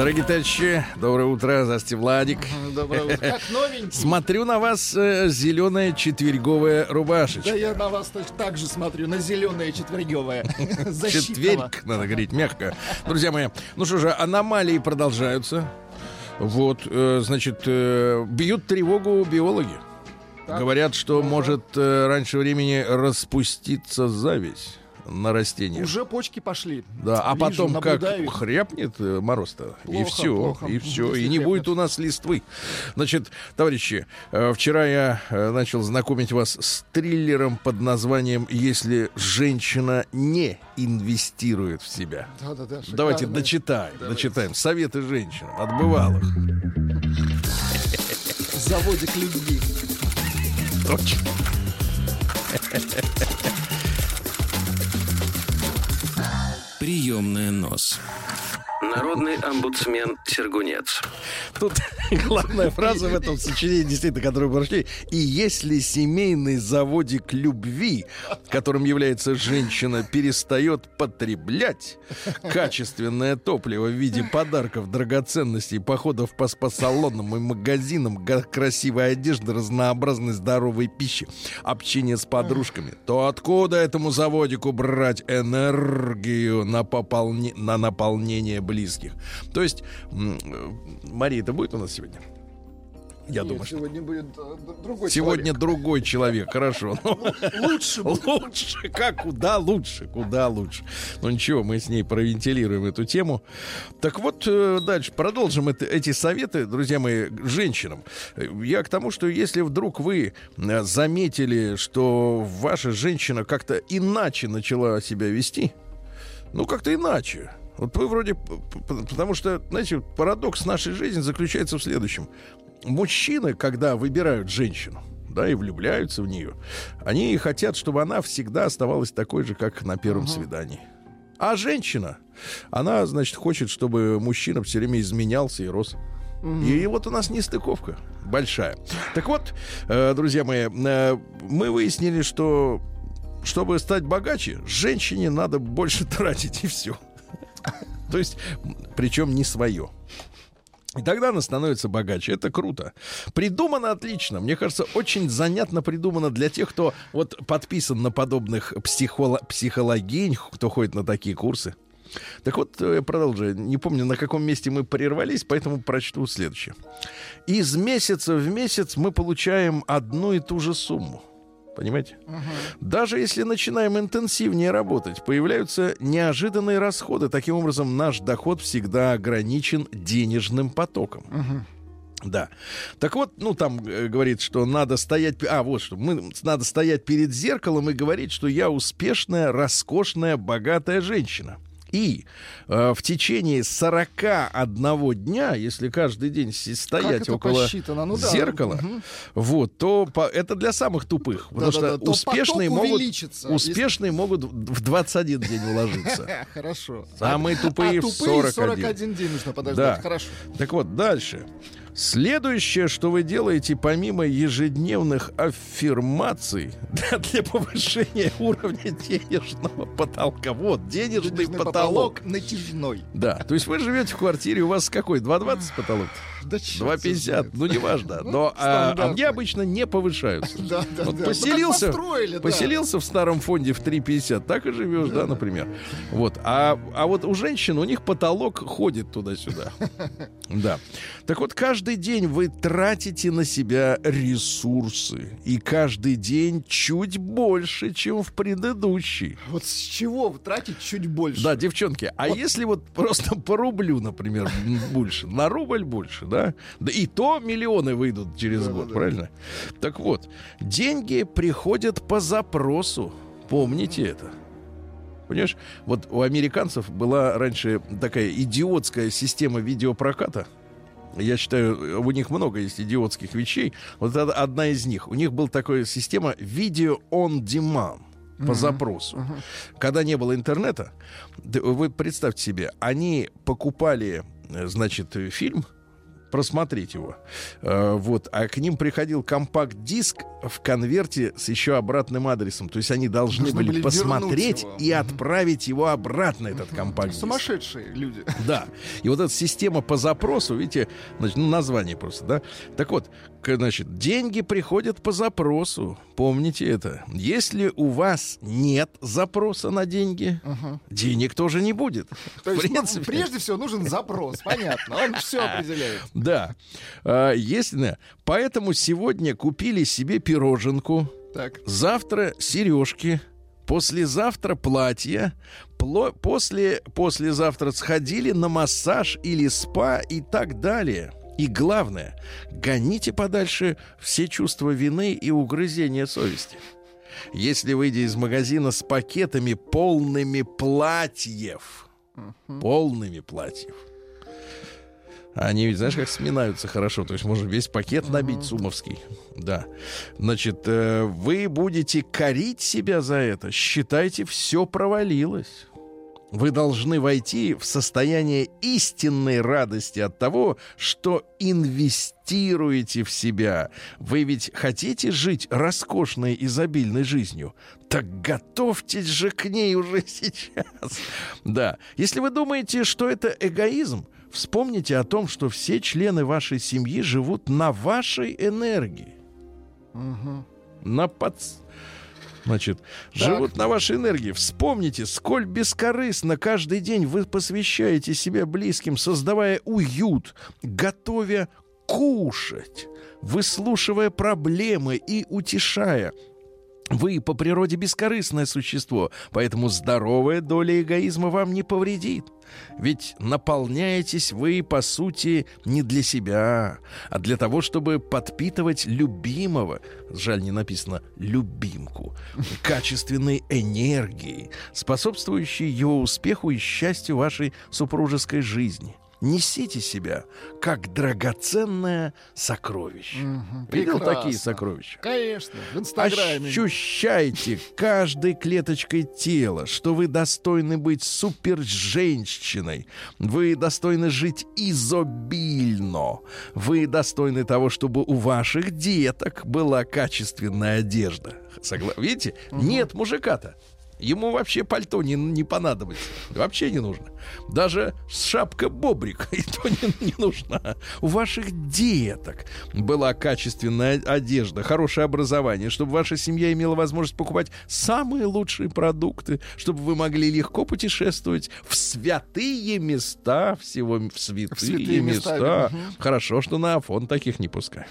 Дорогие товарищи, доброе утро, здрасте, Владик. Доброе утро. Как новенький. Смотрю на вас э, зеленая четверговая рубашечка. Да я на вас точно так же смотрю, на зеленое четверговое. Защитного. Четверг, надо говорить мягко. Друзья мои, ну что же, аномалии продолжаются. Вот, э, значит, э, бьют тревогу биологи. Так. Говорят, что может э, раньше времени распуститься зависть на растениях. Уже почки пошли. Да, а Вижу, потом как наблюдаю их. хряпнет э, мороз-то, и Плохо, все, плохо. и все, и не хряпнет. будет у нас листвы. Значит, товарищи, э, вчера я э, начал знакомить вас с триллером под названием «Если женщина не инвестирует в себя». Да-да-да, Давайте дочитаем, дочитаем. Советы женщинам от бывалых. Заводик любви. Точно. Приемная нос. Народный омбудсмен Сергунец. Тут главная фраза в этом сочинении, действительно, которую мы прошли. И если семейный заводик любви, которым является женщина, перестает потреблять качественное топливо в виде подарков, драгоценностей, походов по спа-салонам и магазинам, га- красивой одежды, разнообразной здоровой пищи, общения с подружками, то откуда этому заводику брать энергию на, пополне- на наполнение близких? То есть, э, Мария, это будет у нас сегодня? Я Нет, думаю, что сегодня будет э, другой сегодня человек. другой человек, хорошо. Ну, Лучше будет. Лучше, как куда лучше, куда лучше. Ну ничего, мы с ней провентилируем эту тему. Так вот, э, дальше продолжим это- эти советы, друзья мои, женщинам. Я к тому, что если вдруг вы заметили, что ваша женщина как-то иначе начала себя вести, ну как-то иначе. Вот вы вроде, потому что, знаете, парадокс нашей жизни заключается в следующем. Мужчины, когда выбирают женщину, да, и влюбляются в нее, они хотят, чтобы она всегда оставалась такой же, как на первом свидании. А женщина, она, значит, хочет, чтобы мужчина все время изменялся и рос. И вот у нас нестыковка большая. Так вот, э, друзья мои, э, мы выяснили, что чтобы стать богаче, женщине надо больше тратить, и все. То есть, причем не свое. И тогда она становится богаче. Это круто. Придумано отлично. Мне кажется, очень занятно придумано для тех, кто вот подписан на подобных психоло- психологинь, кто ходит на такие курсы. Так вот, э, продолжаю. Не помню, на каком месте мы прервались, поэтому прочту следующее. Из месяца в месяц мы получаем одну и ту же сумму. Понимаете? Даже если начинаем интенсивнее работать, появляются неожиданные расходы. Таким образом, наш доход всегда ограничен денежным потоком. Да. Так вот, ну там э, говорит, что надо стоять... А, вот что. Мы, надо стоять перед зеркалом и говорить, что я успешная, роскошная, богатая женщина. И э, в течение 41 дня, если каждый день стоять около? Ну да. зеркала, вот, то по- это для самых тупых. Потому Да-да-да, что то успешные могут, успешные могут в 21 день уложиться. Хорошо. Самые тупые а в тупые 41. 41 день нужно подождать. Да. Хорошо. Так вот, дальше. Следующее, что вы делаете помимо ежедневных аффирмаций для, для повышения уровня денежного потолка. Вот, денежный, Денежный потолок. потолок натяжной. Да, то есть вы живете в квартире, у вас какой? 2,20 потолок? Да 2,50, знает. ну неважно. Ну, Но а, а мне обычно не повышаются. Да, да, Вот да. поселился, Ну, да. поселился в старом фонде в 3,50, так и живешь, да, например. Вот. А, а вот у женщин у них потолок ходит туда-сюда. Да. Так вот, каждый день вы тратите на себя ресурсы. И каждый день чуть больше, чем в предыдущий. Вот с чего тратить чуть больше? Да, девчонки, а если вот просто по рублю, например, больше, на рубль больше, да? Да и то миллионы выйдут через год, Да-да-да. правильно? Так вот, деньги приходят по запросу. Помните это. Понимаешь, вот у американцев была раньше такая идиотская система видеопроката. Я считаю, у них много есть идиотских вещей. Вот это одна из них. У них была такая система видео on demand. по запросу. Когда не было интернета, вы представьте себе, они покупали, э, значит, фильм, просмотреть его. Э, вот, а к ним приходил компакт-диск в конверте с еще обратным адресом. То есть они должны, Должны были, были посмотреть и отправить его обратно, этот компакт-диск. Сумасшедшие люди. Да. И вот эта система по запросу, видите, значит, ну, название просто, да? Так вот, значит, деньги приходят по запросу. Помните это. Если у вас нет запроса на деньги, денег тоже не будет. То есть, ну, принципе. прежде всего нужен запрос, понятно. Он все определяет. Да. А, если, поэтому сегодня купили себе пироженку, Так. завтра сережки, послезавтра платье, после, послезавтра сходили на массаж или спа и так далее. И главное, гоните подальше все чувства вины и угрызения совести. Если выйдя из магазина с пакетами полными платьев, полными платьев, они ведь, знаешь, как сминаются хорошо. То есть можно весь пакет набить сумовский. Да. Значит, э, вы будете корить себя за это. Считайте, все провалилось. Вы должны войти в состояние истинной радости от того, что инвестируете в себя. Вы ведь хотите жить роскошной, изобильной жизнью? Так готовьтесь же к ней уже сейчас. Да. Если вы думаете, что это эгоизм, вспомните о том, что все члены вашей семьи живут на вашей энергии. На подс... Значит, живут на вашей энергии. Вспомните, сколь бескорыстно каждый день вы посвящаете себя близким, создавая уют, готовя кушать, выслушивая проблемы и утешая. Вы по природе бескорыстное существо, поэтому здоровая доля эгоизма вам не повредит. Ведь наполняетесь вы, по сути, не для себя, а для того, чтобы подпитывать любимого, жаль, не написано «любимку», качественной энергией, способствующей его успеху и счастью вашей супружеской жизни. Несите себя как драгоценное сокровище. Видел прекрасно. такие сокровища? Конечно, в Инстаграме. Ощущайте каждой клеточкой тела, что вы достойны быть супер-женщиной. Вы достойны жить изобильно. Вы достойны того, чтобы у ваших деток была качественная одежда. Согла... Видите? Нет мужика-то. Ему вообще пальто не, не понадобится. Вообще не нужно. Даже шапка бобрик и то не, не нужна. У ваших деток была качественная одежда, хорошее образование, чтобы ваша семья имела возможность покупать самые лучшие продукты, чтобы вы могли легко путешествовать в святые места всего, в святые, В святые места, места. Хорошо, что на Афон таких не пускаем.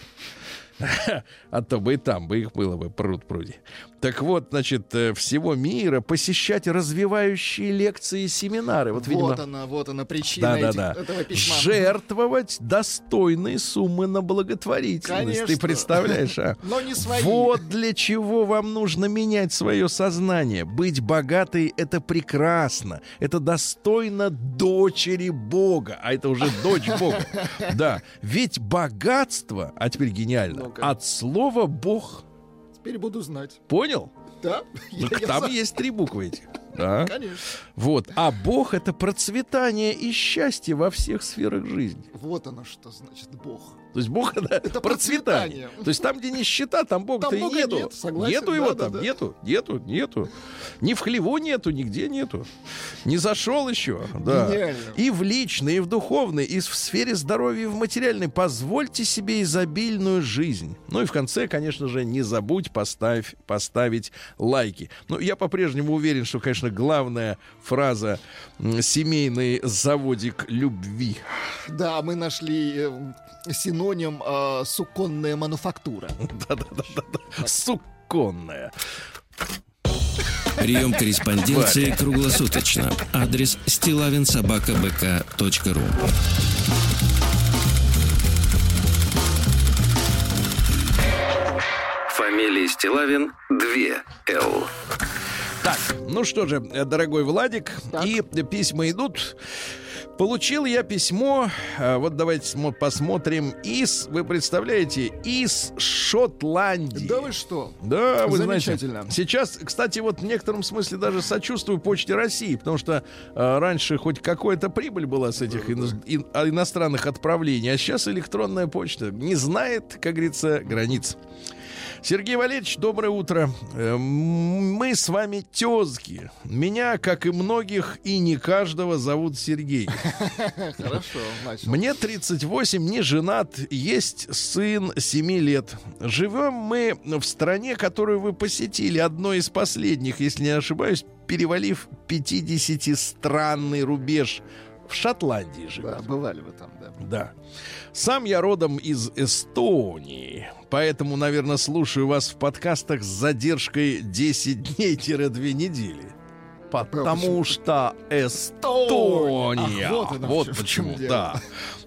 А то бы и там бы их было бы пруд пруди. Так вот, значит, э, всего мира посещать развивающие лекции и семинары. Вот, видимо, Вот она, вот она причина этих- да-да-да. этого письма. Жертвовать достойные суммы на благотворительность. Ты Конечно. представляешь, а? Но не свои. Вот для чего вам нужно менять свое сознание. Быть богатой — это прекрасно. Это достойно дочери Бога. А это уже дочь Бога. Да. Ведь богатство, а теперь гениально, от слова «бог». Теперь буду знать. Понял? Да? Ну, Я- я Там за- есть три буквы эти. Да. Конечно. Вот. А Бог — это процветание и счастье во всех сферах жизни. Вот оно что значит Бог. То есть Бог это, Это процветание. процветание. То есть там, где нищета, там Бога-то Там и Бога нету. нет, согласен, нету его да, там, да, нету, нету, нету. Ни в хлеву нету, нигде нету. Не зашел еще. Да. Гениально. И в личной, и в духовной, и в сфере здоровья, и в материальной. Позвольте себе изобильную жизнь. Ну и в конце, конечно же, не забудь поставь, поставить лайки. Ну, я по-прежнему уверен, что, конечно, главная фраза «семейный заводик любви». Да, мы нашли э, синоним э, суконная мануфактура. Да-да-да-да. Суконная. Прием корреспонденции круглосуточно. Адрес стилавинсобакабк.ру Фамилия Стилавин 2 Л. Так, ну что же, э, дорогой Владик, Так. и письма идут. Получил я письмо, э, вот давайте смо- посмотрим, из, вы представляете, из Шотландии. Да вы что? Да, вы Замечательно. знаете. Сейчас, кстати, вот в некотором смысле даже сочувствую Почте России, потому что э, раньше хоть какая-то прибыль была с этих ино- ин- а, иностранных отправлений, а сейчас электронная почта не знает, как говорится, границ. Сергей Валерьевич, доброе утро. Э, м, Мы с вами тезки. Меня, как и многих, и не каждого зовут Сергей. Хорошо, начал. Мне 38, не женат, есть сын 7 лет. Живем мы в стране, которую вы посетили, одной из последних, если не ошибаюсь, перевалив 50-странный рубеж. В Шотландии живем. Да, бывали вы там, да. Да. Сам я родом из Эстонии, поэтому, наверное, слушаю вас в подкастах с задержкой 10 дней-2 недели. Потому что Эстония. Ах, вот оно в чём- в почему, да.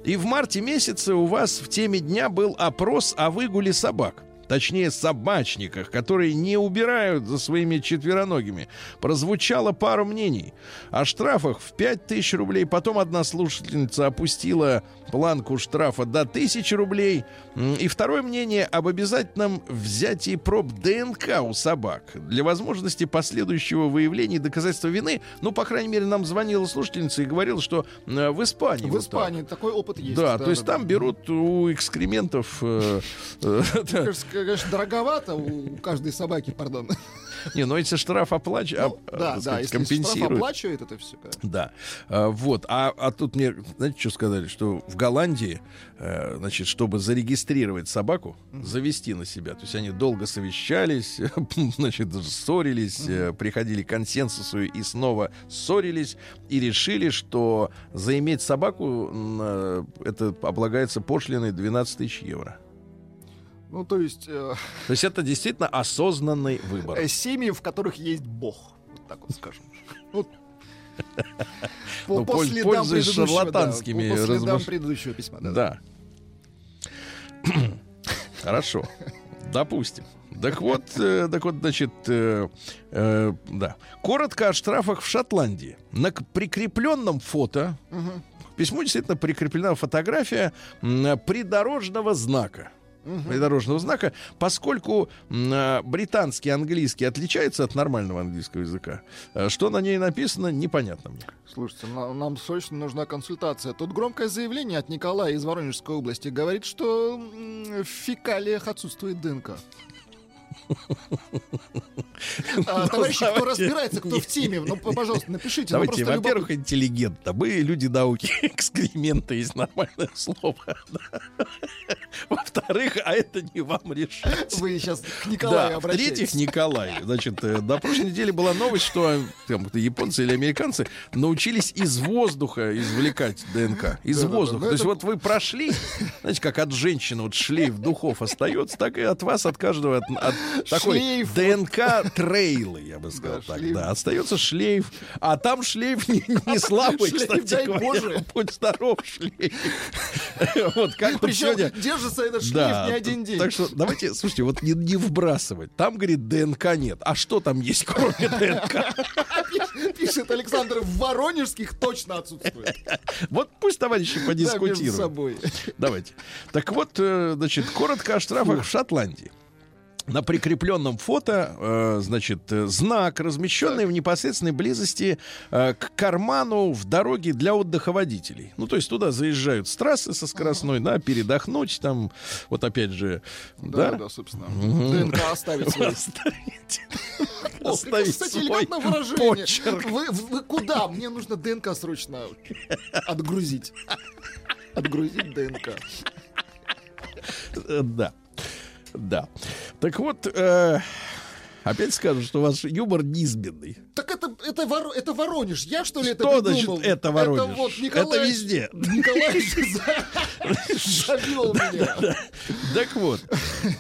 И в марте месяце у вас в теме дня был опрос о выгуле собак. Точнее, собачниках, которые не убирают за своими четвероногими. Прозвучало пару мнений. О штрафах в 5000 рублей. Потом одна слушательница опустила планку штрафа до 1000 рублей. И второе мнение об обязательном взятии проб ДНК у собак. Для возможности последующего выявления и доказательства вины. Ну, по крайней мере, нам звонила слушательница и говорила, что в Испании. В вот так. Испании такой опыт есть. Да, то есть там да. берут у экскрементов... э, э, да. Конечно, дороговато у каждой собаки, пардон. Не, ну если штраф оплач... Ну, а, да, да, если штраф оплачивает это все. Да. А, вот. А, а тут мне, знаете, что сказали? Что в Голландии, э, значит, чтобы зарегистрировать собаку, завести на себя, то есть они долго совещались, значит, ссорились, э, приходили к консенсусу и снова ссорились и решили, что заиметь собаку э, это облагается пошлиной 12 тысяч евро. Ну, то есть э, То есть это действительно осознанный выбор. э, семьи, в которых есть бог. Вот так вот скажем. Вот. По, Ну, по следам да, шарлатанскими по следам размыш- предыдущего письма. Да. Да. Хорошо. Допустим. Так вот, э, так вот, значит, э, э, да. Коротко о штрафах в Шотландии. На прикрепленном фото Мгм. к письму действительно прикреплена фотография придорожного знака. Придорожного знака, поскольку э, британский английский отличается от нормального английского языка, э, что на ней написано, непонятно мне. Слушайте, на- нам срочно нужна консультация. Тут громкое заявление от Николая из Воронежской области говорит, что в фекалиях отсутствует ДНК. А, Товарищи, кто разбирается, кто в теме, ну, пожалуйста, напишите. ну, Давайте, во-первых, интеллигентно. Мы люди науки. Экскременты есть нормальное слово. Да. Во-вторых, а это не вам решать. Вы сейчас к Николаю Да, обращаетесь. в-третьих, Николай. Значит, э, на прошлой неделе была новость, что э, там, японцы или американцы научились из воздуха извлекать ДНК. Из воздуха. ну То есть это- вот вы прошли, знаете, как от женщины вот шлейф духов остается, так и от вас, от каждого, от, от такой Шлейф. ДНК трейлы, я бы сказал Да, так. шлейф. Да, остается шлейф. А там шлейф не, не слабый, Шлейф, кстати дай говоря. Боже. Будь здоров, шлейф. Вот как Причем сегодня... держится этот шлейф Да, не один день. Так что давайте, слушайте, вот не, не вбрасывать. Там, говорит, ДНК нет. А что там есть, кроме ДНК? Пиш- Пишет Александр, в Воронежских точно отсутствует. Вот пусть товарищи Да, подискутируют. собой. Давайте. Так вот, э, значит, коротко о штрафах в Шотландии. На прикрепленном фото, э, значит, знак, размещенный в непосредственной близости э, к карману в дороге для отдыха водителей. Ну, то есть туда заезжают с трассы со скоростной, да, передохнуть там, вот опять же, Да, да, да, собственно. ДНК оставить свой. Оставить. Оставить кстати, элегантное выражение. почерк. Вы, вы куда? Мне нужно ДНК срочно отгрузить. Отгрузить ДНК. Э, Да. Да. Так вот, э, опять скажут, что ваш юмор низменный. Так это, это, Воро- это Воронеж. Я, что ли, это Что придумал? значит это Воронеж? Это, вот Николай, Это везде. Николай же за- завел меня. Так вот,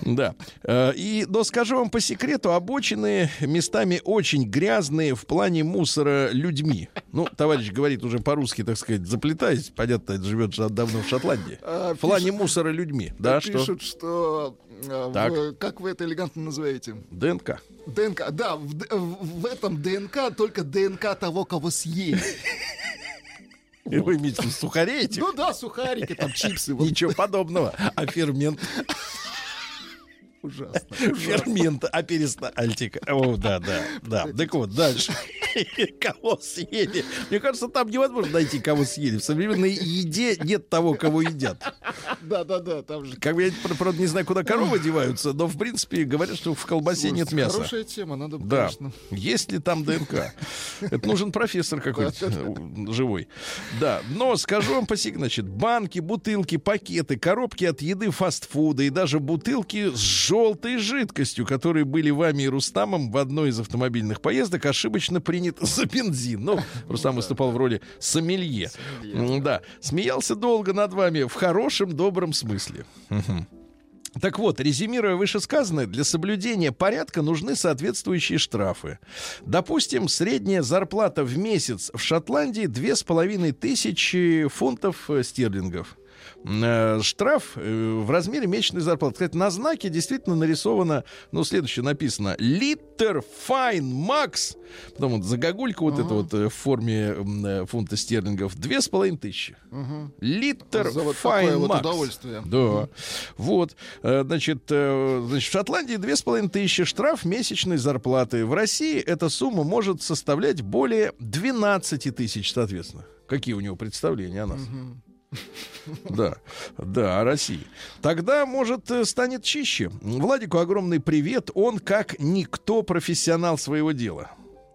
Да. Э, И, но скажу вам по секрету, обочины местами очень грязные в плане мусора людьми. Ну, товарищ говорит уже по-русски, так сказать, заплетаясь. Понятно, это живет же давно в Шотландии. А, В плане мусора людьми. Да, что? Пишут, что... э, в- Так. как вы это элегантно называете? ДНК. ДНК. Да, в, в- в этом ДНК только ДНК того, кого съели. И Вы имеете в сухарей этих? Ну да, сухарики, там чипсы. Ничего подобного. А фермент, ужасно. фермент, а перистальтика. О, да, да, да. Так вот, дальше. Кого съели? Мне кажется, там невозможно найти, кого съели. В современной еде нет того, кого едят. Да, да, да, там же. Как бы я, пр- правда, не знаю, куда коровы деваются, но, в принципе, говорят, что в колбасе нет Слушайте, мяса. Хорошая тема, надо Да. конечно. Есть ли там ДНК? Это нужен профессор какой-то э, живой. Да, но скажу вам значит, банки, бутылки, пакеты, коробки от еды, фастфуда и даже бутылки с желтой жидкостью, которые были вами и Рустамом в одной из автомобильных поездок, ошибочно приняты за бензин. Ну, Рустам выступал в роли сомелье. Да, смеялся долго над вами в хорошем, добром смысле. Так вот, резюмируя вышесказанное, для соблюдения порядка нужны соответствующие штрафы. Допустим, средняя зарплата в месяц в Шотландии 2500 тысячи фунтов э, стерлингов. Э, Штраф э, в размере месячной зарплаты. Кстати, на знаке действительно нарисовано, ну, следующее написано. Litter fine max. Потом вот загогулька вот эта вот э, в форме э, фунта стерлингов. Две с половиной тысячи. Litter За вот fine вот макс. удовольствие. Да. Вот. Э, Значит, э, значит, в Шотландии две с половиной тысячи штраф месячной зарплаты. В России эта сумма может составлять более 12 тысяч, соответственно. Какие у него представления о нас? Да, да, о России. Тогда, может, э, станет чище. Владику огромный привет. Он как никто профессионал своего дела.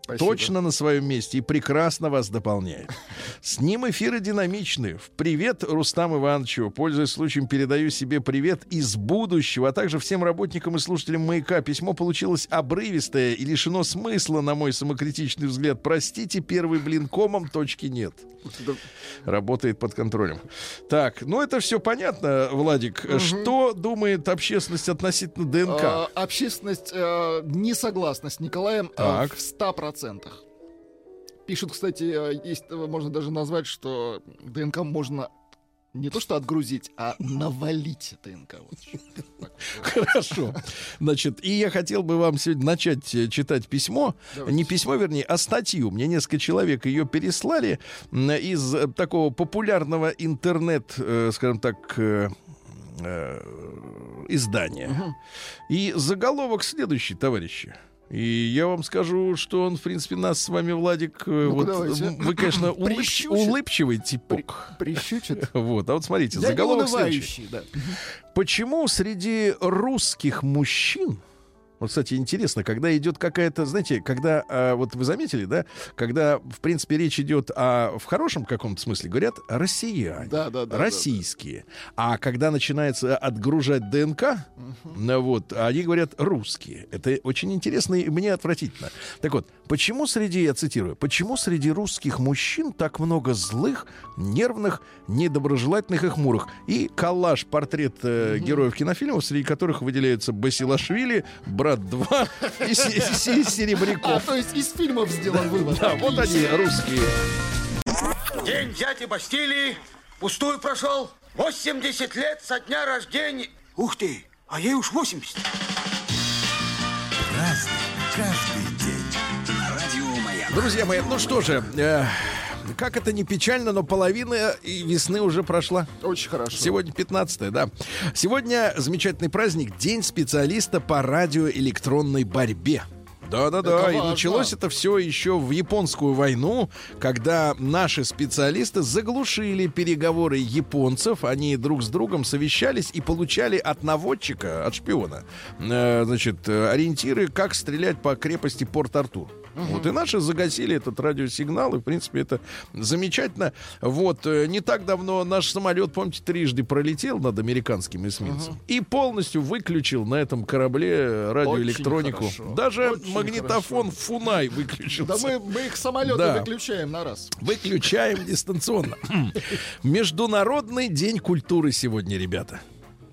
Спасибо. Точно на своем месте и прекрасно вас дополняет. С ним эфиры динамичны. В привет Рустам Ивановичу. Пользуясь случаем, передаю себе привет из будущего, а также всем работникам и слушателям «Маяка». Письмо получилось обрывистое и лишено смысла, на мой самокритичный взгляд. Простите, первый блин комом, точки нет. Работает под контролем. Так, ну это все понятно, Владик. Что думает общественность относительно ДНК? а, Общественность э, не согласна с Николаем э, Так. в 100%. Пишут, кстати, э, есть, э, можно даже назвать, что ДНК можно не то что отгрузить, а навалить ДНК. Вот. Хорошо. Значит, и я хотел бы вам сегодня начать э, читать письмо. Давайте. Не письмо, вернее, а статью. Мне несколько человек ее переслали из такого популярного интернет, скажем так, издания. И заголовок следующий, товарищи. И я вам скажу, что он, в принципе, нас с вами, Владик, Ну-ка, вот давайте. вы, конечно, улыбч- улыбчивый типок. Прищучит. Вот, а вот смотрите, Я заголовок следующий. да. Почему среди русских мужчин вот, кстати, интересно, когда идет какая-то, знаете, когда, а, вот вы заметили, да, когда, в принципе, речь идет о, в хорошем каком-то смысле, говорят россияне, Да, да, да, да, российские. А когда начинается отгружать ДНК, ну, вот, они говорят русские. Это очень интересно и мне отвратительно. Так вот, почему среди, я цитирую, почему среди русских мужчин так много злых, нервных, недоброжелательных и хмурых? И коллаж, портрет э, героев кинофильмов, среди которых выделяются Басилашвили, Брат 2 и Се- Се- А, Серебряков. то есть из фильмов сделан вывод. Да, вот они, русские. День дяди Бастилии пустую прошел. 80 лет со дня рождения. Ух ты, а ей уж 80. Друзья мои, ну что же, э, как это не печально, но половина и весны уже прошла. Очень хорошо. Сегодня 15 да. Сегодня замечательный праздник, День специалиста по радиоэлектронной борьбе. Да-да-да, и началось это все еще в японскую войну, когда наши специалисты заглушили переговоры японцев, они друг с другом совещались и получали от наводчика, от шпиона, э, значит, ориентиры, как стрелять по крепости Порт-Артур. Вот и наши загасили этот радиосигнал, и, в принципе, это замечательно. Вот, э, не так давно наш самолет, помните, трижды пролетел над американским эсминцем и полностью выключил на этом корабле радиоэлектронику. Очень хорошо. Даже Очень магнитофон Фунай выключился. Да мы, мы их самолеты Да. выключаем на раз. Выключаем дистанционно. Международный день культуры сегодня, ребята.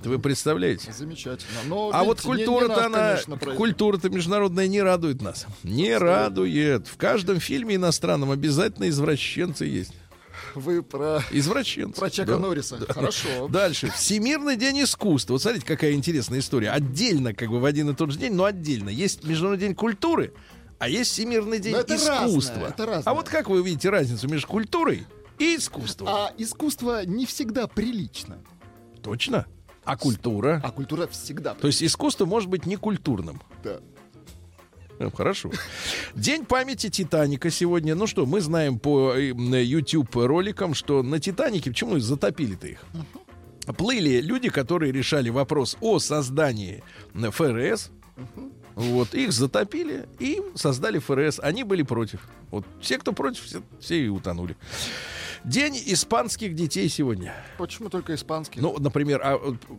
Вы представляете? Замечательно. Но А вот культура-то она, культура-то международная не радует нас. Не радует. В каждом фильме иностранном обязательно извращенцы есть. Вы про, Извращенцы. про Чака Да. Норриса. Хорошо. Дальше. Всемирный день искусства. Вот смотрите, какая интересная история. Отдельно, как бы в один и тот же день, но отдельно. Есть Международный день культуры, а есть Всемирный день Но это искусства. разное, это разное. А вот как вы видите разницу между культурой и искусством? А искусство не всегда прилично. Точно? А культура? А культура всегда То есть искусство может быть не культурным. Да. Ну, Хорошо. День памяти Титаника сегодня. Ну что, мы знаем по э, м, YouTube роликам, что на Титанике, почему затопили-то их? Плыли люди, которые решали вопрос о создании м, ФРС. Вот, их затопили и создали ФРС. Они были против. Вот все, кто против, все, все и утонули. День испанских детей сегодня. Почему только испанский? Ну, например, а,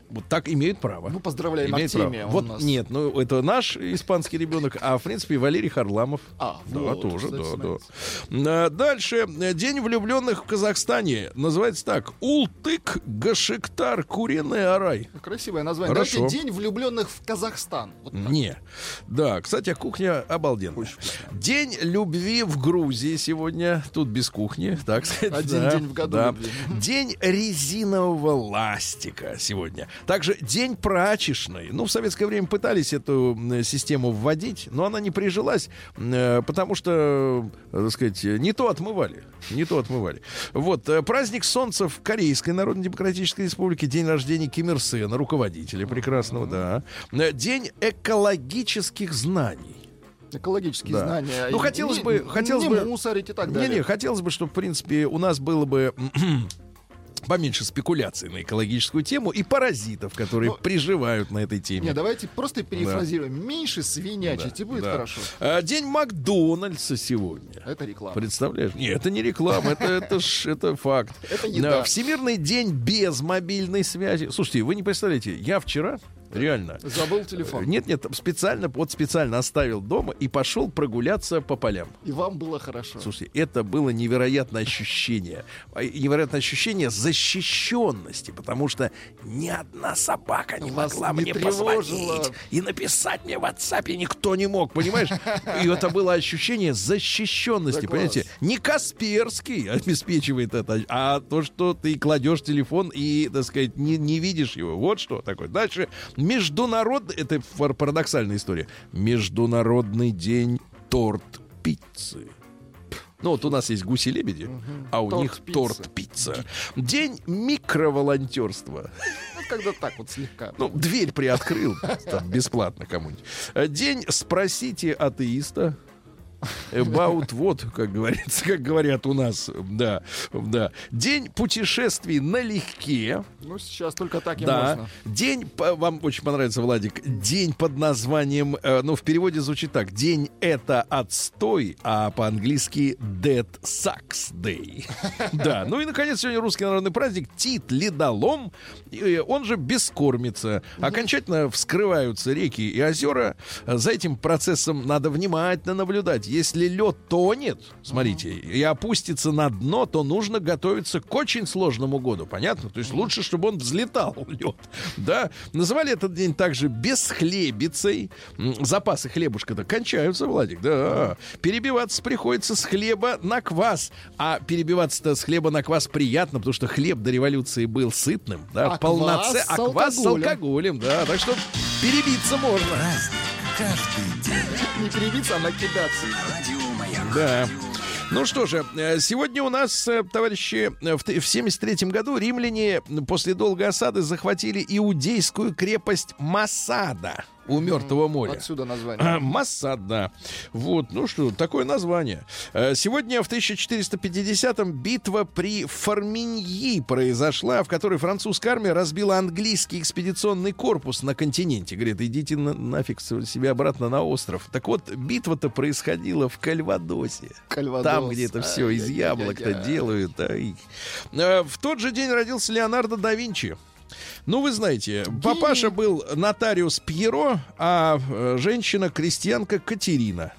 вот так имеют право. Ну, поздравляем право. Артемия. он Вот нас. нет, ну это наш испанский ребенок, а в принципе Валерий Харламов. А, Да, вот, тоже, да, да. А, Дальше. День влюбленных в Казахстане. Называется так. Ултык Гашиктар Куриный Арай. Красивое название. Хорошо. Давайте День влюбленных в Казахстан. Вот так. Не. Да, кстати, кухня обалденная. День любви в Грузии сегодня. Тут без кухни, так сказать. Один да, день в году да. любви. День резинового ластика сегодня. Также день прачечной. Ну, в советское время пытались эту систему вводить, но она не прижилась, э, потому что, э, так сказать, не то отмывали. Не то отмывали. Вот. э, Праздник солнца в Корейской Народно-Демократической Республике. День рождения Ким Ир Сена, руководителя прекрасного, да. День экологических знаний. Экологические Да. знания. Ну, хотелось не- бы- хотелось не бы- мусорить и так далее. Не-не, хотелось бы, чтобы, в принципе, у нас было бы поменьше спекуляций на экологическую тему и паразитов, которые Ну, приживают на этой теме. Не, давайте просто перефразируем. Меньше свинячить, и будет Да. хорошо. А, День Макдональдса сегодня. Это реклама. Представляешь? Нет, это не реклама, это, это, это факт. Это еда. Всемирный день без мобильной связи. Слушайте, вы не представляете, я вчера реально Забыл телефон. нет, нет, специально, вот специально оставил дома и пошел прогуляться по полям. И вам было хорошо. Слушайте, это было невероятное ощущение. А, и Невероятное ощущение защищенности, потому что ни одна собака не Вас могла не мне тревожило. позвонить и написать мне в WhatsApp никто не мог, понимаешь? И это было ощущение защищенности, Да класс. понимаете? Не Касперский обеспечивает это, а то, что ты кладешь телефон и, так сказать, не, не видишь его. Вот что такое. Дальше. Международный, это пар- парадоксальная история. Международный день торт пиццы. Ну, вот у нас есть гуси-лебеди, а у Торт них пицца. торт-пицца. День микроволонтерства. Ну, когда так вот слегка. Ну, дверь приоткрыл там, бесплатно кому-нибудь. День «Спросите атеиста». About вот, как говорится, как говорят у нас, да, да. День путешествий налегке. Ну, сейчас только так и Да. можно. День, вам очень понравится, Владик, день под названием, э, ну, в переводе звучит так. День это отстой, а по-английски Dead Sucks Day. Да, ну и, наконец, сегодня русский народный праздник Тит Ледолом, и он же бескормится. Окончательно вскрываются реки и озера. За этим процессом надо внимательно наблюдать. Если лед тонет, смотрите, и опустится на дно, то нужно готовиться к очень сложному году, понятно? То есть лучше, чтобы он взлетал, лед. Да? Называли этот день также бесхлебицей. Запасы хлебушка-то кончаются, Владик, да. Перебиваться приходится с хлеба на квас. А перебиваться-то с хлеба на квас приятно, потому что хлеб до революции был сытным, да, А полноце- квас с а квас с алкоголем. алкоголем, да. Так что перебиться можно. Не перебиться, а накидаться. Да. Ну что же, э, сегодня у нас, э, товарищи, э, в т- в 73 году римляне после долгой осады захватили иудейскую крепость Масада у Мертвого моря. Отсюда А, название. Массад, да. Вот, ну что, такое название. Э, Сегодня в 1450-м битва при Форминьи произошла, в которой французская армия разбила английский экспедиционный корпус на континенте. Говорит, идите на- нафиг себе обратно на остров. Так вот, битва-то происходила в Кальвадосе. Кальвадос. Там где-то все из яблок-то делают. Э, В тот же день родился Леонардо да Винчи. Ну, вы знаете, папаша был нотариус Пьеро, а э, женщина крестьянка Катерина.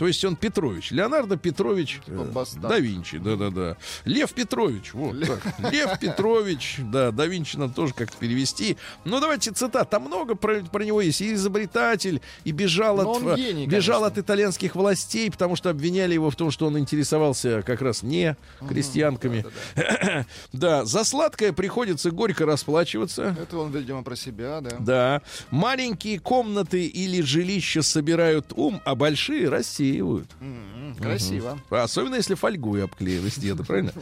То есть он Петрович. Леонардо Петрович э, бастард. да Винчи, да-да-да. Лев Петрович, вот так. Лев Петрович, да, да Винчи надо тоже как-то перевести. Ну, давайте цитат. Там много про, про него есть. И изобретатель, и бежал, от, гений, бежал конечно. от итальянских властей, потому что обвиняли его в том, что он интересовался как раз не крестьянками. Да, за сладкое приходится горько расплачиваться. Это он, видимо, про себя, да. Да. Маленькие комнаты или жилища собирают ум, а большие рассеивают. М, Красиво. Особенно если фольгой обклеены стены, правильно?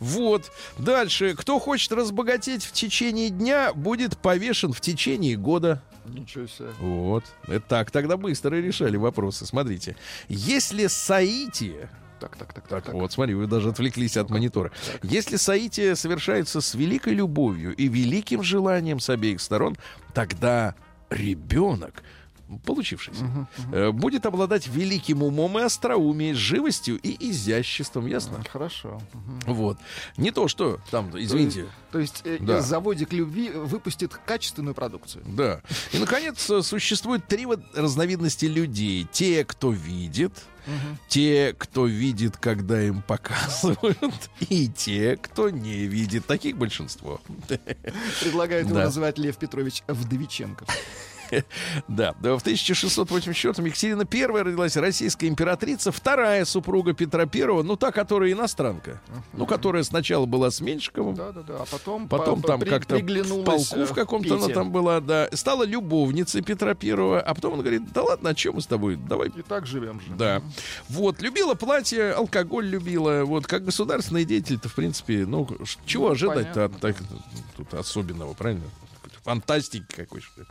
Вот. Дальше. Кто хочет разбогатеть в течение дня, будет повешен в течение года. Ничего себе. Вот. Это так, тогда быстро решали вопросы. Смотрите. Если соитие... Так, так, так, так. Так, вот, смотри, вы даже отвлеклись от монитора. Если соитие совершается с великой любовью и великим желанием с обеих сторон, тогда ребенок получившийся, э, будет обладать великим умом и остроумием, живостью и изяществом, ясно? Хорошо. Мгм. Вот. Не то, что там, извините, То есть э, Да. э, заводик любви выпустит качественную продукцию. да. И, наконец, э, существует три разновидности людей. Те, кто видит, те, кто видит, когда им показывают, и те, кто не видит. Таких большинство. Предлагает его Да. называть Лев Петрович Вдовиченко. Да, в 1684-м Екатерина I родилась российская императрица, вторая супруга Петра I, ну та, которая иностранка, ну которая сначала была с Меньшиковым, Да, да, да. А потом, потом по- там как-то в полку в э, каком-то она там была, да, стала любовницей Петра I, а потом он говорит, да ладно, о чем мы с тобой, давай И так живем же. да. Вот, любила платье, алкоголь любила. Вот, как государственный деятель-то, в принципе, ну, чего Ну, ожидать-то от так, тут особенного, правильно? Фантастики какой что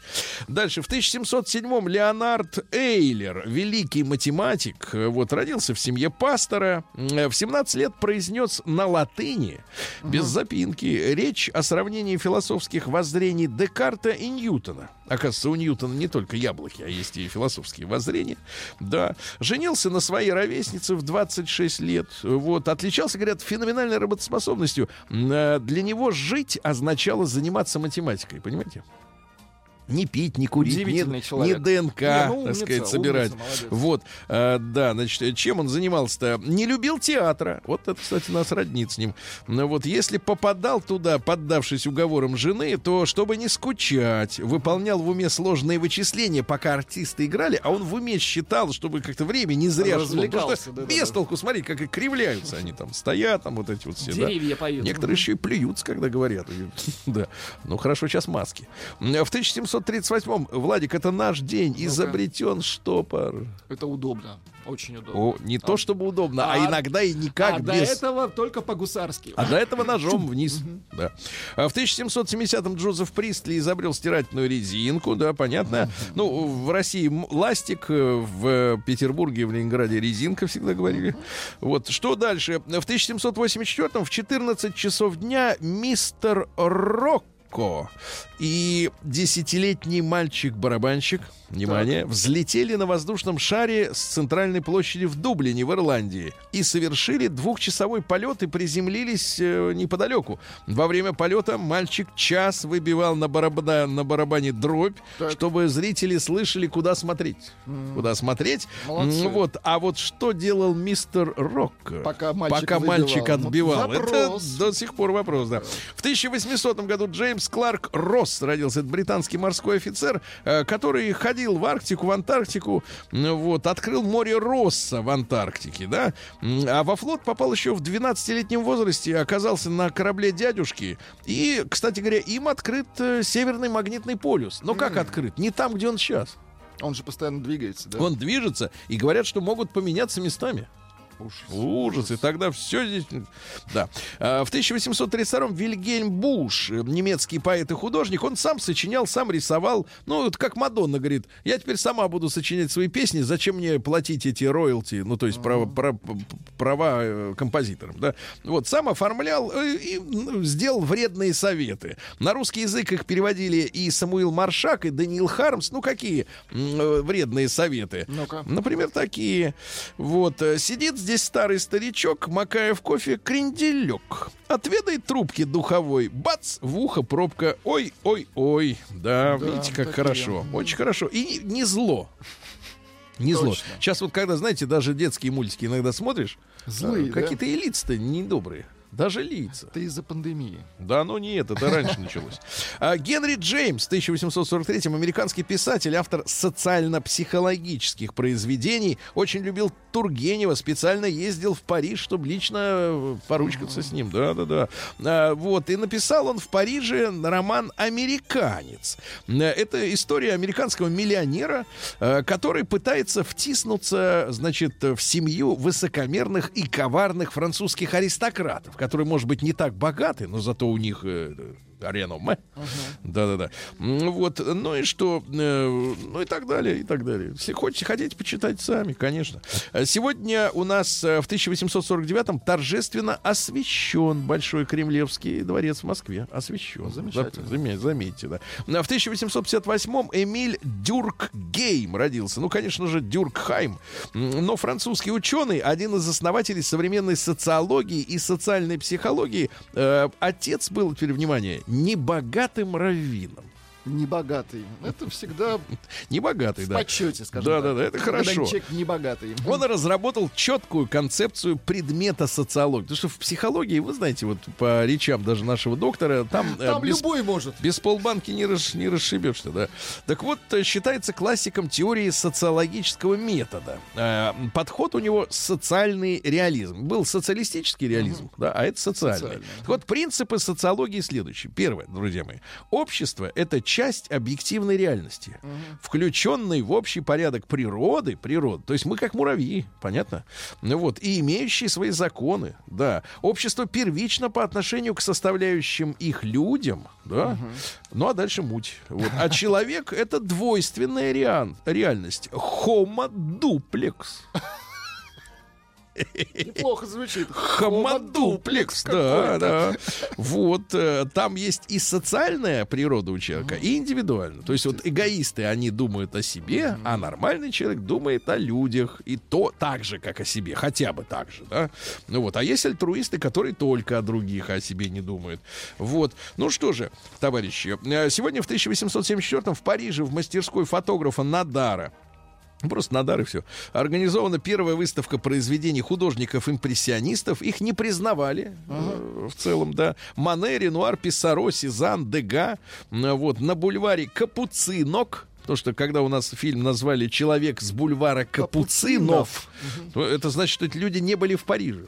Дальше, в 1707-м Леонард Эйлер, великий математик, э, вот, родился в семье пастора. Э, В 17 лет произнес на латыни, без запинки, речь о сравнении философских воззрений Декарта и Ньютона. Оказывается, у Ньютона не только яблоки, а есть и философские воззрения. Да. Женился на своей ровеснице в 26 лет. Вот. Отличался, говорят, феноменальной работоспособностью. Э, Для него жить означало заниматься математикой, понимаете? Не пить, не курить, не, не. ДНК, Не, ну, так сказать, собирать. умница, молодец. Вот, э, да, значит, чем он занимался-то? Не любил театра. Вот это, кстати, нас роднит с ним. Ну вот, если попадал туда, поддавшись уговорам жены, то, чтобы не скучать, выполнял в уме сложные вычисления, пока артисты играли, а он в уме считал, чтобы как-то время не зря шло. Потому Развлекался, что да-да-да. без толку, смотри, как и кривляются они там, стоят там вот эти вот все. да. Деревья поют. Некоторые еще и плюются, когда говорят. Да. Ну хорошо, сейчас маски. В 1738-м, Владик, это наш день, изобретен штопор. Это удобно. Очень удобно. О, не то чтобы удобно, а, А- иногда и никак а до без. этого только по-гусарски. А до этого ножом вниз. Да. А в 1770-м Джозеф Пристли изобрел стирательную резинку, да, понятно. Ну, в России ластик, э, в Петербурге, в Ленинграде резинка, всегда говорили. Вот, что дальше? В 1784-м в 14 часов дня мистер Рокко и десятилетний мальчик-барабанщик, внимание, взлетели на воздушном шаре с центральной площади в Дублине, в Ирландии, и совершили двухчасовой полет и приземлились э, неподалеку. Во время полета мальчик час выбивал на, барабана- на барабане дробь, Так. чтобы зрители слышали, куда смотреть. Куда смотреть. Молодцы. М, Вот. А вот что делал мистер Рок? Пока мальчик Пока выбивал. мальчик отбивал. Ну, Это вопрос. до сих пор вопрос, да. В 1800 году Джеймс Кларк Росс родился. Это британский морской офицер, э, который ходил в Арктику, в Антарктику. Вот. Открыл море Росса в Антарктике, да. А во флот попал еще в 12-летнем возрасте. Оказался на корабле дядюшки. И, кстати говоря, им открыт э, Северный магнитный полюс. Но как открыт? Не там, где он сейчас. Он же постоянно двигается, да? Он движется, и говорят, что могут поменяться местами. Ужас. Ужас. И тогда все здесь... Да. А, В 1832-м Вильгельм Буш, э, немецкий поэт и художник, он сам сочинял, сам рисовал. Ну, вот как Мадонна говорит, я теперь сама буду сочинять свои песни, зачем мне платить эти роялти, ну, то есть права, права, права, э, композиторам, да. Вот, сам оформлял э, и ну, сделал вредные советы. На русский язык их переводили и Самуил Маршак, и Даниил Хармс. Ну, какие вредные советы? Ну-ка. Например, такие. Вот, сидит здесь старый старичок, макая в кофе кренделек. Отведай трубки духовой. Бац, в ухо пробка. Ой, ой, ой. Да, Да, видите, как такие. хорошо. Очень хорошо. И не зло. Не зло. Сейчас вот когда, знаете, даже детские мультики иногда смотришь, Злые, э, да? какие-то и лица-то недобрые. Даже лица. Это из-за пандемии. Да, ну нет, это раньше началось. А, Генри Джеймс, 1843 американский писатель, автор социально-психологических произведений, очень любил Тургенева, специально ездил в Париж, чтобы лично э, поручкаться с ним. Да, да, да. А, Вот, и написал он в Париже роман «Американец». Это история американского миллионера, э, который пытается втиснуться, значит, в семью высокомерных и коварных французских аристократов, которые, может быть, не так богаты, но зато у них реноме. Да-да-да. Вот, ну и что, э, ну и так далее, и так далее. Если хотите, хотите, почитать сами, конечно. Э, Сегодня у нас э, в 1849-м торжественно освящен Большой Кремлевский дворец в Москве. Освящен. Замечательно. Зам- Заметьте, да. В 1858-м Эмиль Дюркгейм родился. Ну, конечно же, Дюркхайм. Но французский ученый, один из основателей современной социологии и социальной психологии, э, отец был, теперь внимание, небогатым раввином. Небогатый. Это всегда Небогатый, в да. почете, скажем Да, так. да, да, это Когда хорошо. человек небогатый. Он разработал четкую концепцию предмета социологии. Потому что в психологии, вы знаете, вот по речам даже нашего доктора, там, э, Там без- любой может. Без полбанки не, расш- не расшибешься, да. Так вот, э, считается классиком теории социологического метода. Э, Подход у него социальный реализм. Был социалистический реализм, да, а это социальный. Социальный, Так вот, принципы социологии следующие. Первое, друзья мои. Общество — это часть объективной реальности, включенной в общий порядок природы, природы. То есть мы как муравьи, понятно? Ну Вот, и имеющие свои законы, да. Общество первично по отношению к составляющим их людям, да. Ну, а дальше муть. Вот. А человек — это двойственная реальность. Homo duplex. Неплохо звучит. Хомодуплекс, да, да. Вот, э, там есть и социальная природа у человека, и индивидуальная. То есть вот эгоисты, они думают о себе, а нормальный человек думает о людях, и то так же, как о себе, хотя бы так же, да. Ну вот, а есть альтруисты, которые только о других, а о себе не думают. Вот. Ну что же, товарищи, э, сегодня в 1874 в Париже в мастерской фотографа Надара Просто Надар и все. Организована первая выставка произведений художников-импрессионистов. Их не признавали э, в целом, да. Мане, Ренуар, Писсаро, Сезанн, Дега. М, Вот, на бульваре Капуцинок. Потому что когда у нас фильм назвали «Человек с бульвара Капуцинов», то это значит, что эти люди не были в Париже.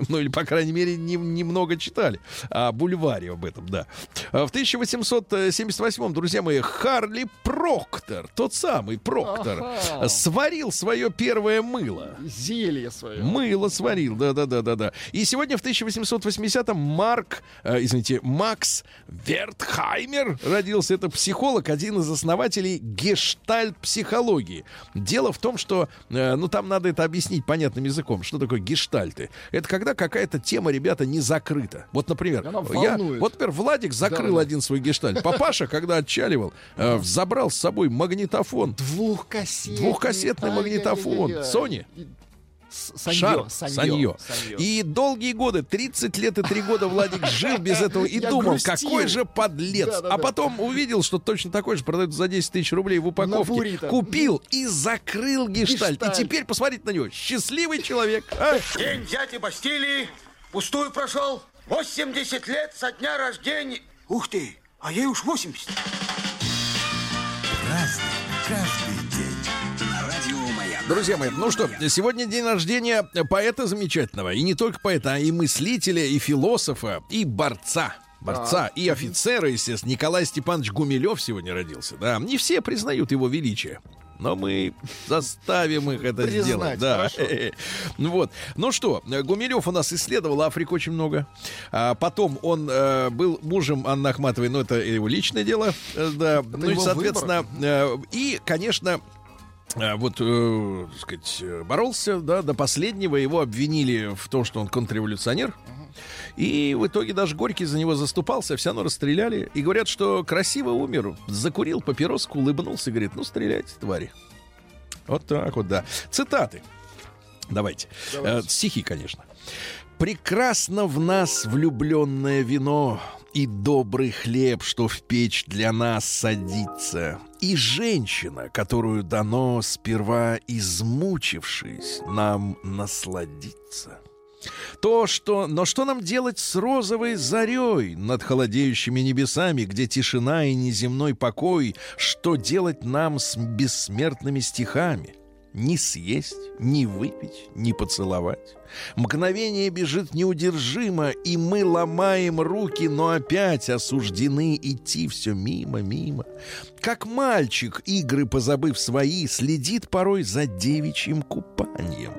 Ну, или, по крайней мере, не- немного читали о бульваре об этом, да. А В 1878, друзья мои, Харли Проктор, тот самый Проктор, Ага. сварил свое первое мыло. Зелье свое. Мыло сварил, да-да-да-да-да. И сегодня в 1880-м Марк, э, извините, Макс Вертхаймер родился. Это психолог, один из основателей гештальт-психологии. Дело в том, что, э, ну, там надо это объяснить понятным языком. Что такое гештальты? Это когда какая-то тема, ребята, не закрыта. Вот, например, я, вот, например, Владик закрыл Да. один свой гештальт. Папаша, когда отчаливал, э, забрал с собой магнитофон. Двухкассетный. Двухкассетный магнитофон. Ай-яй-яй-яй. Сони. И- С- Саньё, Шар, саньё, саньё. саньё. И долгие годы, 30 лет и 3 года Владик жил без этого и Я думал, грустил. какой же подлец. А потом увидел, что точно такой же продают за 10 тысяч рублей в упаковке. Купил и закрыл гештальт. Гештальт. И теперь посмотрите на него. Счастливый человек. а? День дяди Бастилии пустую прошел. 80 лет со дня рождения. Ух ты, а ей уж 80. Друзья мои, ну что, сегодня день рождения поэта замечательного. И не только поэта, а и мыслителя, и философа, и борца. Борца и офицера, естественно. Николай Степанович Гумилев сегодня родился. Да, не все признают его величие. Но мы заставим их это Признать, сделать. Да. вот. Ну что, Гумилев у нас исследовал Африку очень много. А потом он э, был мужем Анны Ахматовой, но это его личное дело. Э, да. ну и, соответственно, э, и, конечно, вот, э, так сказать, э, боролся, да, до последнего. Его обвинили в том, что он контрреволюционер. И в итоге даже Горький за него заступался, все равно расстреляли. И говорят, что красиво умер, закурил папироску, улыбнулся и говорит, ну, стреляйте, твари. Вот так вот, да. Цитаты. Давайте. Э, стихи, конечно. Прекрасно в нас влюбленное вино, и добрый хлеб, что в печь для нас садится, и женщина, которую дано сперва измучившись нам насладиться. То, что... Но что нам делать с розовой зарей над холодеющими небесами, где тишина и неземной покой? Что делать нам с бессмертными стихами? Ни съесть, ни выпить, ни поцеловать. Мгновение бежит неудержимо, и мы ломаем руки, но опять осуждены идти все мимо, мимо. Как мальчик, игры позабыв свои, следит порой за девичьим купанием.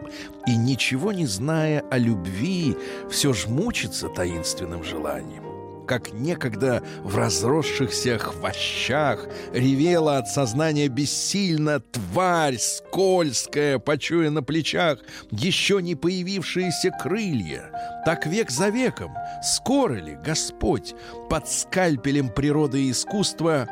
И ничего не зная о любви, все ж мучится таинственным желанием как некогда в разросшихся хвощах ревела от сознания бессильно тварь скользкая, почуя на плечах еще не появившиеся крылья. Так век за веком, скоро ли Господь под скальпелем природы и искусства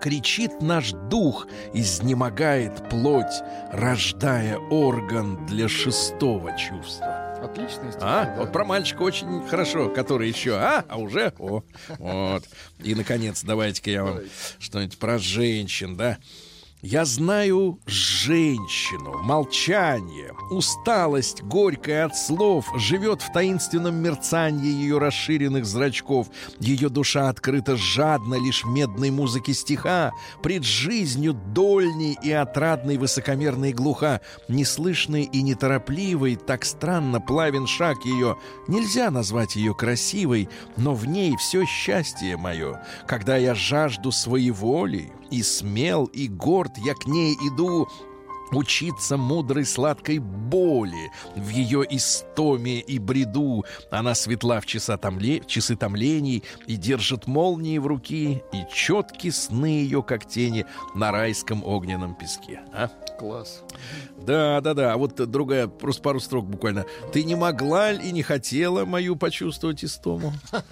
кричит наш дух, изнемогает плоть, рождая орган для шестого чувства. Отличный стих. А, да. вот про мальчика очень хорошо, который еще, а, а уже, о, вот. И, наконец, давайте-ка я вам что-нибудь про женщин, да. Я знаю женщину, молчание, усталость горькая от слов живет в таинственном мерцании ее расширенных зрачков. Ее душа открыта жадно лишь медной музыке стиха, пред жизнью дольней и отрадной высокомерной глуха, неслышной и неторопливой, так странно плавен шаг ее. Нельзя назвать ее красивой, но в ней все счастье мое, когда я жажду своеволий, и смел, и горд я к ней иду Учиться мудрой сладкой боли В ее истоме и бреду Она светла в часа томле- часы томлений И держит молнии в руки И четки сны ее, как тени На райском огненном песке а? Класс. Да, да, да. А вот другая, просто пару строк буквально. Ты не могла и не хотела мою почувствовать истому.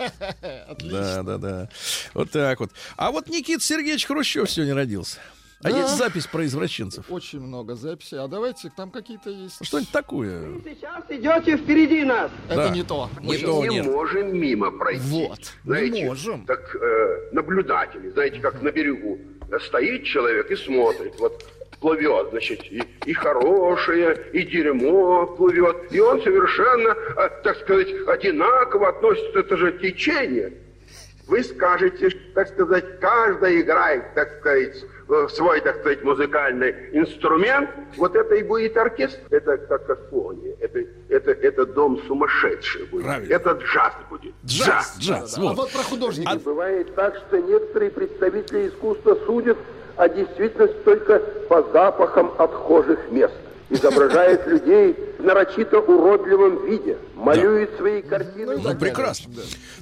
Да, да, да. Вот так вот. А вот Никита Сергеевич Хрущев сегодня родился. А Да. есть запись про извращенцев. Очень много записей. А давайте, там какие-то есть. Что-нибудь такое. Сейчас идете впереди нас. Это Да. не то. Не Мы то, щас- нет. можем мимо пройти. Вот. Знаете, Не можем. Так э, наблюдатели, знаете, как на берегу стоит человек и смотрит, вот плывет, значит, и, и хорошее, и дерьмо плывет, и он совершенно, э, так сказать, одинаково относится, это же течение. Вы скажете, что, так сказать, каждый играет, так сказать, в свой, так сказать, музыкальный инструмент, вот это и будет оркестр. Это как какофония, это, это, это дом сумасшедший будет. Правильно. Это джаз будет. Джаз, джаз. А вот. вот про художника. Бывает так, что некоторые представители искусства судят о действительности только по запахам отхожих мест. Изображает людей в нарочито уродливом виде, малюет свои картины. Ну, прекрасно.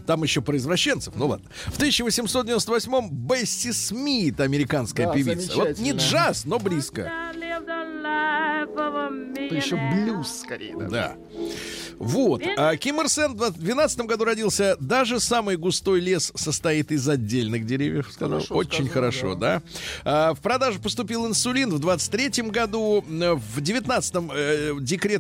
Там еще про извращенцев. Ну ладно. В 1898-м Бесси Смит, американская Да, певица. Вот не джаз, но близко. Это еще блюз скорее. да. Да. Вот. А Ким Ир Сен в 2012 году родился. Даже самый густой лес состоит из отдельных деревьев. Сказал. Хорошо Очень сказано, хорошо, да. А, в продажу поступил инсулин в 23 году. В 19-м э,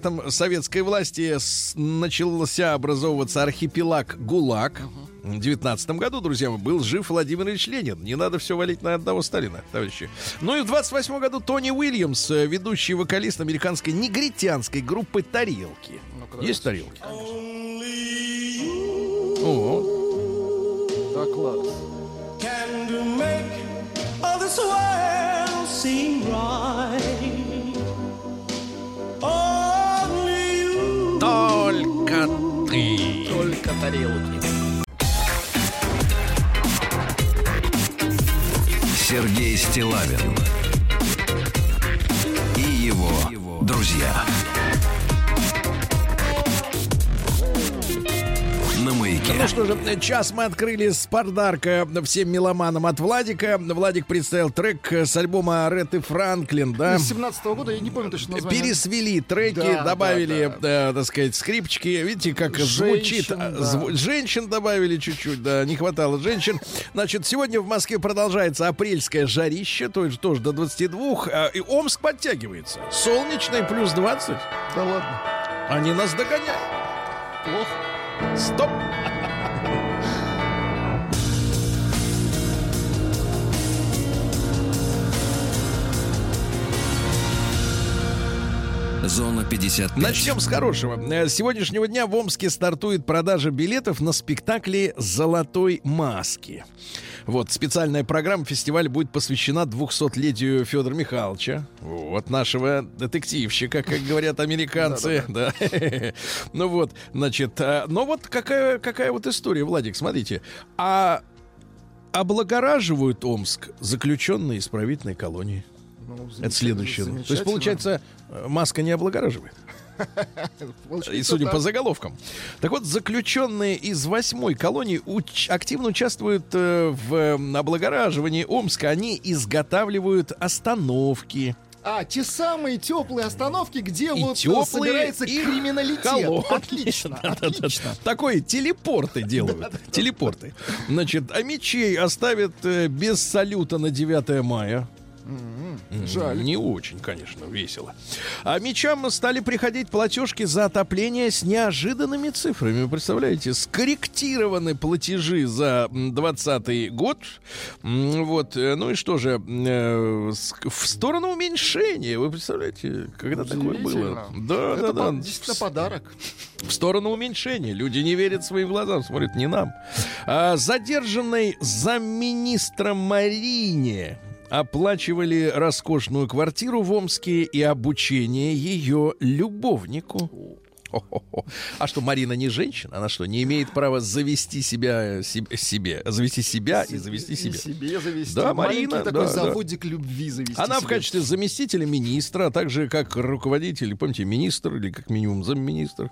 декретом советской власти начался образовываться архипелаг ГУЛАГ. В 19 году, друзья мои, был жив Владимир Ильич Ленин. Не надо все валить на одного Сталина, товарищи. Ну и в 28 году Тони Уильямс, э, ведущий вокалист американской негритянской группы «Тарелки». Ну-ка, Есть тарелки? О, Да, класс. can to make all this world seem right. Only you. Только ты. Только тарелки. Сергей Стилавин и его друзья. Маяке. Ну что же, час мы открыли с подарка всем меломанам от Владика. Владик представил трек с альбома Ретты Франклин, да? Из 17 года, я не помню точно название. Пересвели треки, Да, добавили, да, э, так сказать, скрипчики. Видите, как Женщин, звучит. да. э, зв- Женщин добавили чуть-чуть, да, не хватало женщин. Значит, сегодня в Москве продолжается апрельское жарище, то есть тоже до 22, а, и Омск подтягивается. Солнечный плюс 20. Да ладно. Они нас догоняют. Плохо. Стоп! Зона 55. Начнем с хорошего. Э, С сегодняшнего дня в Омске стартует продажа билетов на спектакле «Золотой маски». Вот, специальная программа фестиваля будет посвящена 200-летию Федора Михайловича. Вот, нашего детективщика, как говорят американцы. Да. Ну вот, значит, э, но вот какая, какая вот история, Владик, смотрите. А облагораживают Омск заключенные исправительной колонии. Ну, Это следующее. То есть, получается, э, маска не облагораживает. И судя по заголовкам. Так вот, заключенные из восьмой колонии уч- активно участвуют э, в э, облагораживании Омска. Они изготавливают остановки. А, те самые теплые остановки, где И вот теплые, собирается и криминалитет. холодные. Отлично, Да-да-да. отлично. Такой телепорты делают. Телепорты. Значит, а мечей оставят э, без салюта на 9 мая. Жаль. Не очень, конечно, весело. А мечам стали приходить платежки за отопление с неожиданными цифрами. Вы представляете, скорректированы платежи за 2020 год. Вот, э, ну и что же, э, в сторону уменьшения. Вы представляете, когда такое было? Да, Это да, да. действительно подарок. В сторону уменьшения. Люди не верят своим глазам, смотрят не нам. А, задержанной замминистром Марине оплачивали роскошную квартиру в Омске и обучение ее любовнику. Хо-хо-хо. А что, Марина не женщина? Она что, не имеет права завести себя себе, себе завести себя и завести И себя? себе завести. Да, Маленький Марина, такой да, да. заводик любви завести Она в себе. качестве заместителя министра, а также как руководитель, помните, министр или как минимум замминистр,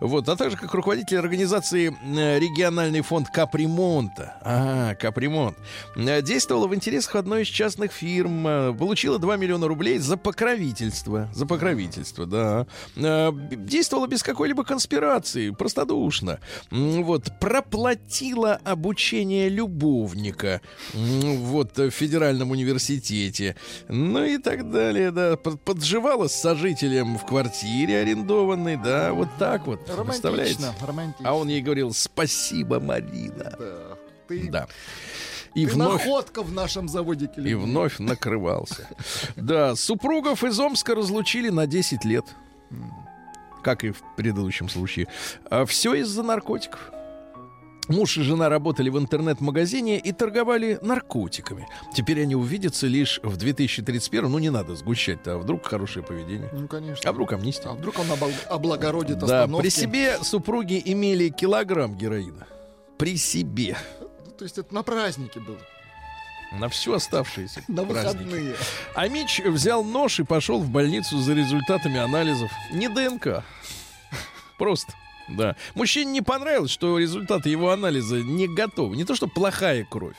вот, а также как руководитель организации э, региональный фонд капремонта. А, капремонт. Э, Действовала в интересах одной из частных фирм, э, получила 2 миллиона рублей за покровительство. За покровительство, да. Э, Действовала без какой-либо конспирации, простодушно. Вот, проплатила обучение любовника вот, в федеральном университете. Ну и так далее, да. Под- Подживала с сожителем в квартире арендованной, да, вот так вот. Представляете? Романтично, романтично. А он ей говорил, спасибо, Марина. Да. Ты, Да. И ты вновь... находка в нашем заводике И вновь накрывался. Да, супругов из Омска разлучили на 10 лет. Как и в предыдущем случае. все из-за наркотиков. Муж и жена работали в интернет-магазине и торговали наркотиками. Теперь они увидятся лишь в 2031. Ну, не надо сгущать-то, а вдруг хорошее поведение. Ну, конечно. А вдруг амнистия? А вдруг он обл- облагородит Да, остановки? при себе супруги имели килограмм героина. При себе. Ну, То есть это на празднике было. На все оставшиеся На праздники. выходные. А Мич взял нож и пошел в больницу за результатами анализов. Не ДНК. Просто. Да. Мужчине не понравилось, что результаты его анализа не готовы. Не то, что плохая кровь,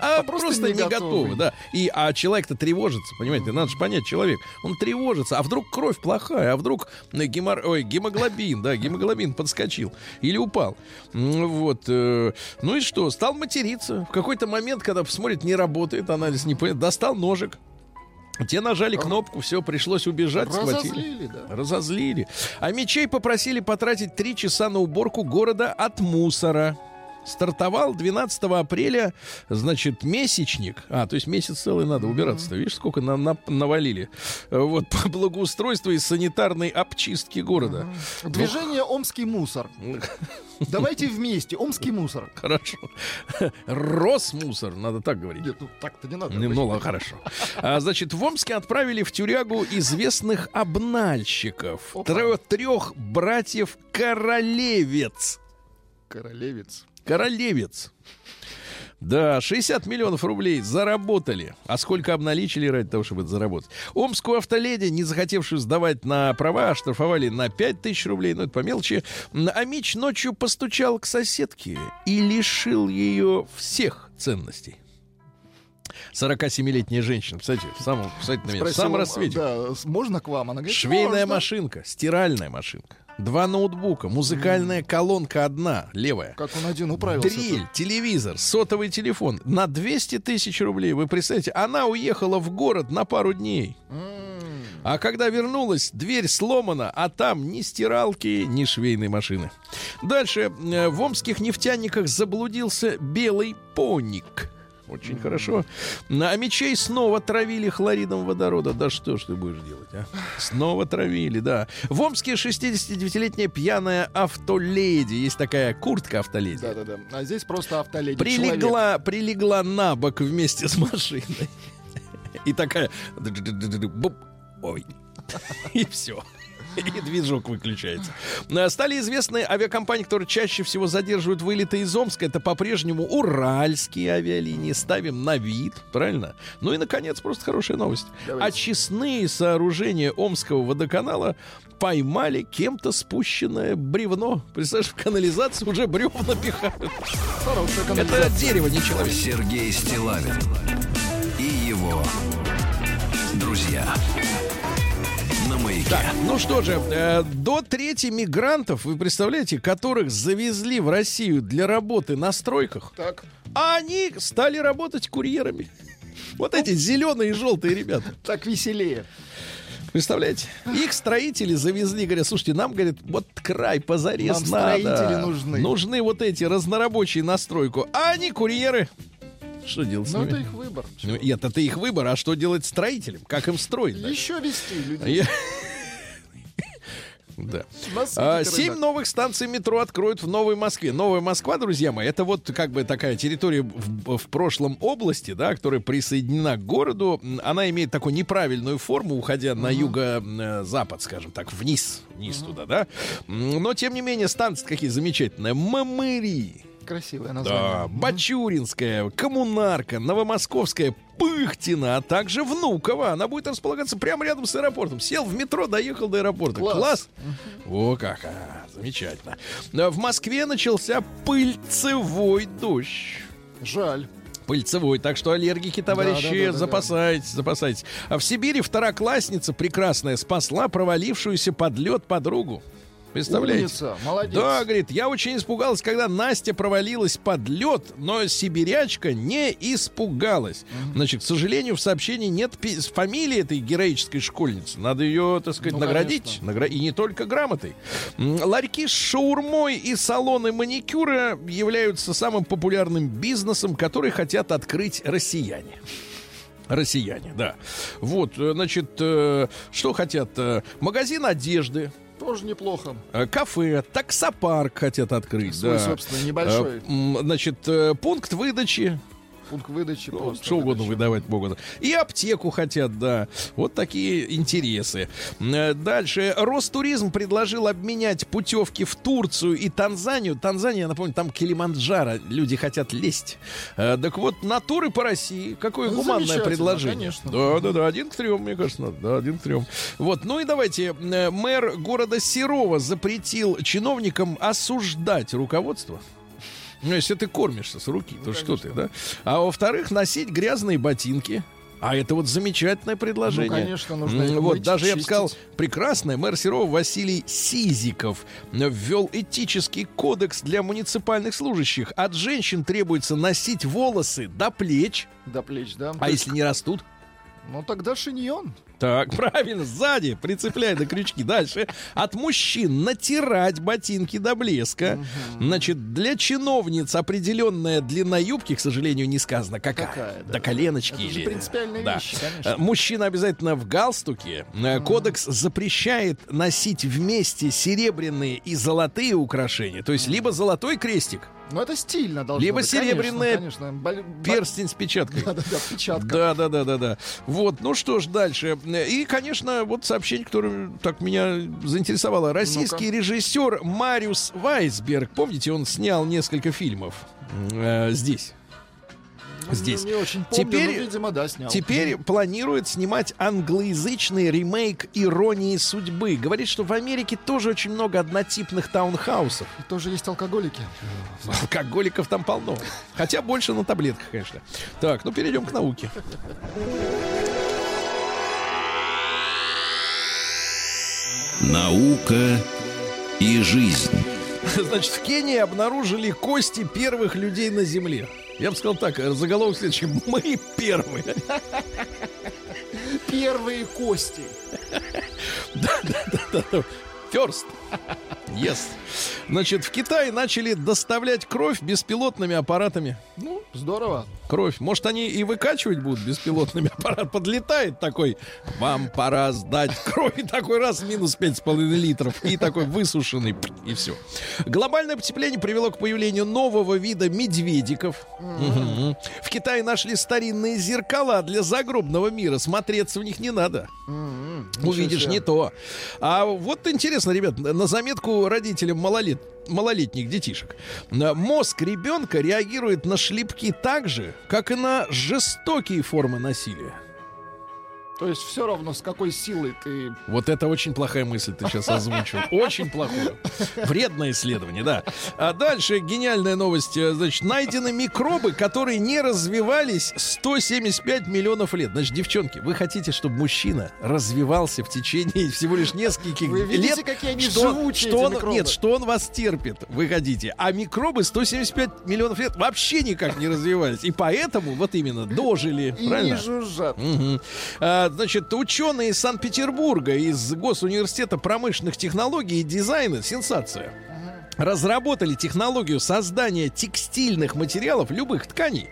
а, А просто, просто не не готовы. готовы. Да. И, а человек-то тревожится, понимаете? Надо же понять, человек, он тревожится. А вдруг кровь плохая, а вдруг э, гемор... Ой, гемоглобин, да, гемоглобин подскочил или упал. Вот. э, Ну и что? Стал материться. В какой-то момент, когда посмотрит, не работает, анализ не понятно, достал ножик. Те нажали кнопку, все, пришлось убежать, схватили. Разозлили, да. Разозлили. А мечей попросили потратить три часа на уборку города от мусора. Стартовал 12 апреля, значит, месячник. А, то есть месяц целый надо убираться. Видишь, сколько на- на- навалили. Э, Вот по благоустройству и санитарной обчистке города. Движение «Омский мусор». Давайте вместе. «Омский мусор». Хорошо. Росмусор, надо так говорить. Нет, ну так-то не надо. Ну, ну, ладно, хорошо. А, значит, в Омске отправили в тюрягу известных обнальщиков. Трех братьев Королевец. Королевец. Королевец. Да, 60 миллионов рублей заработали. А сколько обналичили ради того, чтобы это заработать? Омскую автоледи, не захотевшую сдавать на права, оштрафовали на 5 тысяч рублей, ну это по мелочи. А Мич ночью постучал к соседке и лишил ее всех ценностей. 47-летняя женщина, кстати, в самом, кстати, на меня, Спросил, он, рассвете. Да, можно к вам? Она говорит, Швейная «Можно». машинка, стиральная машинка, два ноутбука, музыкальная колонка одна, левая. Как он один управился. Дрель, телевизор, сотовый телефон на 200 тысяч рублей. Вы представляете, она уехала в город на пару дней. А когда вернулась, дверь сломана, а там ни стиралки, ни швейной машины. Дальше. э, В омских нефтяниках заблудился белый поник. Очень хорошо. А мечей снова травили хлоридом водорода. Да что ж ты будешь делать, а? Снова травили, да. В Омске 69-летняя пьяная автоледи. Есть такая куртка автоледи. Да-да-да. А здесь просто автоледи. Человек. Прилегла, прилегла на бок вместе с машиной. И такая... Ой. И все. И движок выключается. А, Стали известны авиакомпании, которые чаще всего задерживают вылеты из Омска. Это по-прежнему уральские авиалинии. Ставим на вид, правильно? Ну и, наконец, просто хорошая новость. Очистные сооружения Омского водоканала поймали кем-то спущенное бревно. Представляешь, в канализацию уже бревна пихают. Это дерево, не человек. Сергей Стилавин и его друзья. На маяке. Так, ну что же, э, до трети мигрантов, вы представляете, которых завезли в Россию для работы на стройках, Так. а они стали работать курьерами. Вот эти зеленые и желтые ребята. Так веселее. Представляете? Их строители завезли, говорят, слушайте, нам, говорят, вот край позарез Нам надо. строители нужны. Нужны вот эти разнорабочие на стройку. А они курьеры. Что делать с Ну, ними? это их выбор. Ну, Нет, это их выбор. А что делать строителям? Как им строить? дальше? Еще вести людей. Да. А. Семь новых станций метро откроют в Новой Москве. Новая Москва, друзья мои, это вот как бы такая территория в, в прошлом области, да, которая присоединена к городу. Она имеет такую неправильную форму, уходя на юго-запад, скажем так, вниз, вниз туда, да. Но, тем не менее, станции какие замечательные. Мамыри. Красивое Да, название. Бачуринская, Коммунарка, Новомосковская, Пыхтина, а также Внуково. Она будет располагаться прямо рядом с аэропортом. Сел в метро, доехал до аэропорта. Класс. Класс. О, как, а, замечательно. В Москве начался пыльцевой дождь. Жаль. Пыльцевой, так что аллергики, товарищи, Да, да, да, да, да. запасайтесь, запасайтесь. А в Сибири второклассница прекрасная спасла провалившуюся под лед подругу. Представляете? Умница, молодец. Да, говорит, я очень испугалась, когда Настя провалилась под лед, но сибирячка не испугалась. Значит, к сожалению, в сообщении нет фамилии этой героической школьницы. Надо ее, так сказать, Ну, наградить. Награ- И не только грамотой. Ларьки с шаурмой и салоны маникюра являются самым популярным бизнесом, который хотят открыть россияне. Россияне, да. Вот, э, значит, э, что хотят? э, Магазин одежды, Тоже неплохо. Э, Кафе, таксопарк хотят открыть. Свой, да. собственно, небольшой. Э, Значит, э, пункт выдачи. Пункт выдачи Ну, просто. что угодно выдавать могут. И аптеку хотят, да. Вот такие интересы. Э, Дальше. Ростуризм предложил обменять путевки в Турцию и Танзанию. Танзания, я напомню, там Килиманджаро. Люди хотят лезть. Э, Так вот, на туры по России. Какое Ну, гуманное предложение. конечно. Да, да, да. Один к трем, мне кажется, надо. Да, один к трем. Вот. Ну и давайте. Э, Мэр города Серова запретил чиновникам осуждать руководство. Ну, если ты кормишься с руки, то что ты, да? А во-вторых, носить грязные ботинки. А это вот замечательное предложение. Ну, конечно, нужно их Вот, мыть, даже я бы чистить. сказал, прекрасное. Мэр Серова Василий Сизиков ввел этический кодекс для муниципальных служащих. От женщин требуется носить волосы до плеч. До плеч, да? А если не растут? Ну тогда шиньон. Так, правильно, сзади, прицепляй на крючки. Дальше. От мужчин натирать ботинки до блеска. Значит, для чиновниц определенная длина юбки, к сожалению, не сказано какая. Какая, да. До коленочки. Это же или- принципиальные Да. вещи, конечно. Э, Мужчина обязательно в галстуке. Э, Кодекс запрещает носить вместе серебряные и золотые украшения. То есть либо золотой крестик, Ну это стильно должно Либо быть. Конечно, серебряная конечно. Бол- перстень с печаткой. Да-да-да, печатка. Да, да, да, да, да. Вот, ну что ж, дальше. И, конечно, вот сообщение, которое так меня заинтересовало. Российский режиссер Мариус Вайсберг, помните, он снял несколько фильмов э, здесь. Ну, Здесь. Не очень помню, Теперь- но, видимо, да, снял. Теперь планирует снимать англоязычный ремейк «Иронии судьбы». Говорит, что в Америке тоже очень много однотипных таунхаусов. Тоже есть алкоголики. Алкоголиков там полно. Хотя больше на таблетках, конечно. Так, ну перейдем к науке. Наука и жизнь. Значит, в Кении обнаружили кости первых людей на Земле. Я бы сказал так, заголовок следующий. Мы первые. Первые кости. Да-да-да. First. Yes. Значит, в Китае начали доставлять кровь беспилотными аппаратами. Ну, Здорово. Кровь. Может, они и выкачивать будут беспилотными аппарат. Подлетает такой, вам пора сдать кровь. И такой раз минус 5,5 литров. И такой высушенный. И все. Глобальное потепление привело к появлению нового вида медведиков. Мгм. В Китае нашли старинные зеркала для загробного мира. Смотреться в них не надо. Увидишь себе. не то. А вот интересно, ребят, на заметку родителям малолет, малолетних детишек. На- Мозг ребенка реагирует на шлепки так же, как и на жестокие формы насилия. То есть все равно, с какой силой ты... Вот это очень плохая мысль ты сейчас озвучил. Очень плохую. Вредное исследование, да. А дальше гениальная новость. Значит, найдены микробы, которые не развивались 175 миллионов лет. Значит, девчонки, вы хотите, чтобы мужчина развивался в течение всего лишь нескольких Вы видите, лет? какие они что, живучие, что он, микробы? Нет, что он вас терпит, вы хотите. А микробы 175 миллионов лет вообще никак не развивались. И поэтому вот именно дожили. И правильно? не жужжат. А, значит, ученые из Санкт-Петербурга, из Госуниверситета промышленных технологий и дизайна, сенсация, разработали технологию создания текстильных материалов, любых тканей,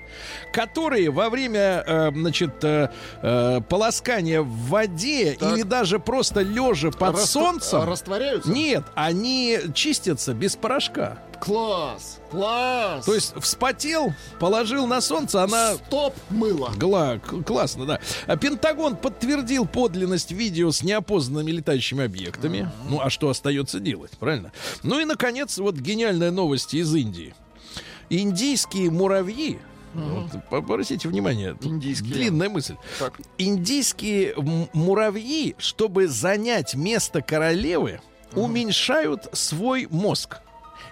которые во время, э, значит, э, э, полоскания в воде Так. или даже просто лежа под Раст- солнцем, Растворяются? нет, они чистятся без порошка. Класс! Класс! То есть вспотел, положил на солнце, она Стоп, мыло. Гла, классно, да. А Пентагон подтвердил подлинность видео с неопознанными летающими объектами. Ну, а что остается делать, правильно? Ну и, наконец, вот гениальная новость из Индии. Индийские муравьи, вот, по- обратите внимание, тут Индийские. длинная мысль. Так. Индийские муравьи, чтобы занять место королевы, уменьшают свой мозг.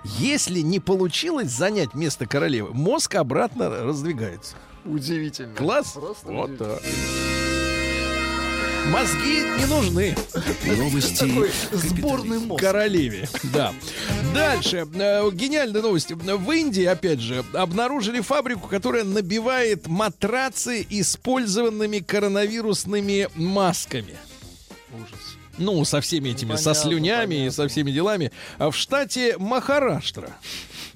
Если не получилось занять место королевы, мозг обратно раздвигается. Удивительно. Класс? Просто вот удивительно. так. Мозги не нужны Новости Такой сборный мозг. королеве. Да. Дальше. Э, Гениальная новость. В Индии, опять же, обнаружили фабрику, которая набивает матрацы использованными коронавирусными масками. Ужас. Ну, со всеми этими, со Понятно, слюнями и понятно. со всеми делами. А в штате Махараштра.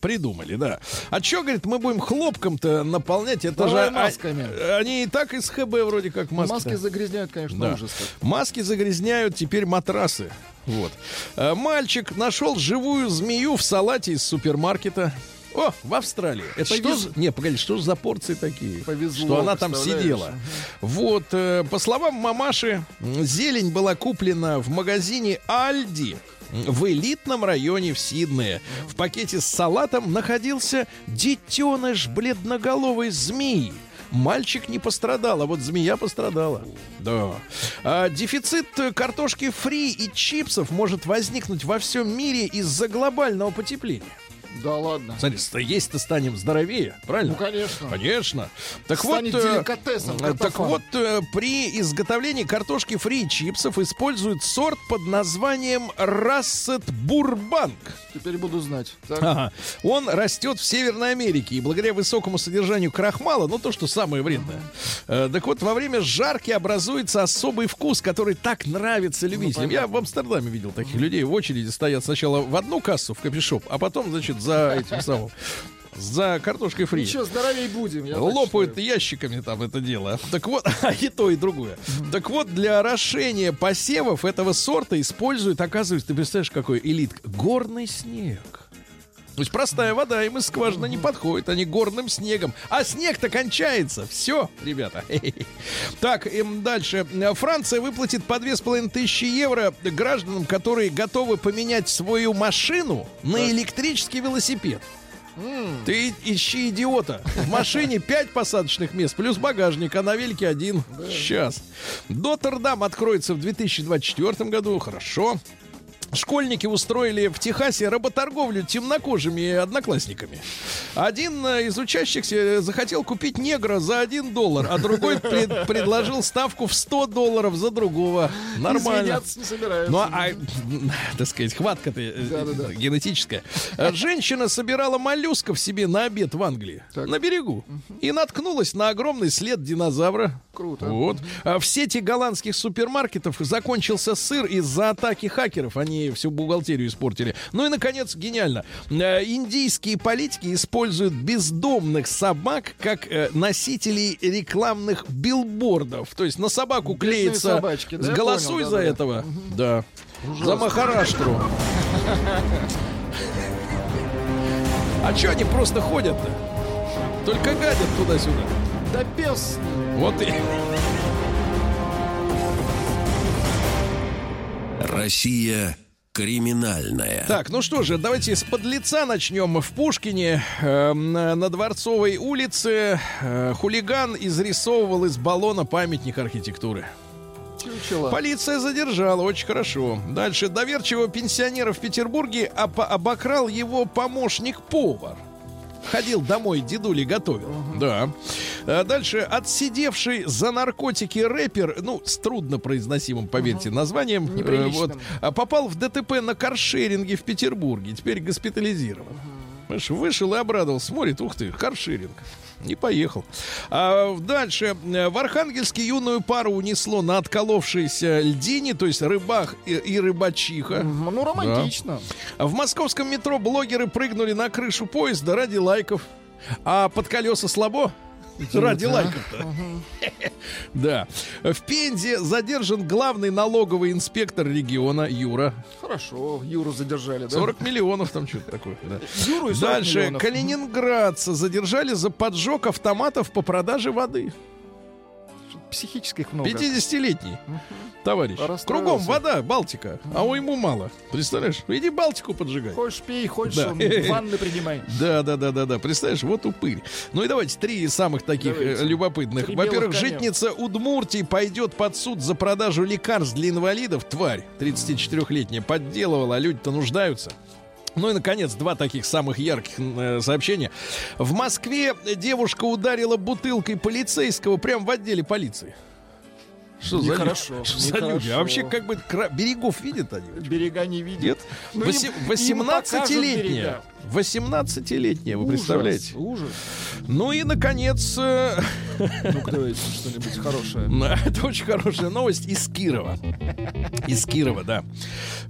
Придумали, да. А что, говорит, мы будем хлопком-то наполнять? Это Давай же... а- масками. Они и так из ХБ вроде как маски. Маски загрязняют, конечно, Да. ужас. Маски загрязняют теперь матрасы. Вот. А, Мальчик нашел живую змею в салате из супермаркета. О, в Австралии. Это что за- Не, погоди, что за порции такие? Повезло, что она там сидела. Вот, э, по словам мамаши, зелень была куплена в магазине Альди в элитном районе в Сиднее. В пакете с салатом находился детеныш бледноголовой змеи. Мальчик не пострадал, а вот змея пострадала. Да. А, дефицит картошки фри и чипсов может возникнуть во всем мире из-за глобального потепления. Да ладно. Смотри, ст- есть-то станем здоровее, правильно? Ну, конечно. Конечно. Так Станет вот, э, деликатесом э, так вот, э, при изготовлении картошки фри и чипсов используют сорт под названием Рассет Бурбанк. Теперь буду знать. Так. Ага. Он растет в Северной Америке и благодаря высокому содержанию крахмала, ну то, что самое вредное. э, так вот, во время жарки образуется особый вкус, который так нравится любителям. Я в Амстердаме видел таких людей. В очереди стоят сначала в одну кассу в копишоп, а потом, значит, за этим самым за картошкой фри. Ничего, здоровее будем. я Лопают ящиками там это дело. Так вот, а и то, и другое. Так вот, для орошения посевов этого сорта используют, оказывается, ты представляешь, какой элит? Горный снег. То есть простая вода им из скважины не подходит, они горным снегом. А снег-то кончается. Все, ребята. Так, им дальше. Франция выплатит по 2500 евро гражданам, которые готовы поменять свою машину на электрический велосипед. Ты ищи идиота. В машине 5 посадочных мест, плюс багажник, а на велике один. Сейчас. Доттердам откроется в 2024 году. Хорошо. Школьники устроили в Техасе работорговлю темнокожими одноклассниками. Один э, из учащихся захотел купить негра за 1 доллар, а другой пред- предложил ставку в 100 долларов за другого. Нормально. Не собираюсь. Ну, а, так сказать, хватка-то э, Да-да-да. генетическая. Э, Женщина собирала моллюсков себе на обед в Англии, Так. на берегу, и наткнулась на огромный след динозавра. Круто. Вот. А в сети голландских супермаркетов закончился сыр из-за атаки хакеров. Они они всю бухгалтерию испортили. Ну и, наконец, гениально. Э, Индийские политики используют бездомных собак как э, носителей рекламных билбордов. То есть на собаку Бедные клеится собачки, да, «Голосуй понял, за да-да. этого». Да. За Махараштру. А что они просто ходят-то? Только гадят туда-сюда. Да пес. Вот и... Россия криминальная. Так, ну что же, давайте с подлеца начнем. В Пушкине э, на на Дворцовой улице э, хулиган изрисовывал из баллона памятник архитектуры. Чучело. Полиция задержала, очень хорошо. Дальше. Доверчивого пенсионера в Петербурге опо- обокрал его помощник-повар. Ходил домой, дедули готовил. Да. А дальше. Отсидевший за наркотики рэпер, ну, с труднопроизносимым, поверьте, названием, э, вот, а попал в ДТП на каршеринге в Петербурге. Теперь госпитализирован. Понимаешь, вышел и обрадовался. Смотрит, ух ты, каршеринг. Не поехал. А дальше. Э, В Архангельске юную пару унесло на отколовшейся льдине, то есть рыбах и, и рыбачиха. Ну, романтично. А В московском метро блогеры прыгнули на крышу поезда ради лайков. А под колеса слабо? Ради лайков-то. Да. В Пензе задержан главный налоговый инспектор региона Юра. Хорошо, Юру задержали, да? 40 миллионов там что-то такое. да. Юру и 40 Дальше. Калининградца задержали за поджог автоматов по продаже воды. Психических много. 50-летний товарищ. Расстроился. Кругом вода, Балтика. А у ему мало. Представляешь? Иди Балтику поджигай. Хочешь пей, хочешь Да. ванны принимай. Да, да, да, да, да. Представляешь, вот упырь. Ну и давайте три самых таких Давайте. э, любопытных. Три Во-первых, житница Удмуртии пойдет под суд за продажу лекарств для инвалидов. Тварь, 34-летняя, подделывала, а люди-то нуждаются. Ну и, наконец, два таких самых ярких э, сообщения. В Москве девушка ударила бутылкой полицейского прямо в отделе полиции. Что за люди? Нехорошо, Что за люди? нехорошо. А вообще, как бы, кра- берегов видят они? Берега не видит. Нет? Ну, им- Восе- им покажут 18-летняя. берега. 18-летняя, вы Ужас, представляете? Ужас. Ну и, наконец, Ну-ка, давайте что-нибудь хорошее. это очень хорошая новость из Кирова. Из Кирова, да.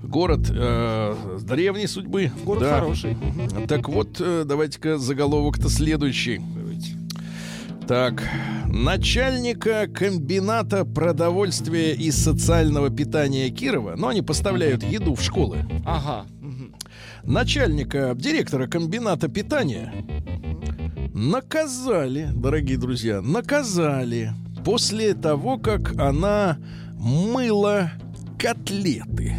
Город э, древней судьбы. Город Да. хороший. Так вот, э, давайте-ка заголовок-то следующий. Так, начальника комбината продовольствия и социального питания Кирова, ну, они поставляют еду в школы. Ага. начальника, директора комбината питания наказали, дорогие друзья, наказали после того, как она мыла котлеты.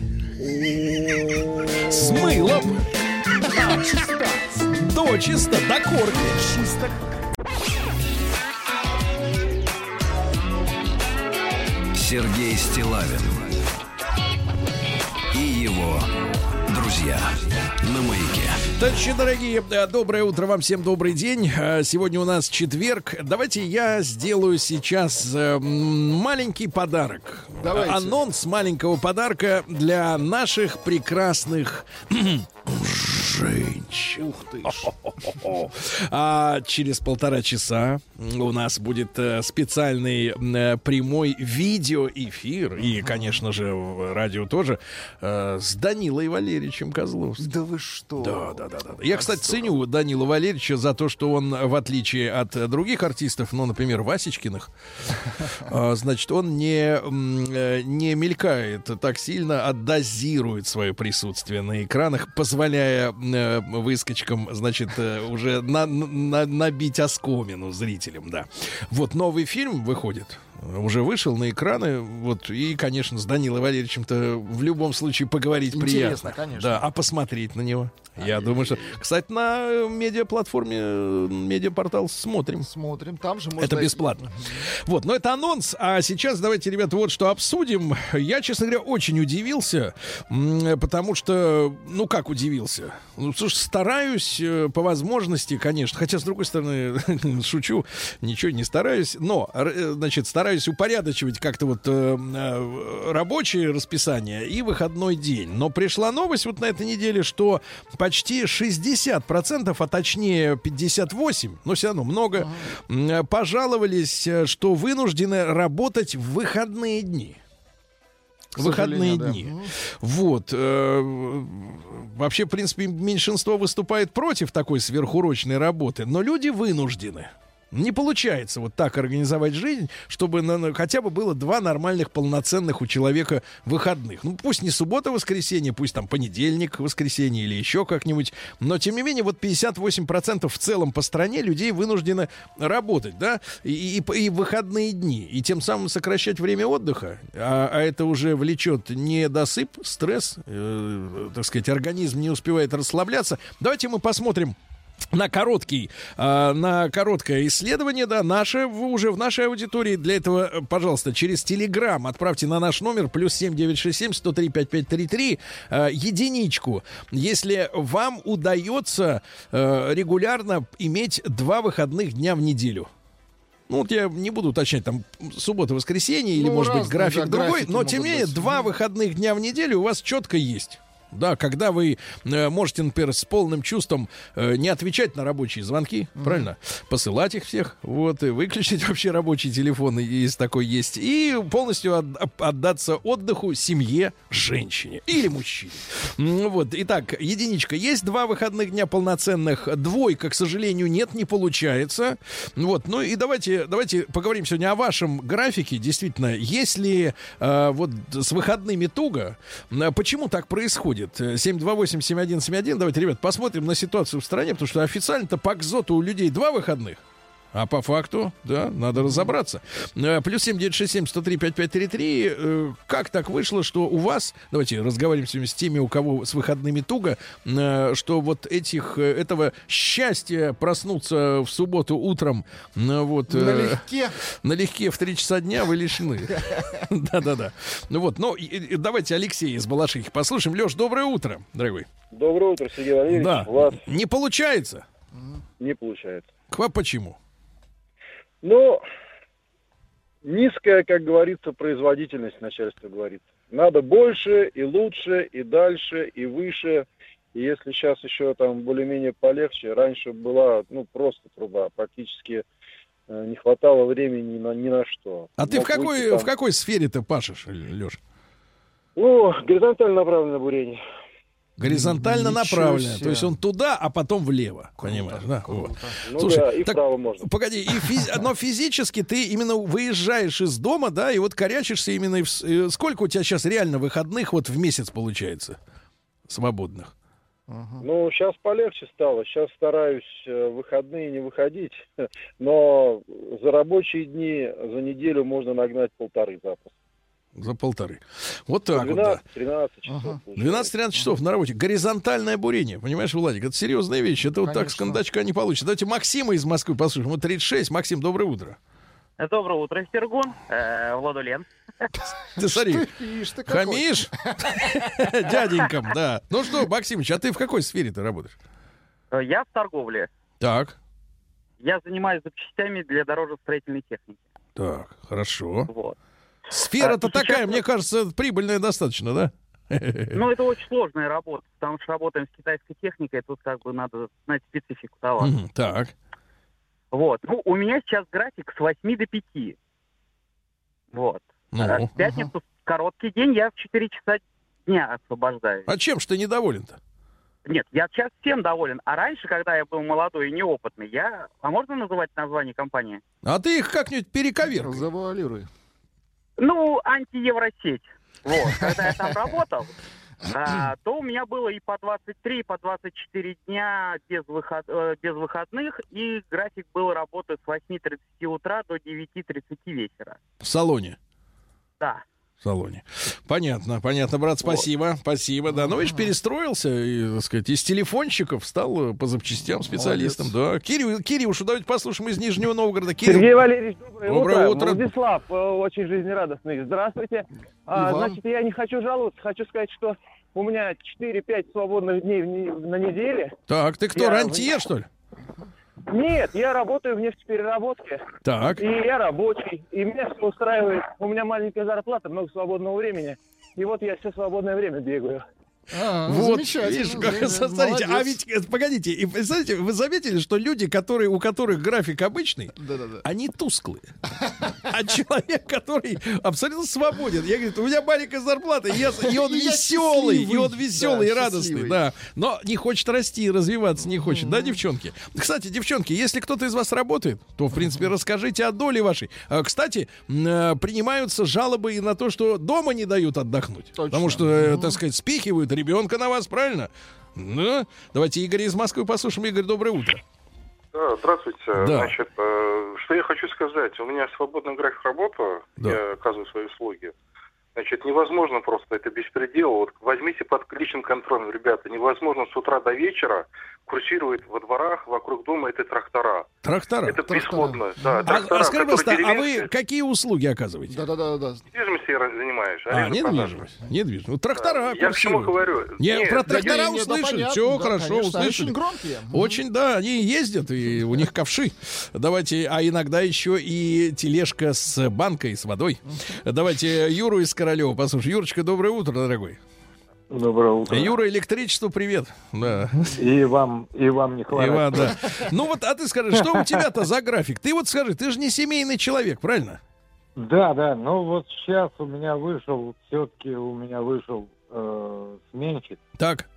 С мылом. До чисто, до корки. Сергей Стилавин и его друзья на маяке. Товарищи дорогие, э, доброе утро вам всем, добрый день. Э, Сегодня у нас четверг. Давайте я сделаю сейчас э, маленький подарок. Давайте. Анонс маленького подарка для наших прекрасных женщин. Ух ты ж. А через полтора часа у нас будет э, специальный э, прямой видеоэфир и, конечно же, в радио тоже э, с Данилой Валерьевичем Козловским. Да вы что? Да, да, да, да. Я, кстати, ценю Данила Валерьевича за то, что он, в отличие от других артистов, ну, например, Васечкиных, а, значит, он не, не мелькает так сильно, а дозирует свое присутствие на экранах, позволяя э, выскочкам, значит, э, уже на- на- набить оскомину зрителям, да. Вот новый фильм выходит. Уже вышел на экраны, вот, и, конечно, с Данилой Валерьевичем-то в любом случае поговорить Интересно, приятно. конечно. Да, а посмотреть на него. Я думаю, что... Кстати, на э, медиаплатформе, э, медиапортал смотрим. Смотрим, там же можно... Это бесплатно. Вот, но это анонс. А сейчас давайте, ребята, вот что обсудим. Я, честно говоря, очень удивился, потому что, ну как удивился? Ну, слушай, стараюсь э, по возможности, конечно, хотя, с другой стороны, шучу, ничего не стараюсь, но, значит, стараюсь упорядочивать как-то вот э, э, рабочее расписание и выходной день. Но пришла новость вот на этой неделе, что почти 60%, а точнее 58%, но все равно много, м, пожаловались, э, что вынуждены работать в выходные дни. выходные сожалению, да. дни. Вот. э, Вообще, в принципе, меньшинство выступает против такой сверхурочной работы, но люди вынуждены. Не получается вот так организовать жизнь, чтобы на- на- хотя бы было два нормальных, полноценных у человека выходных. Ну, пусть не суббота, воскресенье, пусть там понедельник, воскресенье или еще как-нибудь. Но, тем не менее, вот 58% в целом по стране людей вынуждены работать, да, и, и- и выходные дни. И тем самым сокращать время отдыха. А, а это уже влечет недосып, стресс, э, так сказать, организм не успевает расслабляться. Давайте мы посмотрим на короткий, а, на короткое исследование, да, наше уже в нашей аудитории. Для этого, э, пожалуйста, через Телеграм отправьте на наш номер плюс семь девять шесть семь сто три пять пять три три единичку, если вам удается э, регулярно иметь два выходных дня в неделю. Ну, вот я не буду уточнять, там, суббота, воскресенье или, Ну, может быть, разные, график да, другой, но, тем не менее, быть. два выходных дня в неделю у вас четко есть. Да, когда вы э, можете, например, с полным чувством э, не отвечать на рабочие звонки, правильно? Посылать их всех, вот, и выключить вообще рабочий телефон, если такой есть, и полностью от- отдаться отдыху семье, женщине или мужчине. Вот, итак, единичка. Есть два выходных дня полноценных, двойка, к сожалению, нет, не получается. Вот, ну и давайте, давайте поговорим сегодня о вашем графике. Действительно, если э, вот с выходными туго, почему так происходит? Э, 728-7171, давайте, ребят, посмотрим на ситуацию в стране, потому что официально-то по КЗОТу у людей два выходных. А по факту, да, надо разобраться. Э, Плюс 7967-103-5533. Э, Как так вышло, что у вас, давайте разговариваем сегодня с теми, у кого с выходными туго, э, что вот этих, этого счастья проснуться в субботу утром, вот... э, Налегке. Налегке в 3 часа дня вы лишены. Да-да-да. Ну вот, ну, и- и давайте Алексея из Балашихи послушаем. Леш, доброе утро, дорогой. Доброе утро, Сергей Валерьевич. Да. Не получается? не получается. Почему? Ну, низкая, как говорится, производительность начальство говорит. Надо больше и лучше, и дальше, и выше. И если сейчас еще там более-менее полегче, раньше была, ну, просто труба, практически э, не хватало времени ни на, ни на что. А ты в Мог какой, выйти там- в какой сфере ты пашешь, Леш? Ну, горизонтально направленное бурение. Горизонтально направлено. себе. То есть он туда, а потом влево. Понимаешь, да? Вот. Ну Слушай, да, и так- вправо можно. Погоди, и физи- но физически ты именно выезжаешь из дома, да, и вот корячишься именно... в э, Сколько у тебя сейчас реально выходных вот в месяц получается? Свободных. Ну, сейчас полегче стало. Сейчас стараюсь э, в выходные не выходить. Но за рабочие дни за неделю можно нагнать полторы запуска. За полторы. Вот так вот, да. 12-13 часов. получается. 12-13 часов на работе. Горизонтальное бурение. Понимаешь, Владик, это серьезная вещь. Это вот так с Конечно. кондачка не получится. Давайте Максима из Москвы послушаем. Вот 36. Максим, доброе утро. Доброе утро, Сергун, э, Владулен. Ты смотри, хамишь дяденькам, да. Ну что, Максимыч, а ты в какой сфере ты работаешь? Э, Я в торговле. Так, Я занимаюсь запчастями для дорожно-строительной техники. так, хорошо. Вот. Сфера-то А, такая, мне кажется, прибыльная достаточно, да? Ну, это очень сложная работа, потому что работаем с китайской техникой, тут как бы надо знать специфику товара. Мгм, Так, Вот. Ну, у меня сейчас график с 8 до 5. Вот. А ну. в пятницу короткий день, я в 4 часа дня освобождаюсь. А чем ж ты недоволен-то? Нет, я сейчас всем доволен. А раньше, когда я был молодой и неопытный, я... А можно называть название компании? А ты их как-нибудь перековеркай. Завуалируй. Ну, антиевросеть. Вот, когда я там работал, а, то у меня было и по 23, и по 24 дня без, выход, э, без выходных, и график был работы с 8.30 утра до 9.30 вечера. В салоне. Да. В салоне. Понятно, понятно, брат, спасибо, спасибо, да. Ну, видишь, перестроился, и, так сказать, из телефонщиков стал э, по запчастям специалистом, да. Кирилл, Кирюша, давайте послушаем из Нижнего Новгорода. Кирилл, Сергей Валерьевич, доброе, Доброе утро. Владислав, э, очень жизнерадостный. Здравствуйте. А, значит, я не хочу жаловаться, хочу сказать, что у меня 4-5 свободных дней на неделе. так, ты кто, Я- рантье, что ли? Нет, я работаю в нефтепереработке, Так, и я рабочий, и меня все устраивает. У меня маленькая зарплата, много свободного времени, и вот я все свободное время бегаю. А, Вот, видишь, как, да, да, смотрите, а ведь, э, погодите, и представляете, вы заметили, что люди, которые, у которых график обычный, Да-да-да. они тусклые. А человек, который абсолютно свободен, я говорю, у меня маленькая зарплата, и, я- и он И я веселый, и он веселый и Да, радостный, счастливый. да. Но не хочет расти, развиваться не хочет, да, девчонки? Кстати, девчонки, если кто-то из вас работает, то, в принципе, расскажите о доле вашей. А, Кстати, э, принимаются жалобы и на то, что дома не дают отдохнуть. Точно. Потому что, э, так сказать, спихивают ребенка на вас, правильно? Ну, давайте Игоря из Москвы послушаем. Игорь, доброе утро. Да, здравствуйте. Да. Значит, э, что я хочу сказать. У меня свободный график работы, Да. я оказываю свои услуги. Значит, невозможно просто, это беспредел. Вот возьмите под личным контролем, ребята. Невозможно с утра до вечера курсировать во дворах вокруг дома эти трактора. Трактора. Это бесплодно. Да, А, трактора, а скажи, пожалуйста, а вы какие услуги оказываете? Да-да-да. Недвижимостью я занимаюсь. А, продажа. недвижимость. Недвижимость. Ну, трактора Я к чему говорю? Не, Нет, про да трактора не, не, да, услышали. Все да, хорошо, конечно, услышали. очень громкие. Очень, да, они ездят, и у них ковши. Давайте, а иногда еще и тележка с банкой, с водой. Давайте Юру из Королева послушаем. Юрочка, доброе утро, дорогой. Доброе утро. Юра, электричество, привет. Да. И вам, и вам не хворать. Иван, да. Ну вот, а ты скажи, что у тебя-то за график? Ты вот скажи, ты же не семейный человек, правильно? Да, да, ну вот сейчас у меня вышел, все-таки у меня вышел э, сменщик, Так.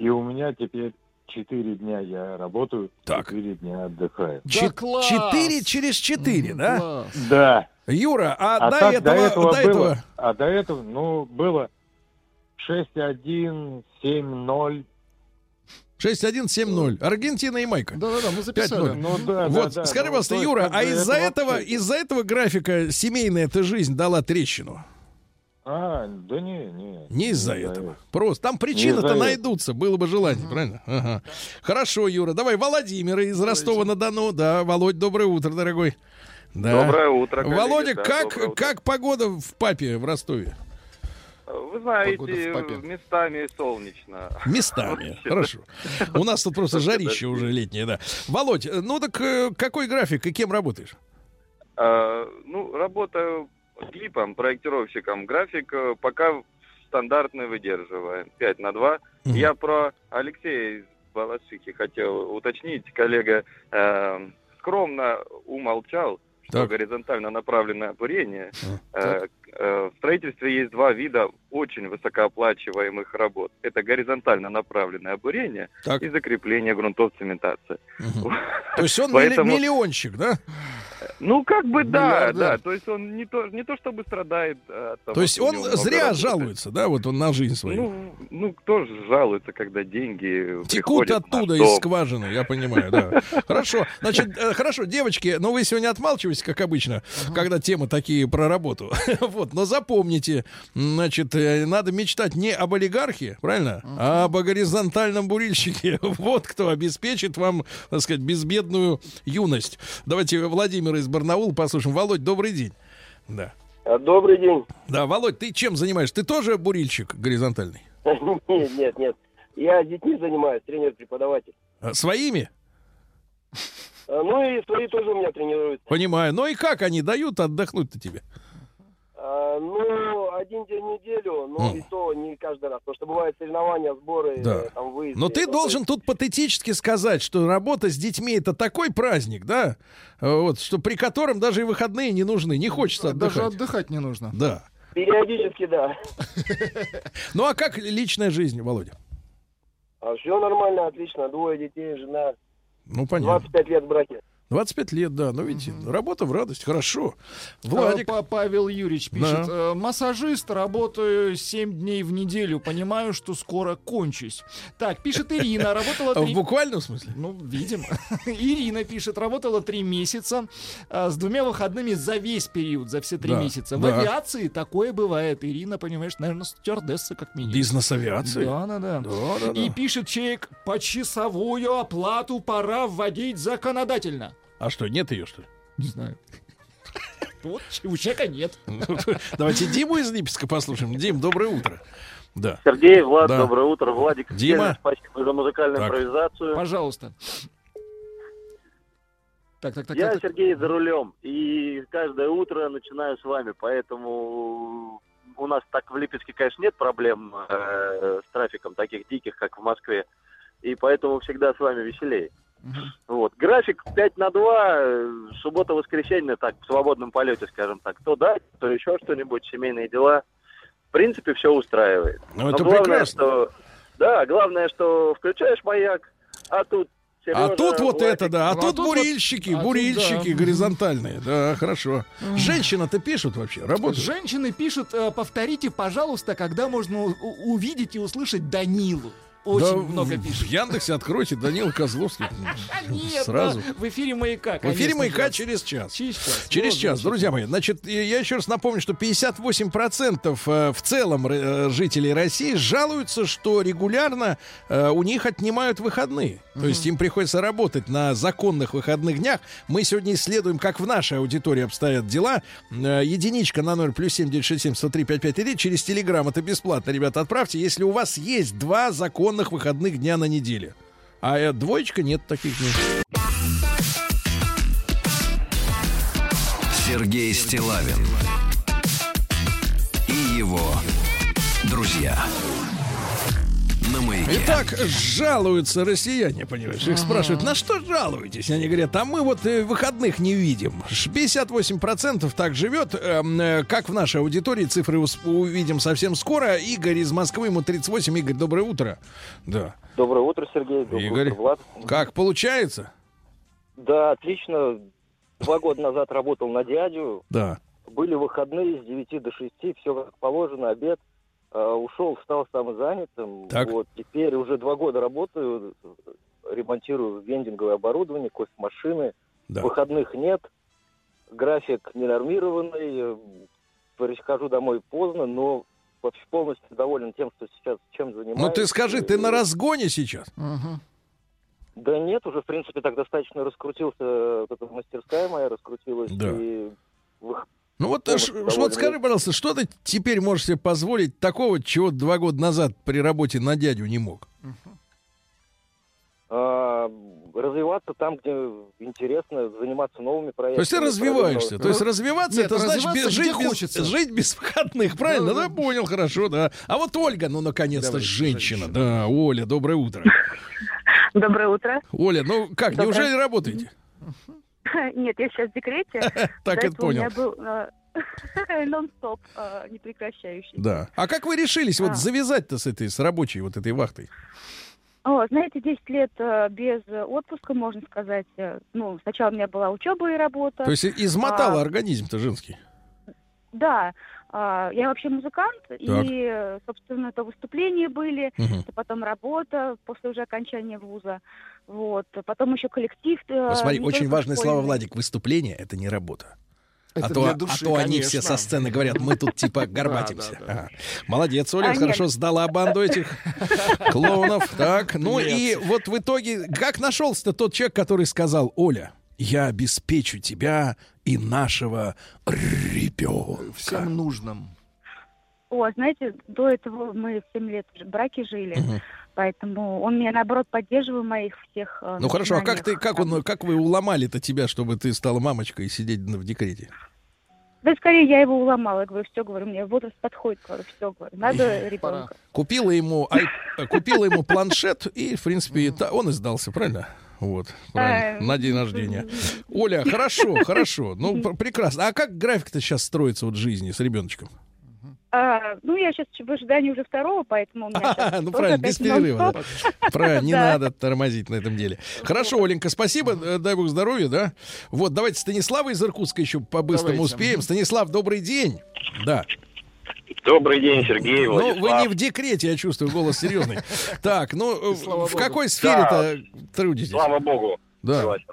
И у меня теперь четыре дня я работаю, Так. четыре дня отдыхаю. Да Чет- класс! Четыре через четыре, да? Класс. Да. Юра, а, А до, так этого, до этого до было, этого... а до этого, ну, было 6-1, 7-0. 6-1-7-0. Аргентина и Майка. Да-да-да, мы записали. 5-0. Ну да, Вот, да, да. скажи, Ну, пожалуйста, Юра, а из-за это этого, вообще- из-за этого графика семейная эта жизнь дала трещину? А, да не, не. Не из-за не этого. Просто там причины-то из-за этого. найдутся, было бы желание, правильно? Ага. Хорошо, Юра. Давай Владимир из Ростова-на-Дону. Да, Володь, доброе утро, дорогой. Да. Доброе утро, коллеги. Володя, Да, как, утро. как погода в папе в Ростове? Вы знаете, местами солнечно. Местами. Хорошо. У нас тут просто жарище уже летнее, да. Володь, ну так э, какой график и кем работаешь? А, ну, работаю клипом, проектировщиком. График э, пока стандартный выдерживаем. 5 на 2. Мгм. Я про Алексея из Балашихи хотел уточнить. Коллега э, скромно умолчал, что Так. горизонтально направленное бурение. А, э, в строительстве есть два вида очень высокооплачиваемых работ. Это горизонтально направленное бурение Так. и закрепление грунтов цементации. Мгм. То есть он Поэтому- миллионщик, да? Ну, как бы да, Миллиардер. да. То есть он не то, не то чтобы страдает от того, То есть он зря работы. жалуется, да, вот он на жизнь свою. Ну, ну, кто же жалуется, когда деньги Текут оттуда из скважины, я понимаю, да. Хорошо. Значит, э, хорошо, девочки, но вы сегодня отмалчиваетесь, как обычно, когда темы такие про работу. Вот, но запомните, значит, э, надо мечтать не об олигархе, правильно, а об горизонтальном бурильщике. Вот кто обеспечит вам, так сказать, безбедную юность. Давайте Владимира из Барнаула послушаем. Володь, добрый день. Да. Добрый день. Да, Володь, ты чем занимаешься? Ты тоже бурильщик горизонтальный? Нет, нет, нет. Я детьми занимаюсь, тренер-преподаватель. А, Своими? А, Ну и свои тоже у меня тренируются. Понимаю. Ну и как они дают отдохнуть-то тебе? А, Ну, один день в неделю, но М. и то не каждый раз. Потому что бывают соревнования, сборы, Да. там выезды. Но ты Ну, должен тут патетически сказать, что работа с детьми это такой праздник, да, Э, вот, что при котором даже и выходные не нужны, не хочется Даже отдыхать. отдыхать не нужно. Да. Периодически, да. Ну а как личная жизнь, Володя? А все нормально, отлично. Двое детей, жена. Ну понятно. 25 лет в браке. 25 лет, да. Ну видите, работа в радость, хорошо. Владик. А, Па- Павел Юрьевич пишет. Да. э, Массажист, работаю 7 дней в неделю. Понимаю, что скоро кончусь. Так, пишет Ирина. Работала А В буквальном смысле? Ну, видимо. Ирина пишет, работала три месяца а, с двумя выходными за весь период, за все три Да, месяца. В да. авиации такое бывает. Ирина, понимаешь, наверное, стюардесса как минимум. Бизнес авиации. Да, да, да. Да, да, И пишет человек, почасовую оплату пора вводить законодательно. А что, нет ее, что ли? Не знаю. Вот у человека нет. Давайте Диму из Липецка послушаем. Дим, доброе утро. Да. Сергей, Влад, Да. доброе утро. Владик, Дима. спасибо за музыкальную Так. импровизацию. Пожалуйста. Так, так, так, Я, так, так. Сергей, за рулем. И каждое утро начинаю с вами, поэтому у нас так в Липецке, конечно, нет проблем э, с трафиком таких диких, как в Москве. И поэтому всегда с вами веселее. Вот. График 5 на 2, э, суббота-воскресенье, так, в свободном полете, скажем так. То да, то еще что-нибудь, семейные дела. В принципе, все устраивает. Ну, это главное, прекрасно. что... Да, главное, что включаешь маяк, а тут А Сережа, тут вот Владик. это, да. А Ну, а тут тут вот- бурильщики, а тут бурильщики да. горизонтальные. Да, хорошо. Женщина-то пишут вообще, работают. Женщины пишут, э, повторите, пожалуйста, когда можно увидеть и услышать Данилу. Очень Да, много пишут. В Яндексе откройте Данила Козловский. Нет, Сразу. в эфире маяка. В эфире «Маяка» через час. Через час. Через час, друзья мои. Значит, я еще раз напомню, что 58% э, в целом э, жителей России жалуются, что регулярно э, у них отнимают выходные. То есть им приходится работать на законных выходных днях. Мы сегодня исследуем, как в нашей аудитории обстоят дела. Единичка на 0 плюс 7 967 103 5533 через Телеграм. Это бесплатно, ребята, отправьте. Если у вас есть два законных выходных дня на неделе. А э, двоечка нет таких дней. Сергей Стилавин и его друзья. На маяке. Итак, жалуются россияне, понимаешь? Их спрашивают, на что жалуетесь? Они говорят, а мы вот э, выходных не видим. Ш- 58% так живет, эм, э, как в нашей аудитории. Цифры увидим совсем скоро. Игорь из Москвы, ему 38. Игорь, доброе утро. Да. Доброе утро, Сергей. Доброе Игорь, утро, Влад. как получается? Да, отлично. Два года назад работал на дядю. Да. Были выходные с 9 до 6, все как положено, обед. А, ушел, стал самозанятым. Так. Вот, теперь уже два года работаю, ремонтирую вендинговое оборудование, кофемашины. Да. Выходных нет, график ненормированный. э, Прихожу домой поздно, но вообще полностью доволен тем, что сейчас чем занимаюсь. Ну ты скажи, ты на разгоне сейчас? Да нет, уже, в принципе, так достаточно раскрутился, э, вот эта мастерская моя раскрутилась. Да. И Ну вот, полностью ш- вот скажи, пожалуйста, что ты теперь можешь себе позволить такого, чего два года назад при работе на дядю не мог? А, развиваться там, где интересно, заниматься новыми проектами. То есть ты развиваешься. То есть развиваться Нет, это значит без- жить, без, хочется. жить без выходных, правильно? Да, Да, понял, хорошо, да. А вот Ольга, ну наконец-то Давай, женщина. Да, Оля, доброе утро. Доброе утро. Оля, ну как, Доброе. неужели работаете? Нет, я сейчас в декрете. Так это этого У меня понял. был э, нон-стоп, э, непрекращающий. Да. А как вы решились вот А. завязать-то с этой, с рабочей вот этой вахтой? О, знаете, 10 лет э, без отпуска, можно сказать. Ну, сначала у меня была учеба и работа. То есть измотала А, организм-то женский. Да. А, Я вообще музыкант, и, э, собственно, это выступления были, Мгм. это потом работа после уже окончания вуза. Вот. Потом еще коллектив. э, Посмотри, не очень важное слово. Владик. Выступление — это не работа. Это а то, для а души, то они все конечно. со сцены говорят, мы тут типа горбатимся. Да, да, да. Ага. Молодец, Оля, А, нет. хорошо сдала банду этих клоунов. Так, ну Нет. и вот в итоге, как нашелся тот человек, который сказал, Оля, я обеспечу тебя и нашего ребенка. Всем нужным. О, знаете, до этого мы 7 лет в браке жили, Мгм. поэтому он меня, наоборот, поддерживал моих всех э, Ну хорошо, а как ты, как он, как вы уломали-то тебя, чтобы ты стала мамочкой и сидеть в декрете? Да скорее я его уломала, я говорю, все, говорю, мне возраст подходит, говорю, все, говорю, надо ребенка. Купила ему, ай- купила ему планшет, и, в принципе, он и сдался, правильно? Вот, правильно, А, на день рождения. Оля, хорошо, хорошо, ну, пр- прекрасно. А как график-то сейчас строится вот жизни с ребеночком? А, ну, я сейчас в ожидании уже второго, поэтому у меня щас Ну, правильно, без перерыва. да. Правильно, не Да. надо тормозить на этом деле. Хорошо, Оленька, спасибо, э, дай бог здоровья, да? Вот, давайте Станислава из Иркутска еще по-быстрому успеем. Станислав, добрый день. Да. Добрый день, Сергей, Ну, вы не в декрете, я чувствую, голос серьезный. Так, ну, э, Слава в богу. какой сфере-то трудитесь? Слава богу. Да. Согласен.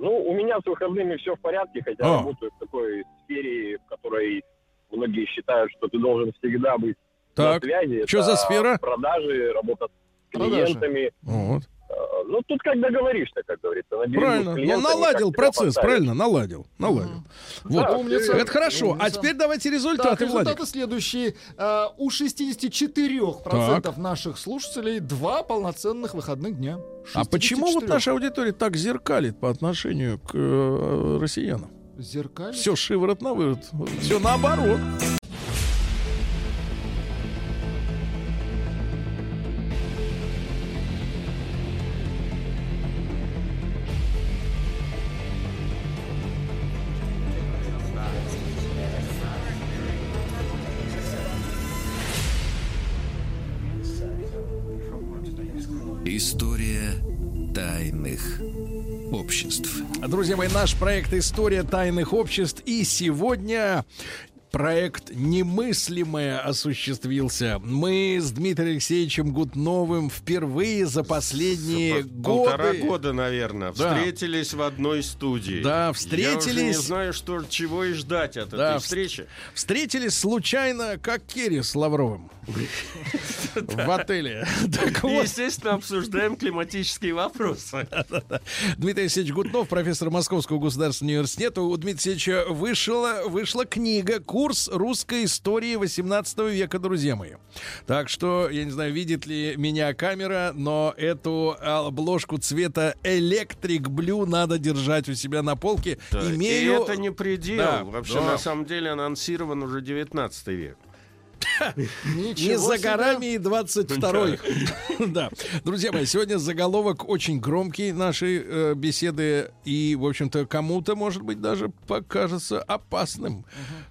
Ну, у меня с выходными все в порядке, хотя А. работаю в такой сфере, в которой многие считают, что ты должен всегда быть Так, на связи. что Это за сфера? Продажи, работа с Продажи. клиентами. Вот. Э, Ну, тут как договоришься, как говорится. на Правильно. Ну, наладил процесс, поставить. правильно, наладил. Наладил. Вот. Да, умница. Это хорошо. А Умница. теперь давайте Так, результаты, результаты Владик. следующие. А, У 64% наших слушателей два полноценных выходных дня. А почему вот 64? наша аудитория так зеркалит по отношению к э, россиянам? Зеркаль? Все шиворот на выворот. Все наоборот. Друзья мои, наш проект «История тайных обществ». И сегодня проект «Немыслимое» осуществился. Мы с Дмитрием Алексеевичем Гутновым впервые за последние годы... Полтора года, наверное, Да. встретились в одной студии. Да, Я уже встретились. не знаю, что, чего и ждать от Да, этой вс- встречи. Встретились случайно, как Керри с Лавровым. В отеле. Естественно, обсуждаем климатические вопросы. Дмитрий Алексеевич Гутнов, профессор Московского государственного университета. У Дмитрия Алексеевича вышла, вышла книга «Курс русской истории 18 века», друзья мои. Так что, я не знаю, видит ли меня камера, но эту обложку цвета Electric Blue надо держать у себя на полке. Да, Имею... И это не предел. Да, Вообще, да. на самом деле, анонсирован уже 19 век. Не за горами и 22-й. Да. Друзья мои, сегодня заголовок очень громкий нашей э, беседы и, в общем-то, кому-то, может быть, даже покажется опасным.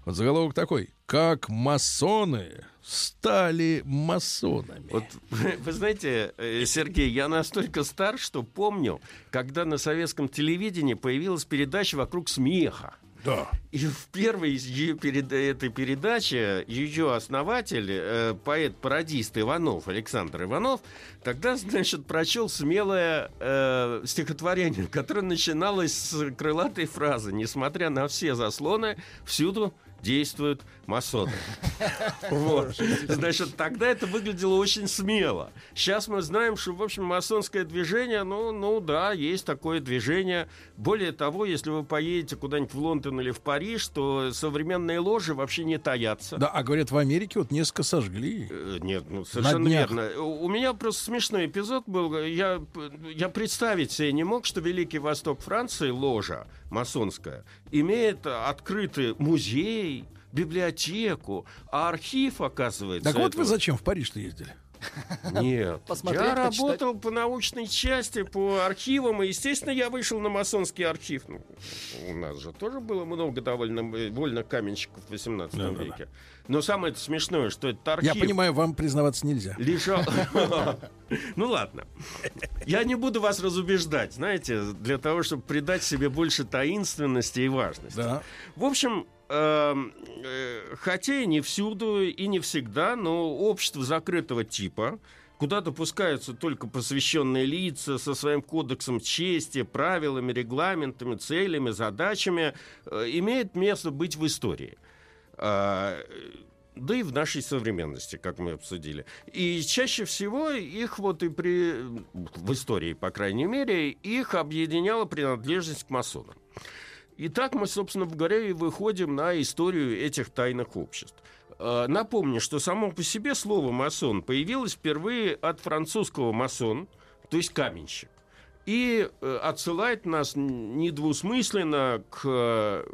Вот заголовок такой. Как масоны стали масонами. Вот вы знаете, э, Сергей, я настолько стар, что помню, когда на советском телевидении появилась передача вокруг смеха. Да. И в первой ее перед... этой передачи ее основатель, э, поэт-пародист Иванов, Александр Иванов, тогда, значит, прочел смелое э, стихотворение, которое начиналось с крылатой фразы «Несмотря на все заслоны, всюду действуют масоны». Вот. Значит, тогда это выглядело очень смело. Сейчас мы знаем, что, в общем, масонское движение, ну, ну да, есть такое движение. Более того, если вы поедете куда-нибудь в Лондон или в Париж, то современные ложи вообще не таятся. Да, а говорят, в Америке вот несколько сожгли. Э, Нет, ну совершенно верно. У у меня просто смешной эпизод был. Я, я представить себе не мог, что Великий Восток Франции, ложа масонская, имеет открытый музей, библиотеку, а архив, оказывается... Так вот вы этого- зачем в Париж-то ездили? Нет, Посмотреть, я почитать. работал по научной части, по архивам, и, естественно, я вышел на масонский архив. Ну, у нас же тоже было много довольно э, вольных каменщиков в 18 Да-да-да. веке. Но самое это смешное, что этот архив... Я понимаю, вам признаваться нельзя. лежал... Ну ладно. Я не буду вас разубеждать, знаете, для того, чтобы придать себе больше таинственности и важности. Да. В общем, хотя и не всюду, и не всегда, но общество закрытого типа, куда допускаются только посвященные лица со своим кодексом чести, правилами, регламентами, целями, задачами, э, имеет место быть в истории. А, да и в нашей современности, как мы обсудили. И чаще всего их вот и при... в истории, по крайней мере, их объединяла принадлежность к масонам. И так мы, собственно говоря, и выходим на историю этих тайных обществ. Э, Напомню, что само по себе слово «масон» появилось впервые от французского «масон», то есть каменщик. И э, отсылает нас недвусмысленно к э,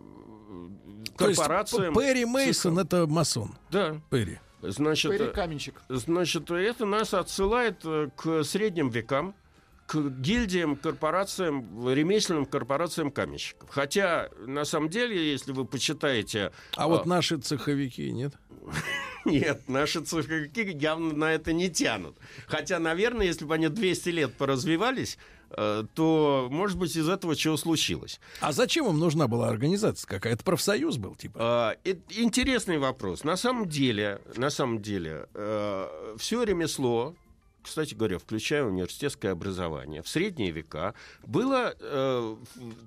То есть корпорациям. Перри Мейсон это масон. Да. Перри. Значит, Перри э, каменщик. Значит, это нас отсылает к средним векам, к гильдиям, корпорациям, ремесленным корпорациям каменщиков. Хотя, на самом деле, если вы почитаете... А вот наши цеховики, нет? Нет, наши цеховики явно на это не тянут. Хотя, наверное, если бы они 200 лет поразвивались, э, то, может быть, из этого чего случилось. А зачем им нужна была организация какая-то? Профсоюз был, типа? А, э- интересный вопрос. На самом деле, на самом деле, все ремесло, кстати говоря, включая университетское образование, в средние века было, э,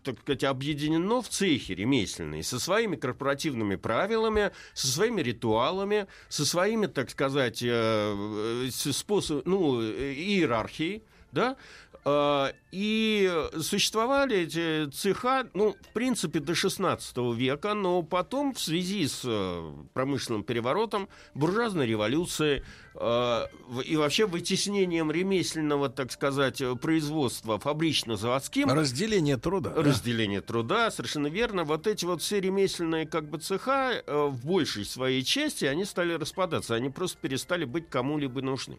так сказать, объединено в цехи ремесленные со своими корпоративными правилами, со своими ритуалами, со своими, так сказать, э, э, с- способ, ну, э, иерархией, да, И существовали эти цеха, ну, в принципе, до 16 века, но потом в связи с э, промышленным переворотом, буржуазной революцией в- и вообще вытеснением ремесленного, так сказать, э, производства фабрично-заводским... Разделение труда. да. Разделение труда, совершенно верно. Вот эти вот все ремесленные как бы цеха э, в большей своей части, они стали распадаться. Они просто перестали быть кому-либо нужны.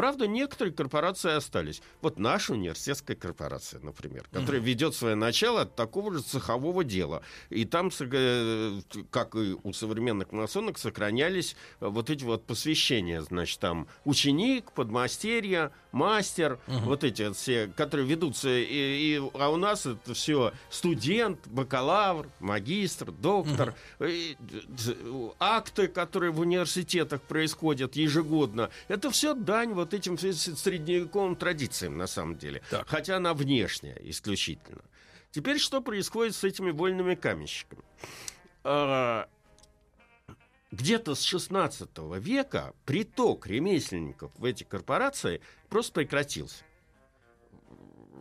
Правда, некоторые корпорации остались. Вот наша университетская корпорация, например, которая ведет свое начало от такого же цехового дела. И там, э, как и у современных масонок, сохранялись э, вот эти вот посвящения. Значит, там ученик, подмастерье, мастер, вот эти вот все, которые ведутся. И, и- а у нас это все студент, бакалавр, магистр, доктор. И, д- акты, которые в университетах происходят ежегодно. Это все дань вот этим с- с- средневековым традициям, на самом деле. Хотя она внешняя исключительно. Теперь что происходит с этими вольными каменщиками? А, Где-то с 16 века приток ремесленников в эти корпорации просто прекратился.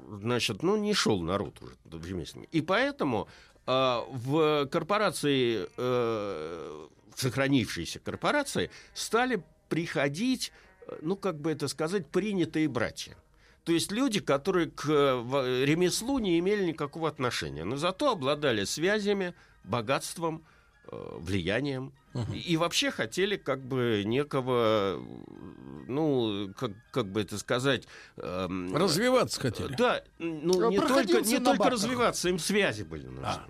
Значит, ну, не шел народ уже в ремесленники. И поэтому а, в корпорации, э, сохранившиеся корпорации, стали приходить, э, ну, как бы это сказать, принятые братья. То есть люди, которые к э, в- ремеслу не имели никакого отношения, но зато обладали связями, богатством, э, влиянием. И, и вообще хотели как бы некого, э, ну, как, как бы это сказать... эм, Развиваться хотели. Да, ну, не только, не только развиваться, им связи были нужны. А,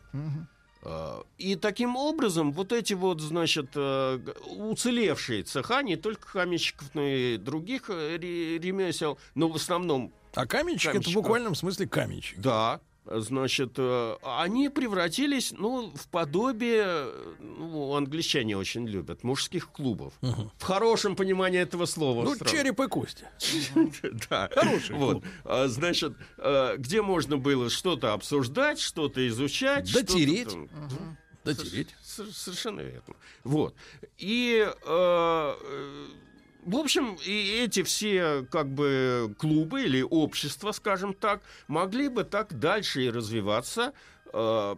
И таким образом вот эти вот, значит, э, уцелевшие цеха, не только каменщиков, но и других э, ре- ремесел, но в основном... А каменщик это в буквальном смысле каменщик. Да, значит, э, они превратились, ну, в подобие, э, ну, англичане очень любят, мужских клубов. В хорошем понимании этого слова. Ну, сразу. череп и кости. Да. Хороший Вот. А, Значит, э, где можно было что-то обсуждать, что-то изучать. что-то Дотереть. там- Дотереть. Совершенно верно. Вот. И, в общем, и эти все как бы клубы или общества, скажем так, могли бы так дальше и развиваться, э,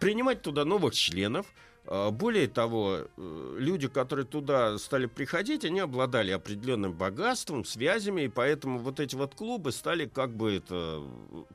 принимать туда новых членов. Э, Более того, э, люди, которые туда стали приходить, они обладали определенным богатством, связями, и поэтому вот эти вот клубы стали как бы это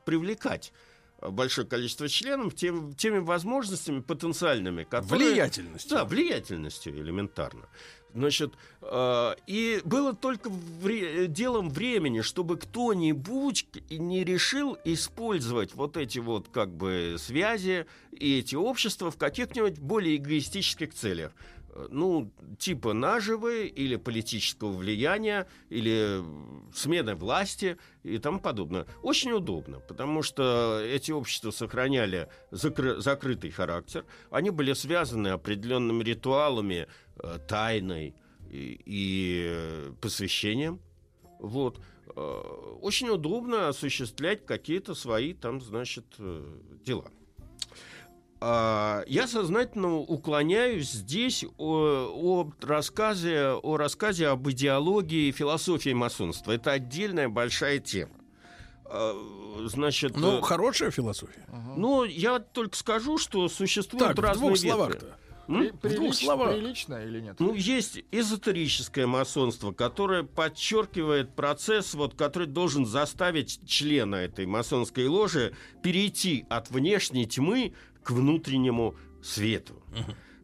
привлекать большое количество членов тем, теми возможностями потенциальными, которые... Влиятельностью. Да, влиятельностью элементарно. Значит, э, и было только вре- делом времени, чтобы кто-нибудь не решил использовать вот эти вот как бы связи и эти общества в каких-нибудь более эгоистических целях. Ну, типа наживы или политического влияния, или смены власти и тому подобное. Очень удобно, потому что эти общества сохраняли закры- закрытый характер, они были связаны определенными ритуалами, тайной и, и, э, посвящением. Вот. Э, Очень удобно осуществлять какие-то свои там, значит, э, дела. А, Я сознательно уклоняюсь здесь о, о рассказе, о рассказе об идеологии и философии масонства. Это отдельная большая тема. А, Значит, Ну, э, хорошая философия. ну, я только скажу, что существуют Так, в разные двух ветви. словах-то. При- В двух словах. Прилично или нет? Ну, есть эзотерическое масонство, которое подчеркивает процесс, вот, который должен заставить члена этой масонской ложи перейти от внешней тьмы к внутреннему свету.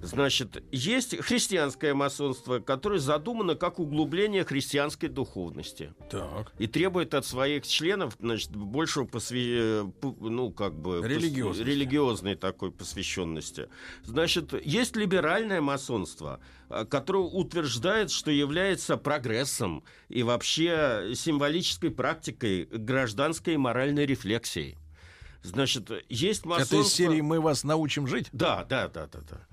Значит, есть христианское масонство, которое задумано как углубление христианской духовности Так. и требует от своих членов значит, большего посвя- ну, как бы, пос- Религиозности. религиозной такой посвященности. Значит, есть либеральное масонство, а, которое утверждает, что является прогрессом и вообще символической практикой гражданской и моральной рефлексии. Значит, есть масонство... Это из серии «Мы вас научим жить»? Да, да, да, да, да.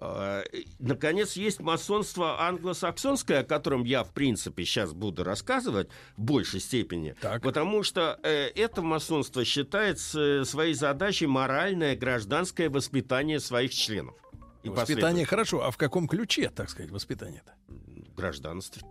А, Наконец, есть масонство англосаксонское, о котором я, в принципе, сейчас буду рассказывать в большей степени, потому что э, это масонство считает с- своей задачей моральное гражданское воспитание своих членов. И Воспитание хорошо, а в каком ключе, так сказать, воспитание-то? Гражданство.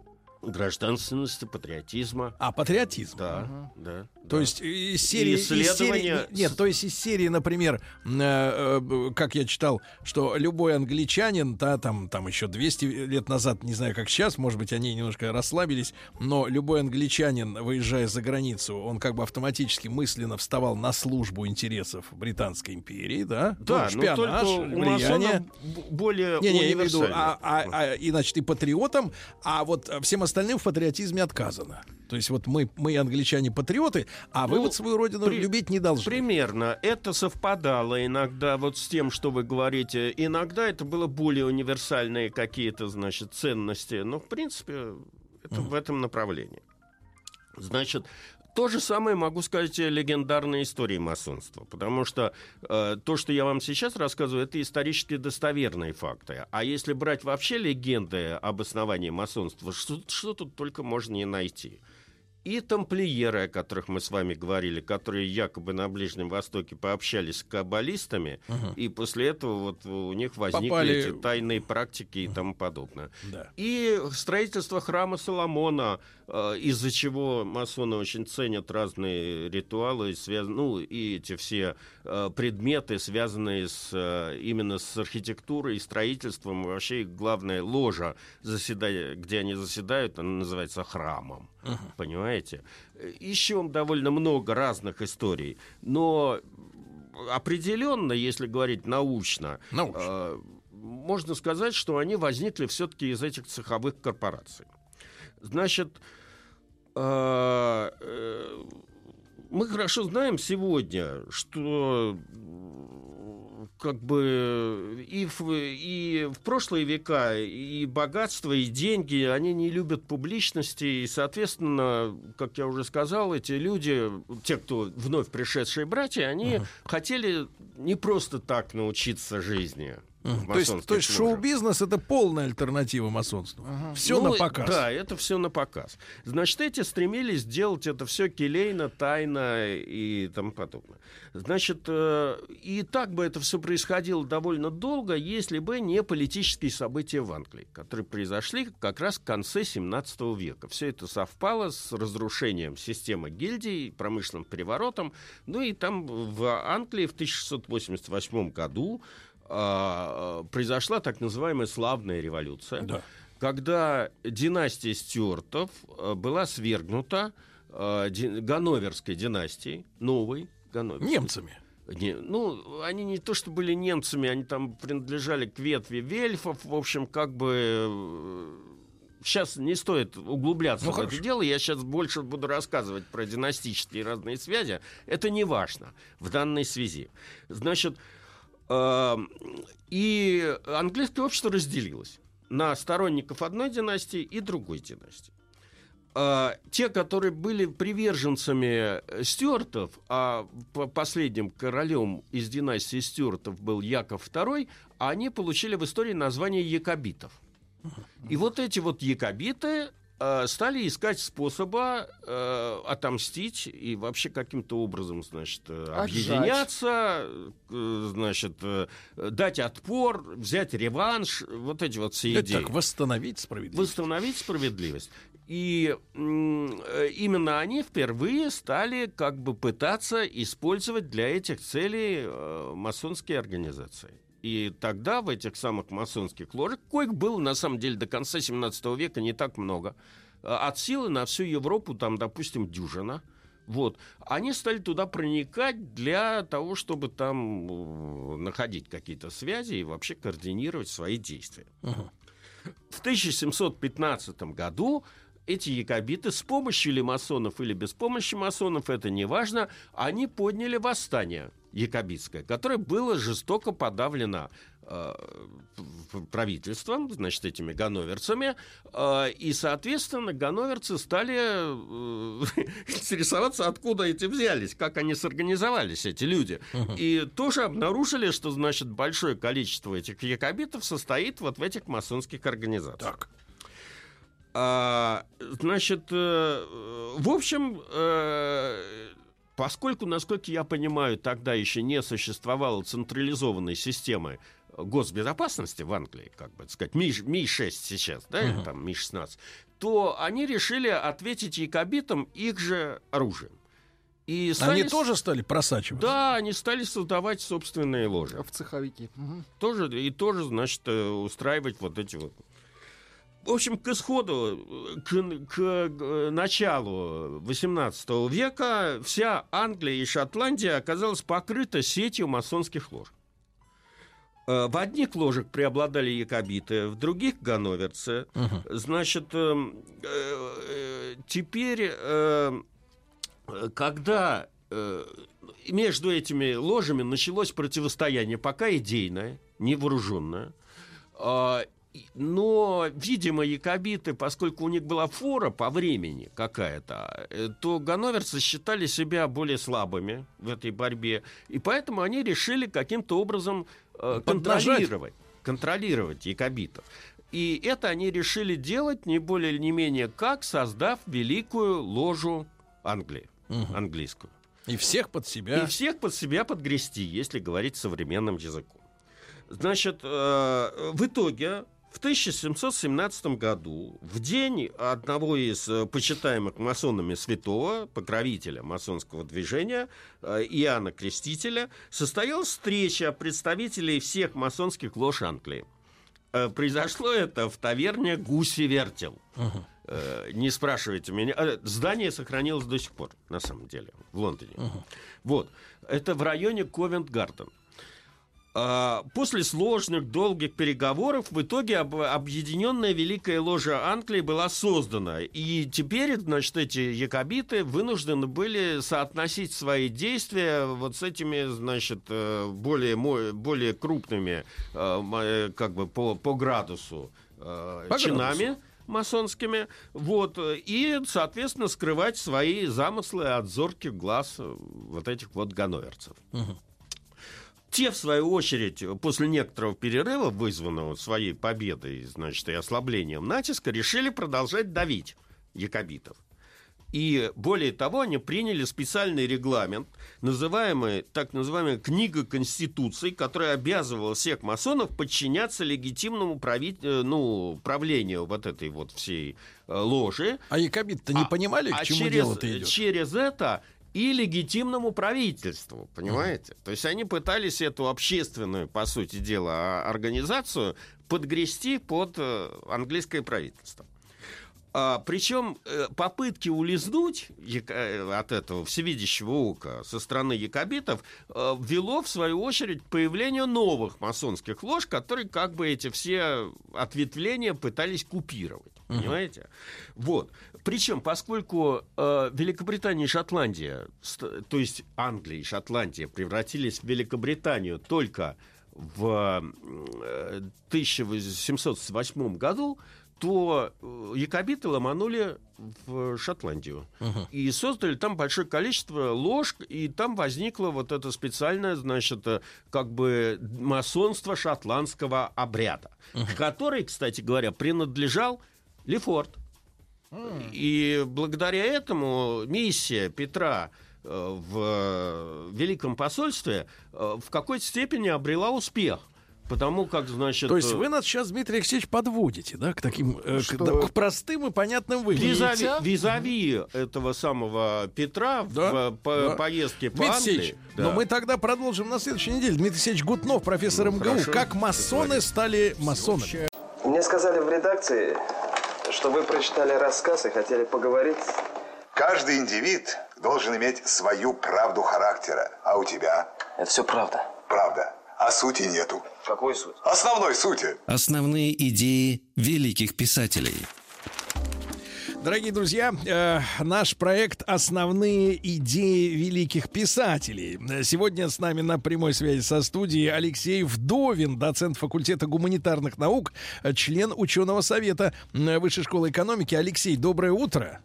Гражданственности, патриотизма. А, патриотизм. Да, да. То есть из серии, из серии- исследования нет, то есть из серии, например, э, э, как я читал, что любой англичанин, да, там, там еще 200 лет назад, не знаю, как сейчас, может быть, они немножко расслабились, но любой англичанин, выезжая за границу, он как бы автоматически мысленно вставал на службу интересов Британской империи, да? Да, Ну, но только шпионаж, у влияние. масонов б- более Не, не, я имею в виду, а, а- а, и, значит, и патриотом, а вот всем остальным остальным в патриотизме отказано. То есть вот мы, мы англичане патриоты, а вы Ну, вот свою родину при- любить не должны. Примерно. Это совпадало иногда вот с тем, что вы говорите. Иногда это было более универсальные какие-то, значит, ценности. Но, в принципе, это в этом направлении. Значит, то же самое могу сказать о легендарной истории масонства, потому что э, то, что я вам сейчас рассказываю, это исторически достоверные факты. А если брать вообще легенды об основании масонства, что, что тут только можно не найти. И тамплиеры, о которых мы с вами говорили, которые якобы на Ближнем Востоке пообщались с каббалистами, Мгм. и после этого вот у них возникли Попали- эти тайные практики и тому подобное. Да. И строительство храма Соломона, э, из-за чего масоны очень ценят разные ритуалы, связ... ну и эти все э, предметы, связанные с, э, именно с архитектурой и строительством. Вообще их главная ложа, заседая, где они заседают, она называется храмом. Понимаете? Еще довольно много разных историй. Но определенно, если говорить научно, э, можно сказать, что они возникли все-таки из этих цеховых корпораций. Значит, э, э, мы хорошо знаем сегодня, что как бы и в, и в прошлые века и богатство, и деньги, они не любят публичности, и, соответственно, как я уже сказал, эти люди, те, кто вновь пришедшие братья, они хотели не просто так научиться жизни. То есть, то есть шоу-бизнес это полная альтернатива масонству. Все Ну, на показ. Да, это все на показ. Значит, эти стремились сделать это все келейно, тайно и тому подобное. Значит, э, и так бы это все происходило довольно долго, если бы не политические события в Англии, которые произошли как раз в конце 17 века. Все это совпало с разрушением системы гильдий, промышленным переворотом. Ну и там в Англии в 1688 году а, произошла так называемая славная революция, когда династия Стюартов а, была свергнута ди- Ганноверской династией, новой Ганноверской. Немцами. Не, ну, они не то что были немцами, они там принадлежали к ветви вельфов, в общем, как бы... Сейчас не стоит углубляться Ну, в хорошо. это дело, я сейчас больше буду рассказывать про династические разные связи. Это не важно в данной связи. Значит, и английское общество разделилось на сторонников одной династии и другой династии. А, те, которые были приверженцами э, Стюартов, а по- последним королем из династии Стюартов был Яков II, они получили в истории название якобитов. И вот эти вот якобиты э, стали искать способа э, отомстить и вообще каким-то образом, значит, э, объединяться, э, значит, э, дать отпор, взять реванш, вот эти вот все Это идеи. так, восстановить справедливость. Восстановить справедливость. И э, именно они впервые стали как бы пытаться использовать для этих целей э, масонские организации. И тогда в этих самых масонских ложах, коих было на самом деле до конца 17 века не так много, э, от силы на всю Европу там, допустим, дюжина, вот. Они стали туда проникать для того, чтобы там э, находить какие-то связи и вообще координировать свои действия. В 1715 году эти якобиты с помощью ли масонов или без помощи масонов, это не важно, они подняли восстание якобитское, которое было жестоко подавлено э, правительством, значит, этими ганноверцами, э, и, соответственно, ганноверцы стали э, интересоваться, откуда эти взялись, как они сорганизовались, эти люди. И тоже обнаружили, что, значит, большое количество этих якобитов состоит вот в этих масонских организациях. А, значит, э, в общем, э, поскольку, насколько я понимаю, тогда еще не существовало централизованной системы госбезопасности в Англии, как бы так сказать, Ми, Ми-6 сейчас, да, или там Ми-16, то они решили ответить якобитам их же оружием. И Они стали- тоже стали просачиваться? Да, они стали создавать собственные ложи. В цеховики. Мгм. Тоже, и тоже, значит, э, устраивать вот эти вот в общем, к исходу, к, к, э, началу XVIII века вся Англия и Шотландия оказалась покрыта сетью масонских лож. Э, В одних ложах преобладали якобиты, в других ганноверцы. Значит, эм, э, теперь, э, э, когда между этими ложами началось противостояние, пока идейное, невооруженное, а, но, видимо, якобиты, поскольку у них была фора по времени какая-то, э, то ганноверцы считали себя более слабыми в этой борьбе, и поэтому они решили каким-то образом э, контролировать, контролировать якобитов. И это они решили делать не более не менее как, создав великую ложу Англии, английскую. И всех под себя. И всех под себя подгрести, если говорить современным языком. Значит, э, в итоге в 1717 году, в день одного из э, почитаемых масонами святого, покровителя масонского движения, э, Иоанна Крестителя, состоялась встреча представителей всех масонских лож Англии. Э, Произошло это в таверне «Гуси Вертел». Э, Не спрашивайте меня. Здание сохранилось до сих пор, на самом деле, в Лондоне. Вот. Это в районе Ковент-Гарден. А, После сложных, долгих переговоров в итоге об- объединенная Великая Ложа Англии была создана. И теперь, значит, эти якобиты вынуждены были соотносить свои действия вот с этими, значит, э, более, более крупными, э, э, как бы по, по градусу По чинами градусу. масонскими, вот, и, соответственно, скрывать свои замыслы от зорких глаз вот этих вот ганноверцев. Те, в свою очередь, после некоторого перерыва, вызванного своей победой, значит, и ослаблением натиска, решили продолжать давить якобитов. И более того, они приняли специальный регламент, называемый, так называемая книга Конституции, которая обязывала всех масонов подчиняться легитимному прави- э, ну, правлению вот этой вот всей э, ложи. А якобиты-то не понимали, к а чему через, дело-то идет? через это и легитимному правительству, понимаете? То есть они пытались эту общественную, по сути дела, а- организацию подгрести под э, английское правительство. А, причем э, попытки улизнуть э, от этого всевидящего ока со стороны якобитов э, вело, в свою очередь, к появлению новых масонских лож, которые как бы эти все ответвления пытались купировать. Мгм. Понимаете? Вот. Причем, поскольку э, Великобритания и Шотландия, то есть Англия и Шотландия превратились в Великобританию только в э, 1708 году, то э, якобиты ломанули в Шотландию. И создали там большое количество лож, и там возникло вот это специальное, значит, э, как бы масонство шотландского обряда, который, кстати говоря, принадлежал Лефорт. И благодаря этому миссия Петра э, в Великом посольстве в какой-то степени обрела успех. Потому как, значит... То есть э, вы нас сейчас, Дмитрий Алексеевич, подводите, да, к таким э, к, да, к простым и понятным выводам. Визави, визави этого самого Петра в э, по- да. поездке по Дмитрий Англии. Алексеевич, Да. но мы тогда продолжим на следующей неделе. Дмитрий Алексеевич Гутнов, профессор Ну, МГУ. хорошо. Как масоны стали масонами? Мне сказали в редакции, что вы прочитали рассказ и хотели поговорить. Каждый индивид должен иметь свою правду характера. А у тебя? Это все правда. Правда. А сути нету. Какой суть? Основной сути. Основные идеи великих писателей. Дорогие друзья, э, наш проект «Основные идеи великих писателей». Сегодня с нами на прямой связи со студией Алексей Вдовин, доцент факультета гуманитарных наук, член ученого совета э, Высшей школы экономики. Алексей, доброе утро.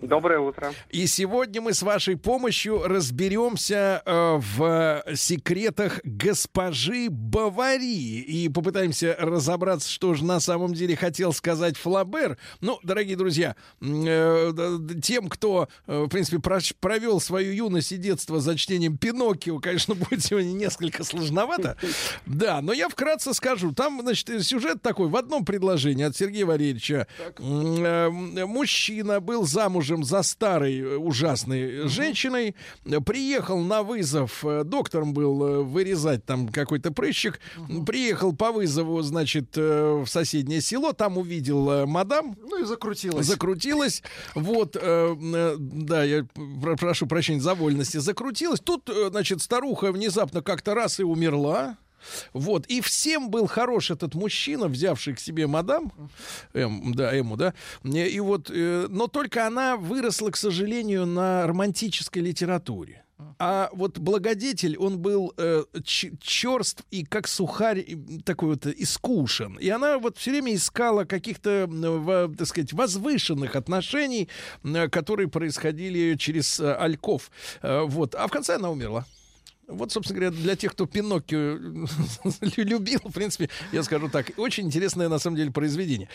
Доброе утро. И сегодня мы с вашей помощью разберемся э, в секретах госпожи Баварии и попытаемся разобраться, что же на самом деле хотел сказать Флабер. Ну, дорогие друзья, э, тем, кто, э, в принципе, провел свою юность и детство за чтением Пиноккио, конечно, будет сегодня несколько сложновато. Да, но я вкратце скажу. Там, значит, сюжет такой в одном предложении от Сергея Валерьевича. Э, Мужчина был замужем за старой э, ужасной женщиной, э, приехал на вызов, э, доктором был э, вырезать там какой-то прыщик, приехал по вызову, значит, э, в соседнее село, там увидел э, мадам. Ну и закрутилась. Закрутилась. Вот, э, э, да, я про- прошу прощения за вольности, закрутилась. Тут, э, значит, старуха внезапно как-то раз и умерла. Вот. И всем был хорош этот мужчина, взявший к себе мадам, М, да, Эму, да. И и вот, э, но только она выросла, к сожалению, на романтической литературе. А вот благодетель, он был э, ч- черств и как сухарь такой вот искушен. И она вот все время искала каких-то, во- так сказать, возвышенных отношений, э, которые происходили через э, Альков. Э, вот. А в конце она умерла. Вот, собственно говоря, для тех, кто Пиноккио любил, в принципе, я скажу так, очень интересное на самом деле произведение.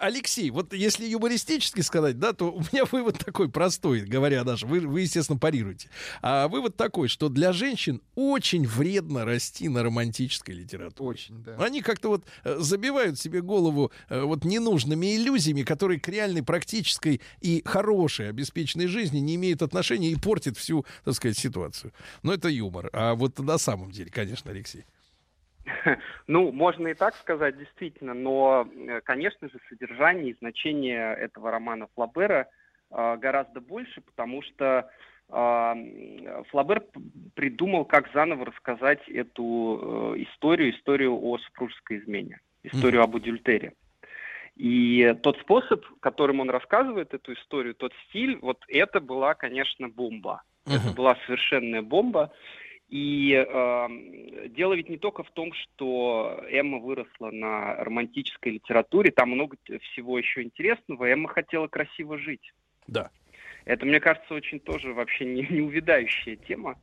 Алексей, вот если юмористически сказать, да, то у меня вывод такой простой, говоря даже, вы, вы естественно, парируете. А вывод такой, что для женщин очень вредно расти на романтической литературе. Очень, да. Они как-то вот э, забивают себе голову э, вот ненужными иллюзиями, которые к реальной практической и хорошей обеспеченной жизни не имеют отношения и портят всю, так сказать, ситуацию. Но это юмор. А вот на самом деле, конечно, Алексей. Ну, можно и так сказать, действительно, но, э, конечно же, содержание и значение этого романа Флабера э, гораздо больше, потому что э, Флабер придумал, как заново рассказать эту историю, историю о супружеской измене, историю об адюльтере. И тот способ, которым он рассказывает эту историю, тот стиль, вот это была, конечно, бомба. Это была совершенная бомба. И э, дело ведь не только в том, что Эмма выросла на романтической литературе, там много всего еще интересного. Эмма хотела красиво жить. Да. Это, мне кажется, очень тоже вообще не, неувядающая тема.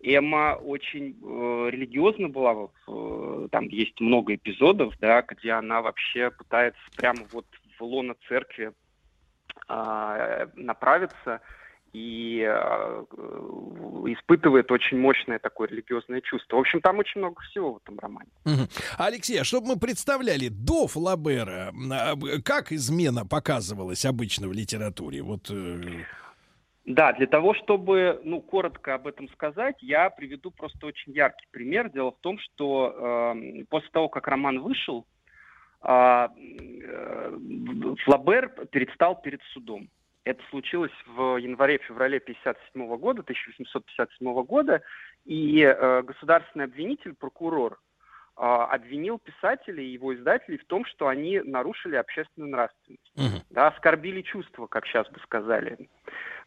Эмма очень э, религиозна была, э, там есть много эпизодов, да, где она вообще пытается прямо вот в лоно церкви а, направиться и а, э, испытывает очень мощное такое религиозное чувство. В общем, там очень много всего в этом романе. Алексей, а чтобы мы представляли до Флабера, а, как измена показывалась обычно в литературе? Вот э, Да, для того, чтобы, ну, коротко об этом сказать, я приведу просто очень яркий пример. Дело в том, что эм, после того, как роман вышел, а, э, Флабер предстал перед судом. Это случилось в январе-феврале 57 года, 1857 года, и э, государственный обвинитель, прокурор, а, обвинил писателей и его издателей в том, что они нарушили общественную нравственность. Да, оскорбили чувства, как сейчас бы сказали,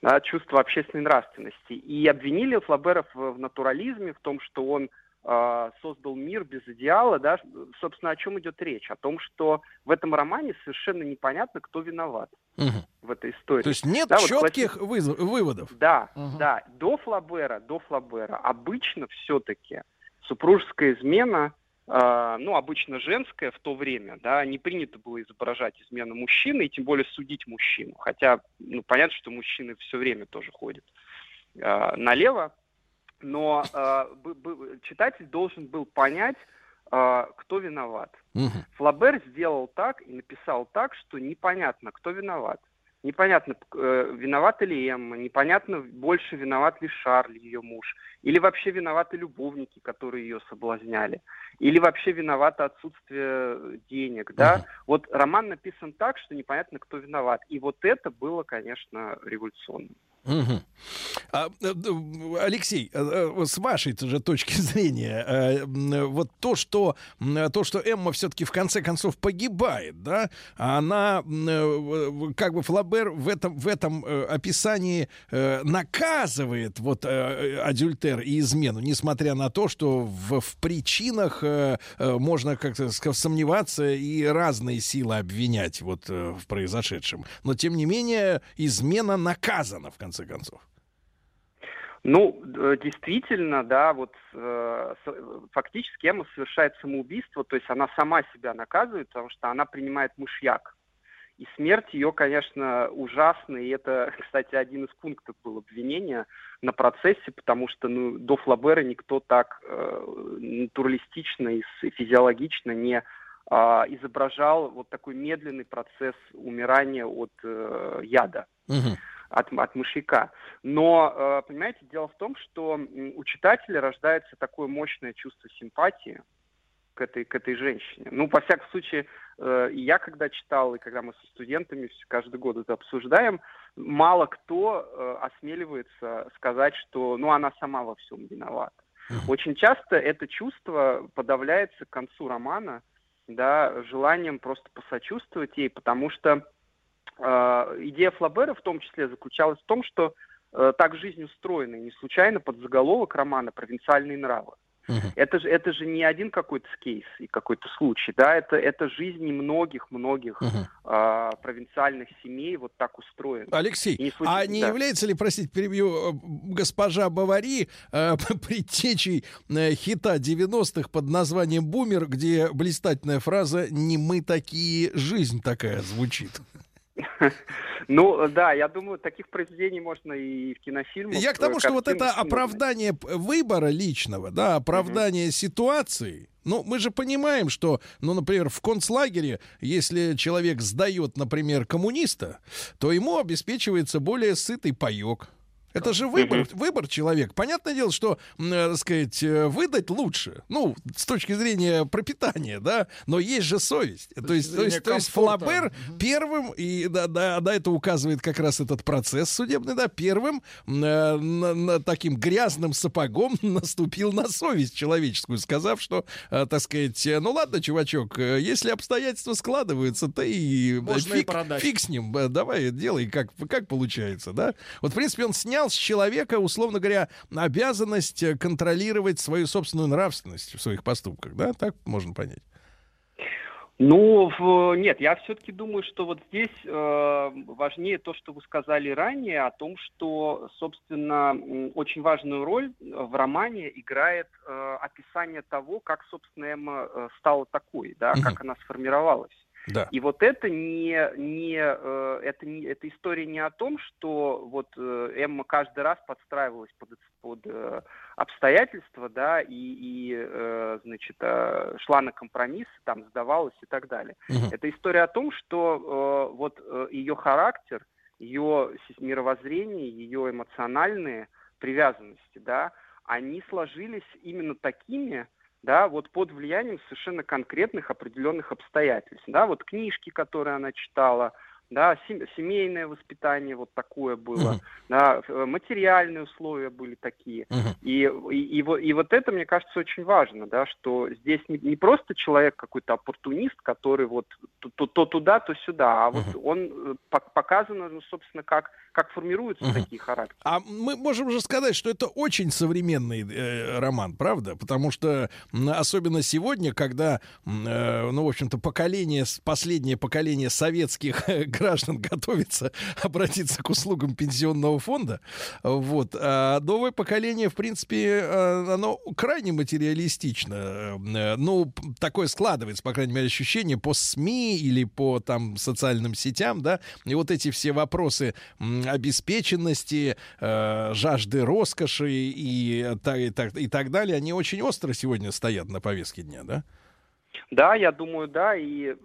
да, чувство общественной нравственности. И обвинили Флабера в, в натурализме, в том, что он э, создал мир без идеала. Да. Собственно, о чем идет речь? О том, что в этом романе совершенно непонятно, кто виноват в этой истории. то есть нет Да, вот четких класси- выз- выводов. да, да. До Флабера, до Флабера обычно все-таки супружеская измена, э, ну, обычно женская в то время, да, не принято было изображать измену мужчины, и тем более судить мужчину. Хотя, ну, понятно, что мужчины все время тоже ходят э, налево, но э, читатель должен был понять, э, кто виноват. Флабер сделал так и написал так, что непонятно, кто виноват. Непонятно, э, виновата ли Эмма, непонятно, больше виноват ли Шарль, ее муж, или вообще виноваты любовники, которые ее соблазняли, или вообще виновато отсутствие денег, да. Вот роман написан так, что непонятно, кто виноват. И вот это было, конечно, революционным. Мгм. А, э, Алексей, э, э, с вашей же точки зрения, вот то, что то, что Эмма все-таки в конце концов погибает, да, а она как бы Флабер в этом в этом описании наказывает вот адюльтер и измену, несмотря на то, что в, в причинах можно как-то сомневаться и разные силы обвинять вот в произошедшем, но тем не менее измена наказана в конце концов. Ну, э, действительно, да, вот э, с- фактически Эмма совершает самоубийство, то есть она сама себя наказывает, потому что она принимает мышьяк. И смерть ее, конечно, ужасна, и это, кстати, один из пунктов был обвинения на процессе, потому что ну, до Флабера никто так э, натуралистично и физиологично не а, изображал вот такой медленный процесс умирания от э, яда от, от мышьяка. Но, э, понимаете, дело в том, что у читателя рождается такое мощное чувство симпатии к этой, к этой женщине. Ну, во всяком случае, э, и я когда читал, и когда мы со студентами каждый год это обсуждаем, мало кто э, осмеливается сказать, что ну, она сама во всем виновата. Очень часто это чувство подавляется к концу романа, да, желанием просто посочувствовать ей, потому что идея Флабера в том числе заключалась в том, что э, так жизнь устроена, и не случайно под заголовок романа «Провинциальные нравы». Это же, это же не один какой-то кейс и какой-то случай, да, это, это жизни многих-многих а, провинциальных семей вот так устроена. Алексей, не случ- а не да. является ли, простите, перебью, э, госпожа Бавари э, предтечей э, хита 90-х под названием «Бумер», где блистательная фраза «Не мы такие, жизнь такая» звучит? Ну, да, я думаю, таких произведений можно и в кинофильмах. Я к тому, что вот это оправдание выбора личного, да, оправдание ситуации. Ну, мы же понимаем, что, ну, например, в концлагере, если человек сдает, например, коммуниста, то ему обеспечивается более сытый паек. Это же выбор, выбор человека. Понятное дело, что, э, так сказать, э, выдать лучше, ну, с точки зрения пропитания, да, но есть же совесть. То есть, то есть, то есть. Флабер первым, и да, да, да, это указывает как раз этот процесс судебный, да, первым э, на- на таким грязным сапогом наступил на совесть человеческую, сказав, что, э, так сказать, э, ну ладно, чувачок, э, если обстоятельства складываются, то и э, Можно и фиг, продать. фиг с ним, э, давай делай, как, как получается, да. Вот, в принципе, он снял с человека, условно говоря, обязанность э, контролировать свою собственную нравственность в своих поступках, да, так можно понять. Ну, нет, я все-таки думаю, что вот здесь э, важнее то, что вы сказали ранее, о том, что, собственно, очень важную роль в романе играет э, описание того, как, собственно, Эмма э, стала такой, да, как она сформировалась. Да. И вот это не, не, э, это не, эта история не о том, что вот э, Эмма каждый раз подстраивалась под, под э, обстоятельства, да, и, и значит, шла на компромисс, там сдавалась и так далее. Мгм. Это история о том, что вот ее характер, ее мировоззрение, ее эмоциональные привязанности, да, они сложились именно такими, да, вот под влиянием совершенно конкретных определенных обстоятельств, да, вот книжки, которые она читала, да, сем- семейное воспитание вот такое было, Мгм. да, э, материальные условия были такие, Мгм. и, и, и и вот это, мне кажется, очень важно, да, что здесь не, не просто человек какой-то оппортунист, который вот то, то- то туда, то сюда, а вот он э, пок- показано, ну, собственно, как, как формируются Мгм. такие характеры. А мы можем же сказать, что это очень современный э, роман, правда? Потому что особенно сегодня, когда, э, ну, в общем-то, поколение, последнее поколение советских граждан готовится обратиться к услугам пенсионного фонда, вот, а новое поколение, в принципе, э, оно крайне материалистично. Э, Ну, п- такое складывается, по крайней мере, ощущение по СМИ или по там социальным сетям, да, и вот эти все вопросы обеспеченности, э, жажды роскоши и, так, и, так, и так далее, они очень остро сегодня стоят на повестке дня, да? Да, я думаю, да, и э,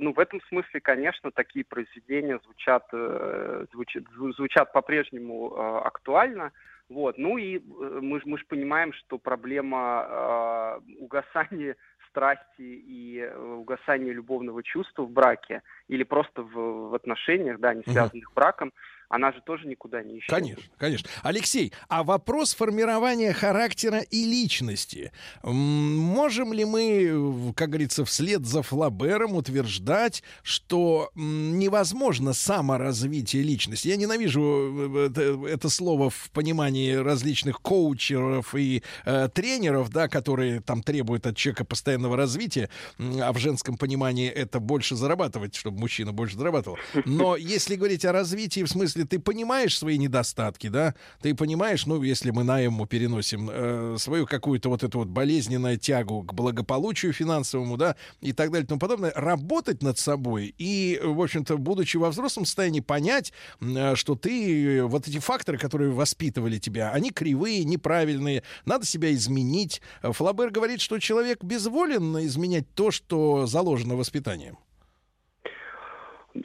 ну в этом смысле, конечно, такие произведения звучат э, звучат, зву- звучат по-прежнему э, актуально. Вот, ну и мы же мы ж понимаем, что проблема э, угасания страсти и угасания любовного чувства в браке или просто в, в отношениях, да, не связанных браком, она же тоже никуда не исчезла. Конечно, конечно. Алексей, а вопрос формирования характера и личности. Можем ли мы, как говорится, вслед за Флабером утверждать, что невозможно саморазвитие личности? Я ненавижу э, это, это слово в понимании различных коучеров и э, тренеров, да, которые там требуют от человека постоянного развития, а в женском понимании это больше зарабатывать, чтобы мужчина больше зарабатывал. Но если говорить о развитии, в смысле, ты понимаешь свои недостатки, да, ты понимаешь, ну, если мы на ему переносим э, свою какую-то вот эту вот болезненную тягу к благополучию финансовому, да, и так далее и тому подобное, работать над собой и, в общем-то, будучи во взрослом состоянии, понять, э, что ты, вот эти факторы, которые воспитывали тебя, они кривые, неправильные, надо себя изменить. Флабер говорит, что человек безволен изменять то, что заложено воспитанием.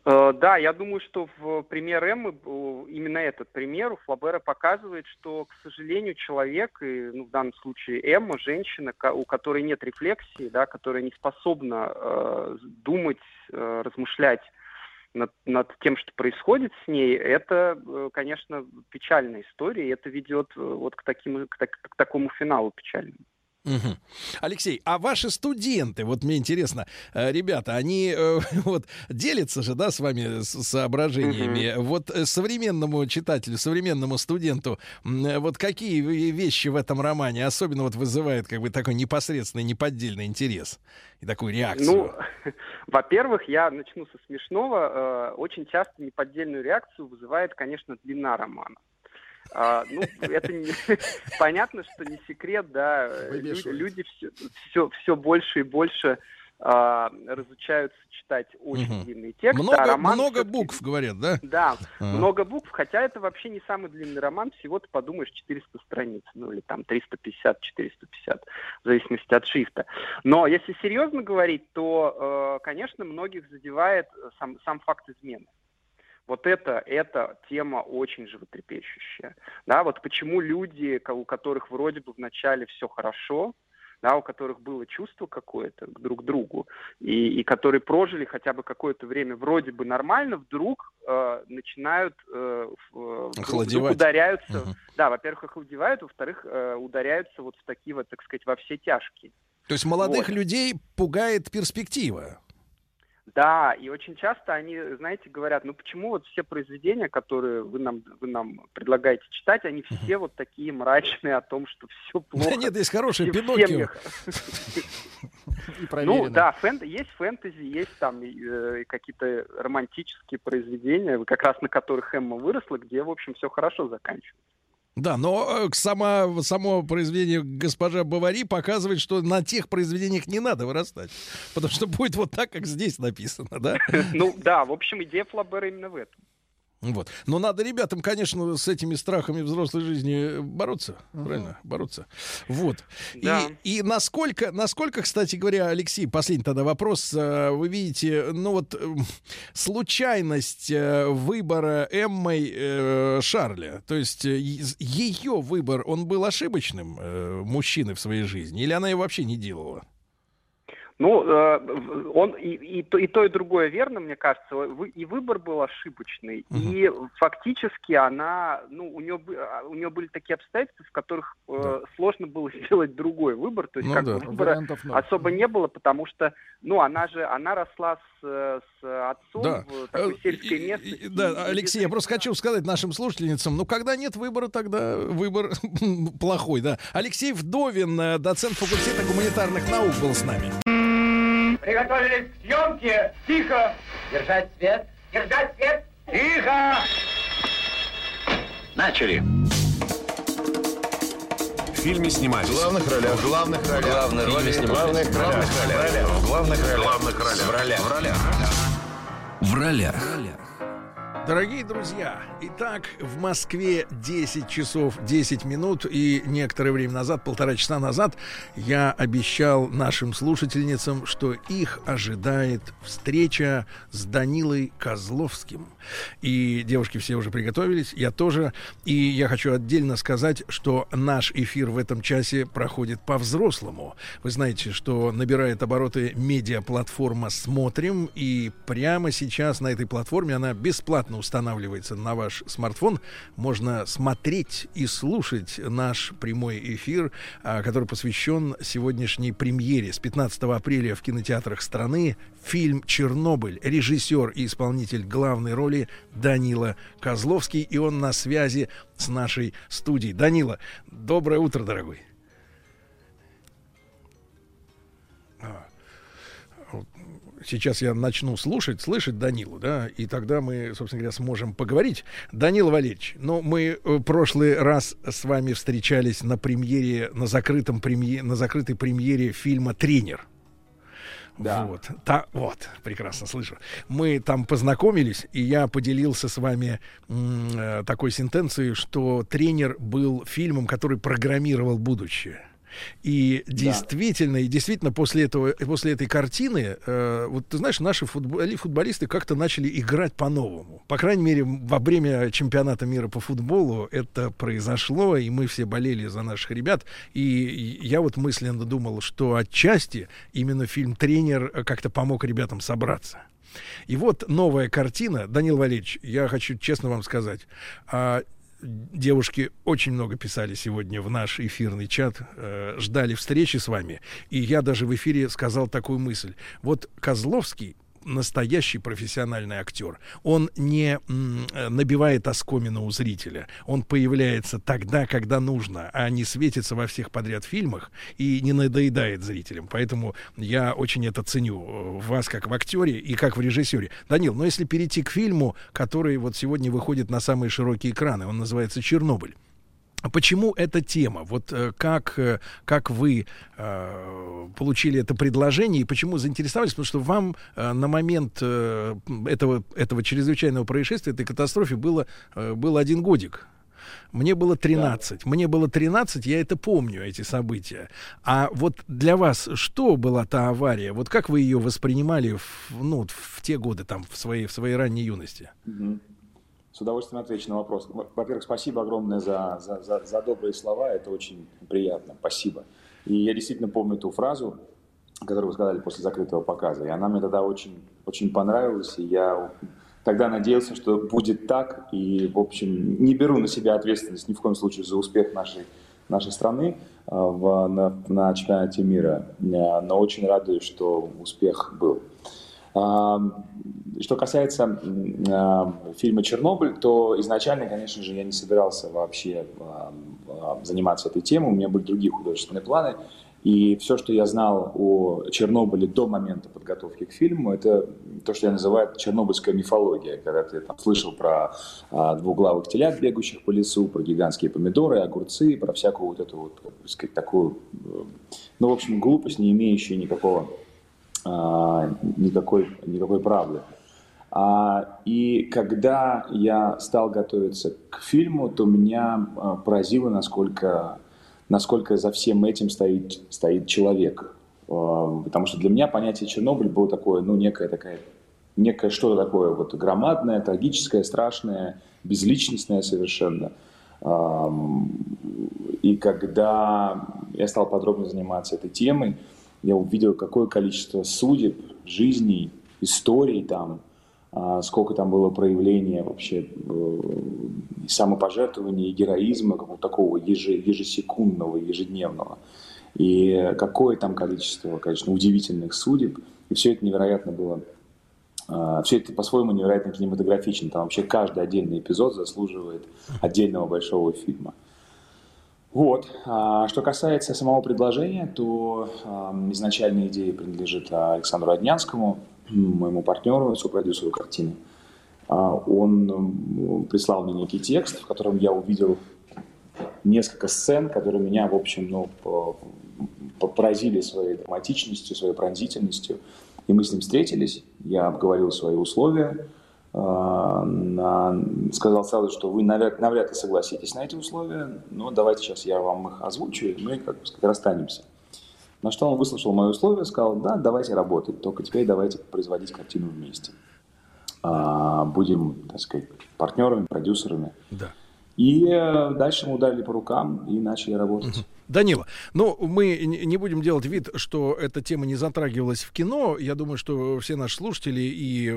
Э, Да, я думаю, что в пример Эммы, э, именно этот пример у Флабера показывает, что, к сожалению, человек, и, ну, в данном случае Эмма, женщина, у которой нет рефлексии, да, которая не способна э, думать, э, размышлять над, над тем, что происходит с ней, это, э, конечно, печальная история, и это ведет вот к, таким, к, так- к такому финалу печальному. Мгм. Алексей, а ваши студенты, вот мне интересно, э, ребята, они э, вот делятся же, да, с вами с- соображениями. Вот э, современному читателю, современному студенту, э, вот какие вещи в этом романе особенно вот вызывают как бы такой непосредственный, неподдельный интерес и такую реакцию? Ну, во-первых, я начну со смешного. Э, Очень часто неподдельную реакцию вызывает, конечно, длина романа. А, ну, это не- понятно, что не секрет, да. Лю- Вывешивает. Люди все, все, все больше и больше а, разучаются читать очень Мгм. длинные тексты. а много роман много букв говорят, да? Да, А. много букв, хотя это вообще не самый длинный роман, всего ты подумаешь 400 страниц, ну или там 350-450, в зависимости от шрифта. Но если серьезно говорить, то, э, конечно, многих задевает э, сам, сам факт измены. Вот это, это тема очень животрепещущая. Да, вот почему люди, у которых вроде бы вначале все хорошо, да, у которых было чувство какое-то к друг другу, и, и которые прожили хотя бы какое-то время вроде бы нормально, вдруг э, начинают э, э, вдруг- ударяются, Мгм. да, во-первых, охладевают, во-вторых, э, ударяются вот в такие вот, так сказать, во все тяжкие. То есть молодых Вот. людей пугает перспектива. Да, и очень часто они, знаете, говорят, ну почему вот все произведения, которые вы нам, вы нам предлагаете читать, они все вот такие мрачные о том, что все плохо. Да нет, есть в Пиноккио. Ну да, фэн- есть фэнтези, есть там э, какие-то романтические произведения, как раз на которых Эмма выросла, где, в общем, все хорошо заканчивается. Да, но э, сама, само произведение госпожа Бавари показывает, что на тех произведениях не надо вырастать. Потому что будет вот так, как здесь написано, да? Ну да, в общем, идея Флабера именно в этом. Вот. Но надо ребятам, конечно, с этими страхами взрослой жизни бороться. Правильно? Бороться. Вот. Да. И, и насколько, насколько, кстати говоря, Алексей, последний тогда вопрос. э, Вы видите, ну вот эм, случайность э, выбора Эммой э, Шарля, то есть э, ее выбор, он был ошибочным э, мужчины в своей жизни, или она его вообще не делала? Ну, э, он и, и, то, и то, и другое верно, мне кажется. И выбор был ошибочный, и фактически она, ну, у нее, а, у нее были такие обстоятельства, в которых э, сложно было сделать другой выбор, то есть Ну как да. бы выбора особо не было, потому что, ну, она же, она росла с, э, с отцом Да. в такой сельской и- местности. и- Да, и- Алексей, я просто хочу сказать нашим слушательницам, ну, когда нет выбора, тогда выбор плохой, да. Алексей Вдовин, доцент факультета гуманитарных наук, был с нами. Приготовились к съемке. Тихо. Держать свет. Держать свет. Тихо. Начали. В фильме снимались. В главных ролях. В главных ролях. Главные роли снимались. Главных ролях. В главных ролях. В главных ролях. В ролях. В ролях. В ролях. Дорогие друзья, итак, в Москве 10 часов 10 минут и некоторое время назад, полтора часа назад, я обещал нашим слушательницам, что их ожидает встреча с Данилой Козловским. И девушки все уже приготовились, я тоже. И я хочу отдельно сказать, что наш эфир в этом часе проходит по-взрослому. Вы знаете, что набирает обороты медиаплатформа «Смотрим», и прямо сейчас на этой платформе она бесплатно устанавливается на ваш смартфон. Можно смотреть и слушать наш прямой эфир, а, который посвящен сегодняшней премьере с 15 апреля в кинотеатрах страны. Фильм «Чернобыль». Режиссер и исполнитель главной роли Данила Козловский. И он на связи с нашей студией. Данила, доброе утро, дорогой. Сейчас я начну слушать, слышать Данилу, да, и тогда мы, собственно говоря, сможем поговорить. Данила Валерьевич, ну, мы э, прошлый раз с вами встречались на премьере, на закрытом премьере, на закрытой премьере фильма «Тренер». Да. Вот, та, вот, прекрасно слышу. Мы там познакомились, и я поделился с вами м, э, такой сентенцией, что тренер был фильмом, который программировал будущее. И действительно, и действительно после этого, после этой картины, э, вот ты знаешь, наши футболи, футболисты как-то начали играть по-новому. По крайней мере, во время чемпионата мира по футболу это произошло, и мы все болели за наших ребят. И я вот мысленно думал, что отчасти именно фильм "Тренер" как-то помог ребятам собраться. И вот новая картина. Данил Валерьевич, я хочу честно вам сказать. А, девушки очень много писали сегодня в наш эфирный чат, э, ждали встречи с вами. И я даже в эфире сказал такую мысль. Вот Козловский настоящий профессиональный актер. Он не набивает оскомину у зрителя. Он появляется тогда, когда нужно, а не светится во всех подряд фильмах и не надоедает зрителям. Поэтому я очень это ценю э, вас как в актере и как в режиссере. Данил, но если перейти к фильму, который вот сегодня выходит на самые широкие экраны, он называется «Чернобыль». А почему эта тема? Вот э, как, э, как вы э, получили это предложение и почему заинтересовались? Потому что вам э, на момент э, этого, этого чрезвычайного происшествия, этой катастрофы было, э, был один годик. Мне было 13. Да. Мне было 13, я это помню, эти события. А вот для вас что была та авария? Вот как вы ее воспринимали в, ну, в те годы, там, в своей, в своей ранней юности? Угу. С удовольствием отвечу на вопрос. Во-первых, спасибо огромное за, за, за, за добрые слова, это очень приятно, спасибо. И я действительно помню ту фразу, которую вы сказали после закрытого показа, и она мне тогда очень, очень понравилась, и я тогда надеялся, что будет так, и, в общем, не беру на себя ответственность ни в коем случае за успех нашей, нашей страны а, в, на, на чемпионате мира, а, но очень радуюсь, что успех был. Что касается фильма «Чернобыль», то изначально, конечно же, я не собирался вообще заниматься этой темой, у меня были другие художественные планы. И все, что я знал о Чернобыле до момента подготовки к фильму, это то, что я называю чернобыльская мифология, когда ты там, слышал про а, двуглавых телят, бегущих по лесу, про гигантские помидоры, огурцы, про всякую вот эту вот, так сказать, такую, ну, в общем, глупость, не имеющую никакого а, никакой, никакой правды. А, и когда я стал готовиться к фильму, то меня а, поразило, насколько, насколько за всем этим стоит, стоит человек. Потому что для меня понятие Чернобыль было такое, ну, некое такая некое что-то такое вот громадное, трагическое, страшное, безличностное совершенно. И когда я стал подробно заниматься этой темой, я увидел, какое количество судеб, жизней, историй там, а, сколько там было проявления вообще э, самопожертвования и героизма, какого такого ежесекундного, ежедневного. И какое там количество, конечно, удивительных судеб. И все это невероятно было а, все это по-своему невероятно кинематографично. Там вообще каждый отдельный эпизод заслуживает отдельного большого фильма. Вот. А что касается самого предложения, то изначальная идея принадлежит Александру Однянскому, моему партнеру, сопродюсеру картины. А он прислал мне некий текст, в котором я увидел несколько сцен, которые меня, в общем, ну, поразили своей драматичностью, своей пронзительностью. И мы с ним встретились, я обговорил свои условия, а, сказал сразу, что вы навряд, навряд ли согласитесь на эти условия, но давайте сейчас я вам их озвучу, и мы как бы расстанемся. На что он выслушал мои условия, сказал, да, давайте работать, только теперь давайте производить картину вместе. А, будем, так сказать, партнерами, продюсерами. Да. И э, дальше мы ударили по рукам и начали работать. Данила, ну, мы не будем делать вид, что эта тема не затрагивалась в кино. Я думаю, что все наши слушатели и,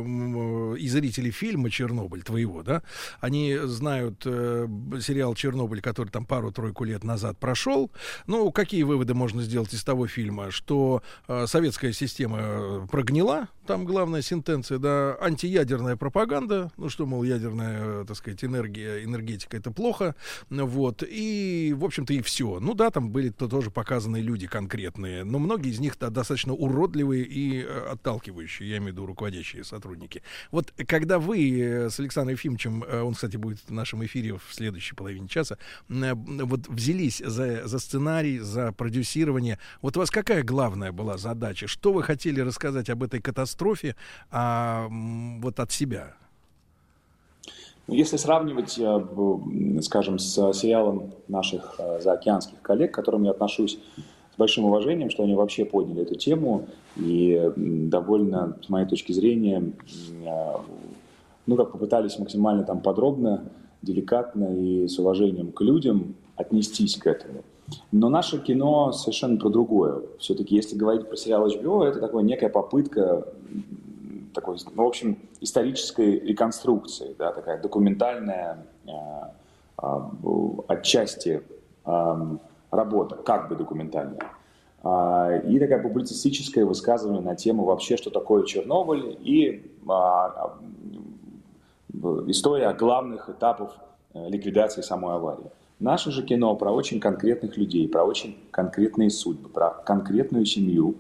и зрители фильма «Чернобыль» твоего, да, они знают э, сериал «Чернобыль», который там пару-тройку лет назад прошел. Ну, какие выводы можно сделать из того фильма? Что э, советская система прогнила, там главная сентенция, да, антиядерная пропаганда, ну, что, мол, ядерная, так сказать, энергия, энергетика — это плохо, вот, и, в общем-то, и все. Ну, да, там были -то тоже показаны люди конкретные, но многие из них -то достаточно уродливые и э, отталкивающие, я имею в виду руководящие сотрудники. Вот когда вы э, с Александром Ефимовичем, э, он, кстати, будет в нашем эфире в следующей половине часа, вот взялись за, за сценарий, за продюсирование, вот у вас какая главная была задача? Что вы хотели рассказать об этой катастрофе, а, вот от себя? Ну, если сравнивать, э, скажем, с сериалом наших э, заокеанских коллег, к которым я отношусь с большим уважением, что они вообще подняли эту тему и довольно, с моей точки зрения, э, ну, как попытались максимально там подробно, деликатно и с уважением к людям отнестись к этому. Но наше кино совершенно про другое. Все-таки, если говорить про сериал HBO, это такая некая попытка такой, ну, в общем, исторической реконструкции, да, такая документальная э, э, отчасти э, работа, как бы документальная. Э, и такая публицистическое высказывание на тему вообще, что такое Чернобыль, и история главных этапов ликвидации самой аварии. Наше же кино про очень конкретных людей, про очень конкретные судьбы, про конкретную семью,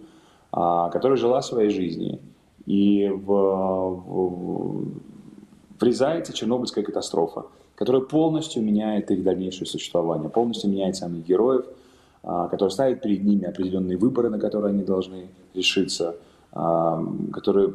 а, которая жила своей жизнью. И в, в, врезается Чернобыльская катастрофа, которая полностью меняет их дальнейшее существование, полностью меняет самих героев, а, которая ставит перед ними определенные выборы, на которые они должны решиться, а, который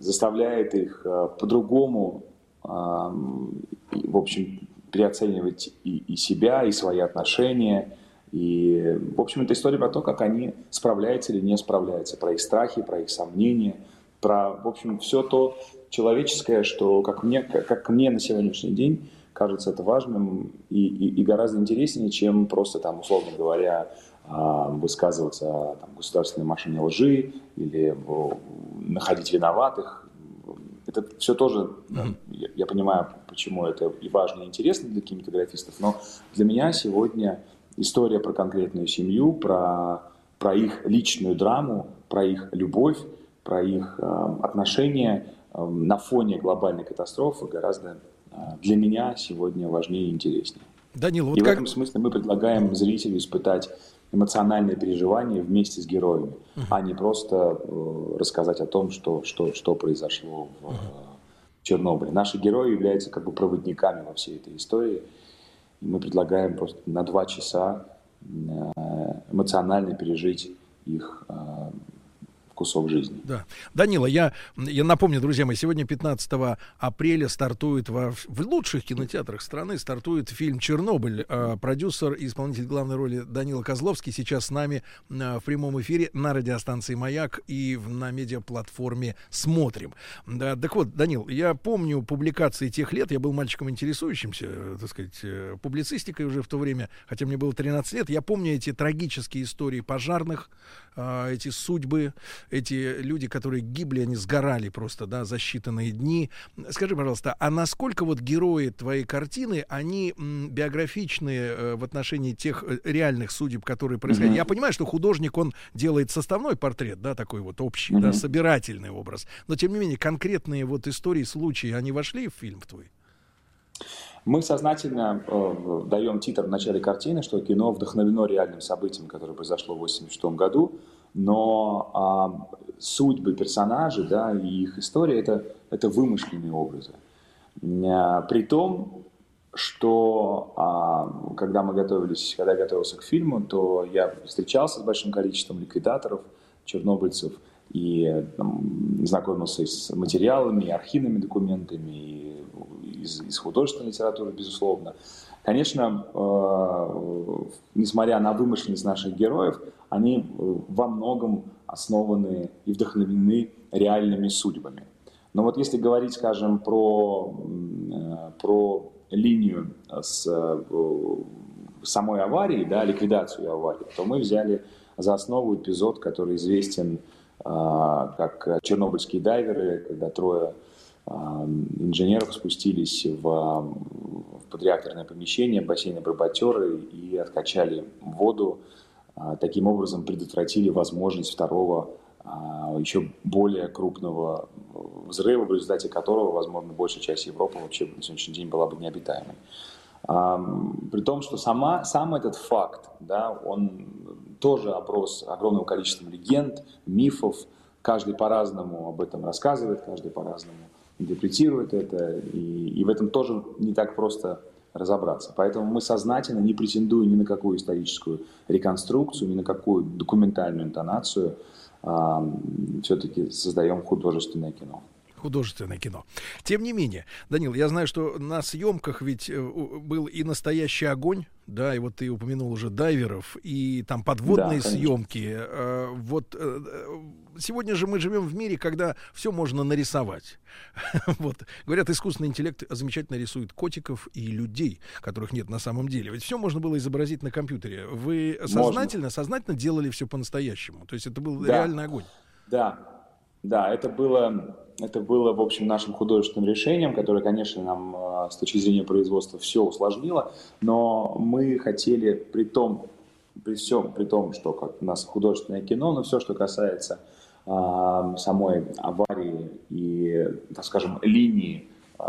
заставляет их по-другому, в общем, переоценивать и, и себя, и свои отношения. И, в общем, это история про то, как они справляются или не справляются, про их страхи, про их сомнения, про, в общем, все то человеческое, что, как мне, как мне на сегодняшний день кажется это важным и, и, и гораздо интереснее, чем просто, там, условно говоря, а, высказываться о там, государственной машине лжи или находить виноватых это все тоже, mm-hmm. я, я понимаю, почему это и важно, и интересно для кинематографистов, но для меня сегодня история про конкретную семью, про, про их личную драму, про их любовь, про их э, отношения э, на фоне глобальной катастрофы гораздо э, для меня сегодня важнее и интереснее. Данил, вот и как... в этом смысле мы предлагаем зрителю испытать эмоциональные переживания вместе с героями, uh-huh. а не просто э, рассказать о том, что, что, что произошло в uh-huh. Чернобыле. Наши герои являются как бы проводниками во всей этой истории. Мы предлагаем просто на два часа э, эмоционально пережить их э, кусок жизни. Да. Данила, я, я напомню, друзья мои, сегодня 15 апреля стартует во, в лучших кинотеатрах страны стартует фильм «Чернобыль». Э, продюсер и исполнитель главной роли Данила Козловский сейчас с нами э, в прямом эфире на радиостанции «Маяк» и в, на медиаплатформе «Смотрим». Да, так вот, Данил, я помню публикации тех лет, я был мальчиком интересующимся, так сказать, э, публицистикой уже в то время, хотя мне было 13 лет, я помню эти трагические истории пожарных, э, эти судьбы, эти люди, которые гибли, они сгорали просто, да, за считанные дни. Скажи, пожалуйста, а насколько вот герои твоей картины, они м, биографичные э, в отношении тех э, реальных судеб, которые происходят? Mm-hmm. Я понимаю, что художник, он делает составной портрет, да, такой вот общий, mm-hmm. да, собирательный образ. Но, тем не менее, конкретные вот истории, случаи, они вошли в фильм в твой? Мы сознательно э, даем титр в начале картины, что кино вдохновлено реальным событием, которое произошло в 1986 году но а, судьбы персонажей, да, и их история это, это вымышленные образы. При том, что а, когда мы готовились, когда я готовился к фильму, то я встречался с большим количеством ликвидаторов, чернобыльцев, и там, знакомился с материалами, и архивными документами, и из, из художественной литературы, безусловно. Конечно, э, несмотря на вымышленность наших героев, они э, во многом основаны и вдохновлены реальными судьбами. Но вот если говорить, скажем, про, э, про линию с самой аварии, да, ликвидацию аварии, то мы взяли за основу эпизод, который известен как «Чернобыльские дайверы», когда трое инженеров спустились в, в подреакторное помещение, бассейн Барбатеры и откачали воду а, таким образом предотвратили возможность второго а, еще более крупного взрыва, в результате которого, возможно, большая часть Европы вообще на сегодняшний день была бы необитаемой. При том, что сама, сам этот факт, да, он тоже оброс огромным количеством легенд, мифов, каждый по-разному об этом рассказывает, каждый по-разному интерпретирует это, и, и в этом тоже не так просто разобраться. Поэтому мы сознательно, не претендуя ни на какую историческую реконструкцию, ни на какую документальную интонацию, все-таки создаем художественное кино художественное кино. Тем не менее, Данил, я знаю, что на съемках ведь э, был и настоящий огонь, да, и вот ты упомянул уже дайверов, и там подводные да, съемки. Э, вот э, сегодня же мы живем в мире, когда все можно нарисовать. вот. Говорят, искусственный интеллект замечательно рисует котиков и людей, которых нет на самом деле. Ведь все можно было изобразить на компьютере. Вы сознательно, можно. сознательно делали все по-настоящему. То есть это был да. реальный огонь. Да, Да, это было, это было, в общем, нашим художественным решением, которое, конечно, нам э, с точки зрения производства все усложнило, но мы хотели при том, при всем, при том, что как у нас художественное кино, но все, что касается э, самой аварии и, так скажем, линии э,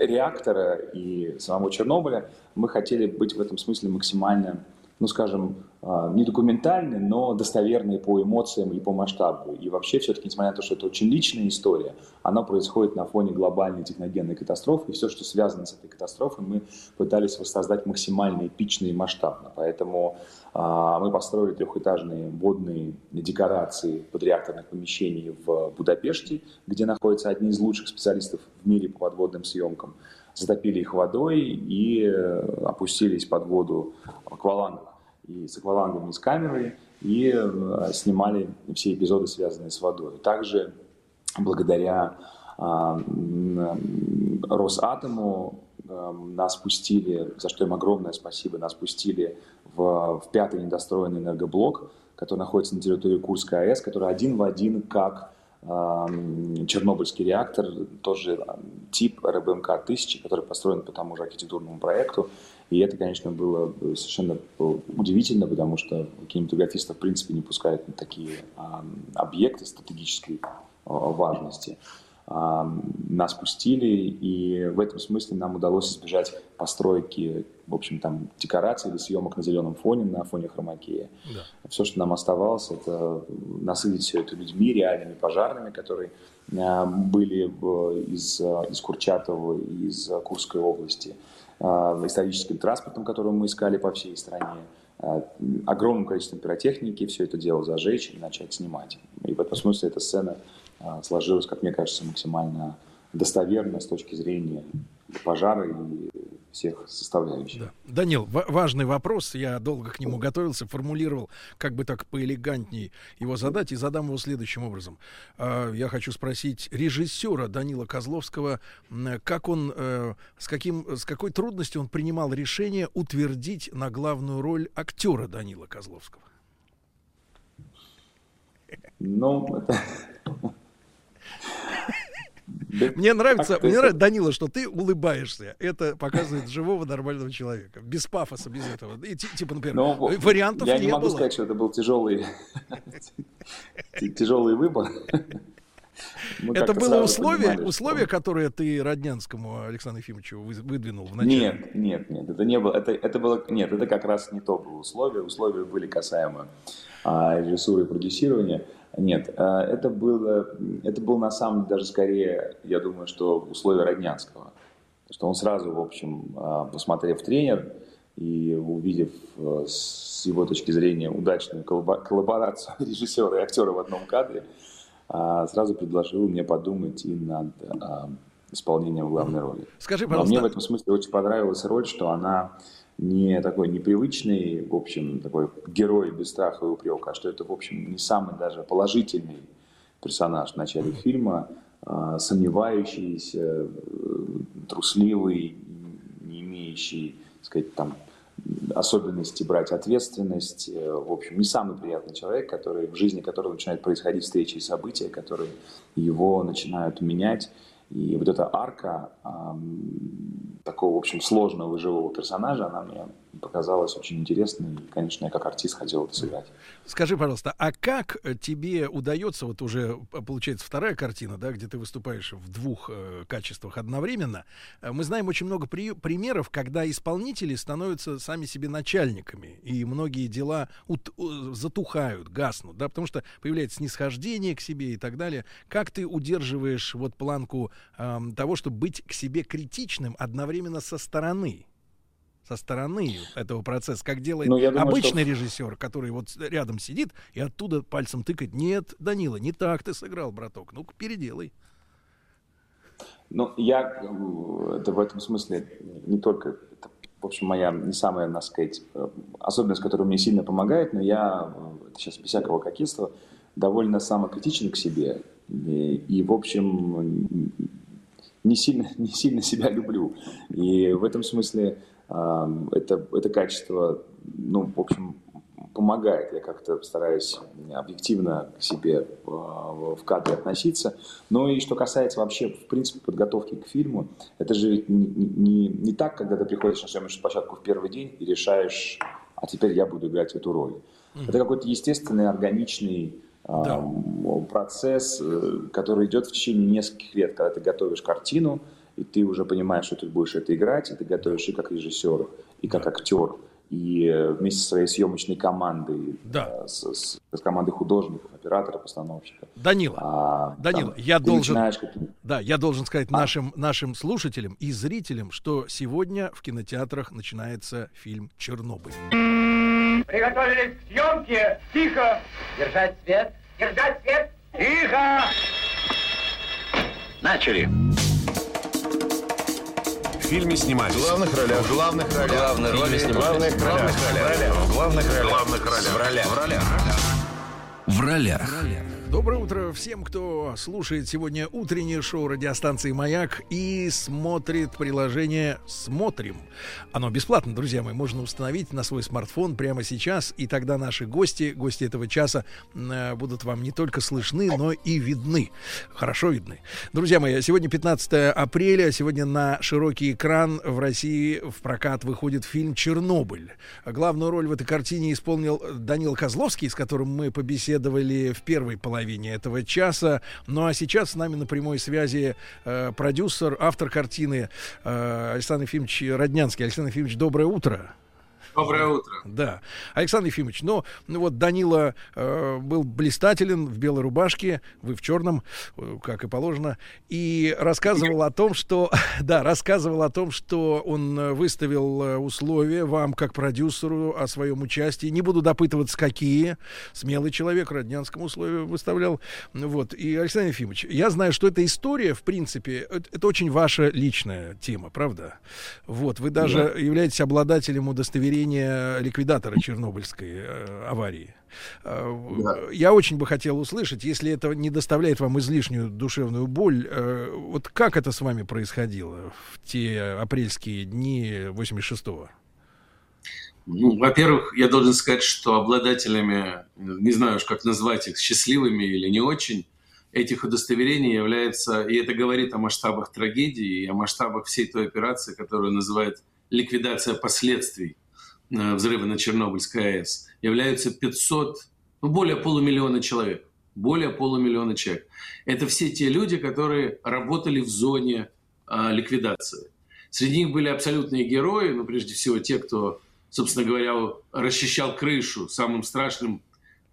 реактора и самого Чернобыля, мы хотели быть в этом смысле максимально ну, скажем, а, не документальный, но достоверный по эмоциям и по масштабу. И вообще, все-таки, несмотря на то, что это очень личная история, она происходит на фоне глобальной техногенной катастрофы, и все, что связано с этой катастрофой, мы пытались воссоздать максимально эпично и масштабно. Поэтому а, мы построили трехэтажные водные декорации подреакторных помещений в Будапеште, где находятся одни из лучших специалистов в мире по подводным съемкам затопили их водой и э, опустились под воду акваланг и с аквалангом, и с камерой, и э, снимали все эпизоды, связанные с водой. Также благодаря э, Росатому э, нас пустили, за что им огромное спасибо, нас пустили в, в пятый недостроенный энергоблок, который находится на территории Курской АЭС, который один в один как Чернобыльский реактор, тоже тип РБМК-1000, который построен по тому же архитектурному проекту. И это, конечно, было совершенно удивительно, потому что кинематографисты, в принципе, не пускают на такие объекты стратегической важности нас пустили, и в этом смысле нам удалось избежать постройки, в общем, там, декораций или съемок на зеленом фоне, на фоне хромакея. Да. Все, что нам оставалось, это насытить все это людьми, реальными пожарными, которые а, были из, из Курчатова, из Курской области, а, историческим транспортом, который мы искали по всей стране, а, огромным количеством пиротехники, все это дело зажечь и начать снимать. И в этом смысле эта сцена а, сложилось, как мне кажется, максимально достоверно с точки зрения пожара и всех составляющих. Да. Данил, важный вопрос. Я долго к нему готовился, формулировал, как бы так поэлегантней его задать, и задам его следующим образом. А, я хочу спросить режиссера Данила Козловского, как он, э, с, каким, с какой трудностью он принимал решение утвердить на главную роль актера Данила Козловского? Ну, это мне нравится, мне нравится, Данила, что ты улыбаешься. Это показывает живого нормального человека. Без пафоса, без этого. И, типа, например, Но, ну, вариантов я не, не могу было. сказать, что это был тяжелый, тяжелый выбор. это было условие, понимали, условие, что... которое ты Роднянскому Александру Ефимовичу выдвинул в начале? Нет, нет, нет, это не было, это, это было, нет, это как раз не то было условие. Условия были касаемы а, режиссуры и продюсирования. Нет, э, это было, это был на самом деле даже скорее, я думаю, что условие Роднянского. Что он сразу, в общем, э, посмотрев тренер и увидев э, с его точки зрения удачную коллаборацию режиссера и актера в одном кадре, сразу предложил мне подумать и над исполнением главной роли. Скажи, пожалуйста. Но мне в этом смысле очень понравилась роль, что она не такой непривычный, в общем, такой герой без страха и упрека, а что это, в общем, не самый даже положительный персонаж в начале фильма, а, сомневающийся, трусливый, не имеющий, так сказать, там, особенности брать ответственность. Э, в общем, не самый приятный человек, который, в жизни которого начинают происходить встречи и события, которые его начинают менять. И вот эта арка эм, такого, в общем, сложного живого персонажа, она мне показалась очень интересной. И, конечно, я как артист хотел это сыграть. Скажи, пожалуйста, а как тебе удается, вот уже получается вторая картина, да, где ты выступаешь в двух э, качествах одновременно. Э, мы знаем очень много при, примеров, когда исполнители становятся сами себе начальниками, и многие дела ут, затухают, гаснут, да, потому что появляется снисхождение к себе и так далее. Как ты удерживаешь вот планку э, того, чтобы быть к себе критичным одновременно со стороны? Со стороны этого процесса, как делает ну, думаю, обычный что... режиссер, который вот рядом сидит и оттуда пальцем тыкает. Нет, Данила, не так ты сыграл, браток. Ну-ка, переделай. Ну, я это в этом смысле не только, это, в общем, моя не самая, так сказать, особенность, которая мне сильно помогает, но я, это сейчас без всякого кокетства, довольно самокритичен к себе. И, и в общем, не сильно, не сильно себя люблю. И в этом смысле это, это качество, ну, в общем, помогает. Я как-то стараюсь объективно к себе в кадре относиться. Но и что касается вообще, в принципе, подготовки к фильму, это же ведь не, не, не так, когда ты приходишь на съемочную площадку в первый день и решаешь, а теперь я буду играть эту роль. Mm-hmm. Это какой-то естественный, органичный да. процесс, э, который идет в течение нескольких лет, когда ты готовишь картину, и ты уже понимаешь, что ты будешь это играть, и ты готовишь и как режиссер, и как актер, и э, вместе со своей съемочной командой, да. Э, с, с, с командой художников, операторов, постановщиков. Данила, а, Данила, там, я должен, да, я должен сказать а? нашим нашим слушателям и зрителям, что сегодня в кинотеатрах начинается фильм Чернобыль. Приготовились к съемке. Тихо. Держать свет. Держать свет. Тихо. Начали. В фильме снимались. В главных ролях. В главных ролях. Главные роли снимались. В главных ролях. В главных ролях. В главных ролях. В ролях. В ролях. В ролях. Доброе утро всем, кто слушает сегодня утреннее шоу радиостанции «Маяк» и смотрит приложение «Смотрим». Оно бесплатно, друзья мои, можно установить на свой смартфон прямо сейчас, и тогда наши гости, гости этого часа, э, будут вам не только слышны, но и видны. Хорошо видны. Друзья мои, сегодня 15 апреля, сегодня на широкий экран в России в прокат выходит фильм «Чернобыль». Главную роль в этой картине исполнил Данил Козловский, с которым мы побеседовали в первой половине половине этого часа. Ну а сейчас с нами на прямой связи э, продюсер, автор картины э, Александр Ефимович Роднянский. Александр Ефимович, доброе утро. Доброе утро. Да. Александр Ефимович, ну, ну вот Данила э, был блистателен в белой рубашке, вы в черном, э, как и положено, и рассказывал о том, что, да, рассказывал о том, что он э, выставил э, условия вам, как продюсеру, о своем участии. Не буду допытываться, какие. Смелый человек Роднянскому условию выставлял. Вот. И, Александр Ефимович, я знаю, что эта история, в принципе, это, это очень ваша личная тема, правда? Вот. Вы даже да. являетесь обладателем удостоверения мнение ликвидатора Чернобыльской э, аварии. Э, да. Я очень бы хотел услышать, если это не доставляет вам излишнюю душевную боль, э, вот как это с вами происходило в те апрельские дни 86-го? Ну, во-первых, я должен сказать, что обладателями, не знаю уж как назвать их, счастливыми или не очень, этих удостоверений является, и это говорит о масштабах трагедии и о масштабах всей той операции, которую называют ликвидация последствий взрыва на Чернобыльской АЭС являются 500, ну, более полумиллиона человек. Более полумиллиона человек. Это все те люди, которые работали в зоне а, ликвидации. Среди них были абсолютные герои, ну, прежде всего, те, кто, собственно говоря, расчищал крышу. Самым страшным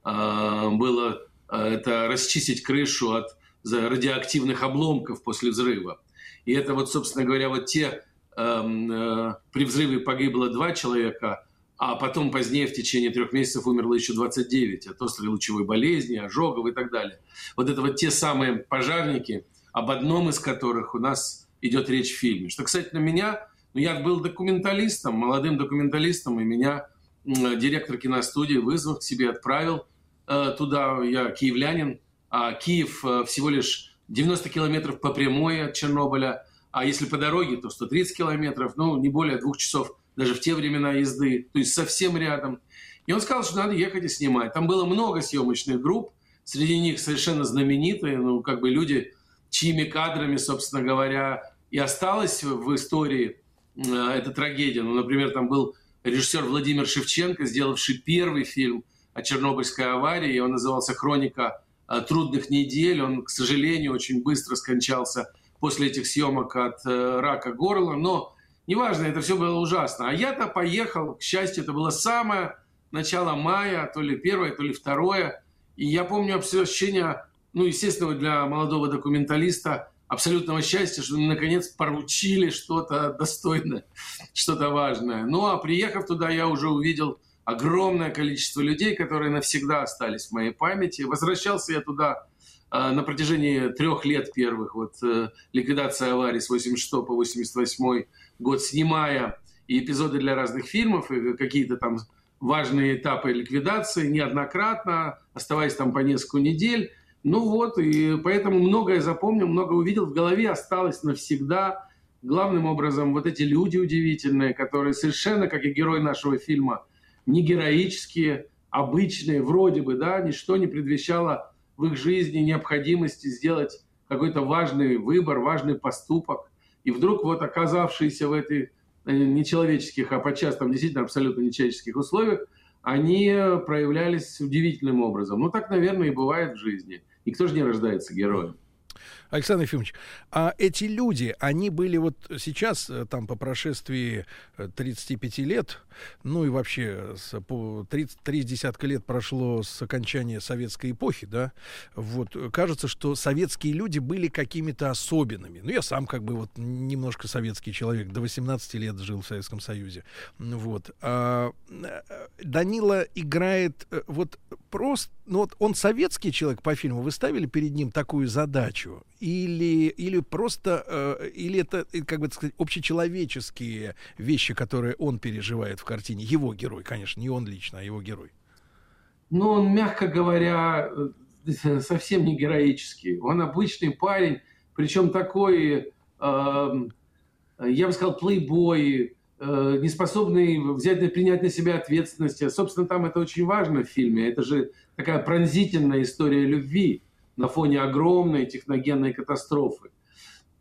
а, было а, это расчистить крышу от радиоактивных обломков после взрыва. И это вот, собственно говоря, вот те Эм, э, при взрыве погибло два человека, а потом позднее в течение трех месяцев умерло еще 29 от острой лучевой болезни, ожогов и так далее. Вот это вот те самые пожарники, об одном из которых у нас идет речь в фильме. Что, кстати, на меня, ну, я был документалистом, молодым документалистом, и меня директор киностудии, вызвав к себе, отправил э, туда, я киевлянин, а Киев э, всего лишь 90 километров по прямой от Чернобыля – а если по дороге, то 130 километров, ну, не более двух часов даже в те времена езды, то есть совсем рядом. И он сказал, что надо ехать и снимать. Там было много съемочных групп, среди них совершенно знаменитые, ну, как бы люди, чьими кадрами, собственно говоря, и осталась в истории э, эта трагедия. Ну, например, там был режиссер Владимир Шевченко, сделавший первый фильм о Чернобыльской аварии, и он назывался «Хроника э, трудных недель». Он, к сожалению, очень быстро скончался после этих съемок от э, рака горла, но неважно, это все было ужасно. А я-то поехал, к счастью, это было самое начало мая, то ли первое, то ли второе, и я помню ощущение, ну, естественно, для молодого документалиста, абсолютного счастья, что мы наконец поручили что-то достойное, что-то важное. Ну а приехав туда, я уже увидел огромное количество людей, которые навсегда остались в моей памяти. Возвращался я туда а, на протяжении трех лет первых, вот э, ликвидация аварии с 86 по 88 год, снимая и эпизоды для разных фильмов, и какие-то там важные этапы ликвидации неоднократно, оставаясь там по несколько недель. Ну вот, и поэтому многое запомнил, много увидел, в голове осталось навсегда. Главным образом вот эти люди удивительные, которые совершенно, как и герой нашего фильма, не героические, обычные, вроде бы, да, ничто не предвещало в их жизни необходимости сделать какой-то важный выбор, важный поступок. И вдруг вот оказавшиеся в этой э, нечеловеческих, а подчас там действительно абсолютно нечеловеческих условиях, они проявлялись удивительным образом. Ну, так, наверное, и бывает в жизни. Никто же не рождается героем. Александр Ефимович, а эти люди, они были вот сейчас, э, там, по прошествии 35 э, лет, ну и вообще с, по 30, 30 десятка лет прошло с окончания советской эпохи, да, вот, кажется, что советские люди были какими-то особенными. Ну, я сам как бы вот немножко советский человек, до 18 лет жил в Советском Союзе, вот. А, э, Данила играет вот просто, ну вот он советский человек по фильму, вы ставили перед ним такую задачу, или, или просто, э, или это, э, как бы сказать, общечеловеческие вещи, которые он переживает в картине, его герой, конечно, не он лично, а его герой? Ну, он, мягко говоря, э, совсем не героический. Он обычный парень, причем такой, э, я бы сказал, плейбой, э, не способный взять, принять на себя ответственность. Собственно, там это очень важно в фильме. Это же такая пронзительная история любви на фоне огромной техногенной катастрофы.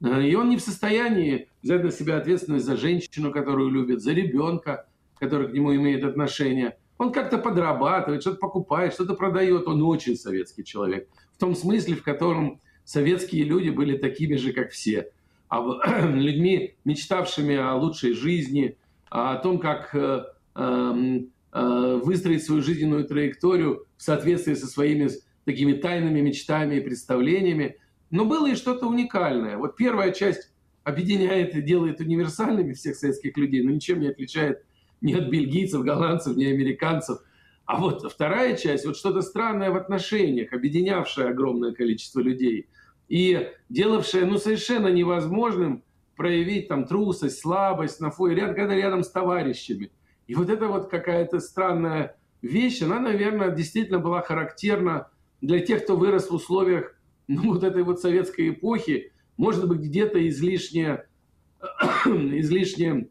Э, и он не в состоянии взять на себя ответственность за женщину, которую любит, за ребенка, который к нему имеет отношение. Он как-то подрабатывает, что-то покупает, что-то продает. Он очень советский человек. В том смысле, в котором советские люди были такими же, как все. А людьми, мечтавшими о лучшей жизни, о том, как э, эм, э, выстроить свою жизненную траекторию в соответствии со своими такими тайными мечтами и представлениями. Но было и что-то уникальное. Вот первая часть объединяет и делает универсальными всех советских людей, но ничем не отличает ни от бельгийцев, голландцев, ни американцев. А вот вторая часть, вот что-то странное в отношениях, объединявшее огромное количество людей и делавшее ну, совершенно невозможным проявить там трусость, слабость на фоне, ряд, когда рядом с товарищами. И вот это вот какая-то странная вещь, она, наверное, действительно была характерна для тех, кто вырос в условиях ну, вот этой вот советской эпохи, может быть, где-то излишне, излишне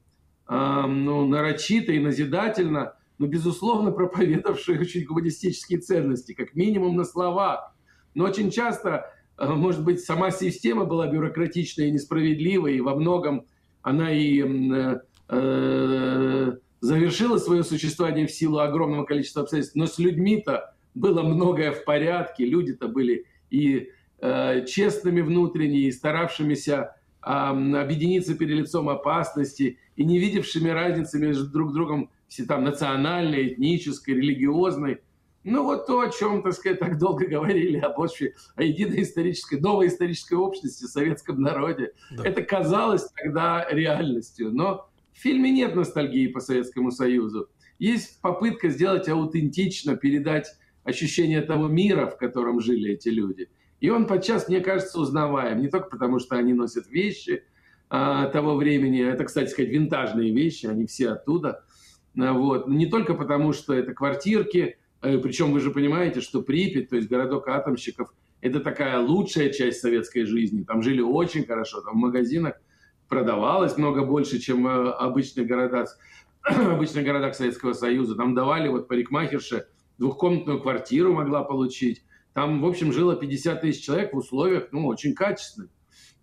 э, ну, нарочито и назидательно, но, безусловно, проповедовавшие очень гуманистические ценности, как минимум на словах. Но очень часто, э, может быть, сама система была бюрократичной и несправедливой, и во многом она и э, э, завершила свое существование в силу огромного количества обстоятельств, но с людьми-то было многое в порядке, люди-то были и э, честными внутренне, и старавшимися э, объединиться перед лицом опасности, и не видевшими разницы между друг другом все там национальной, этнической, религиозной. Ну вот то, о чем, так сказать, так долго говорили об почве, о единой исторической, новой исторической общности, советском народе. Да. Это казалось тогда реальностью. Но в фильме нет ностальгии по Советскому Союзу. Есть попытка сделать аутентично, передать ощущение того мира, в котором жили эти люди. И он подчас, мне кажется, узнаваем. Не только потому, что они носят вещи а, того времени. Это, кстати сказать, винтажные вещи, они все оттуда. А, вот. Не только потому, что это квартирки, а, причем вы же понимаете, что Припять, то есть городок атомщиков, это такая лучшая часть советской жизни. Там жили очень хорошо, там в магазинах продавалось много больше, чем в обычных городах, обычных городах Советского Союза. Там давали вот парикмахерше двухкомнатную квартиру могла получить. Там, в общем, жило 50 тысяч человек в условиях, ну, очень качественных.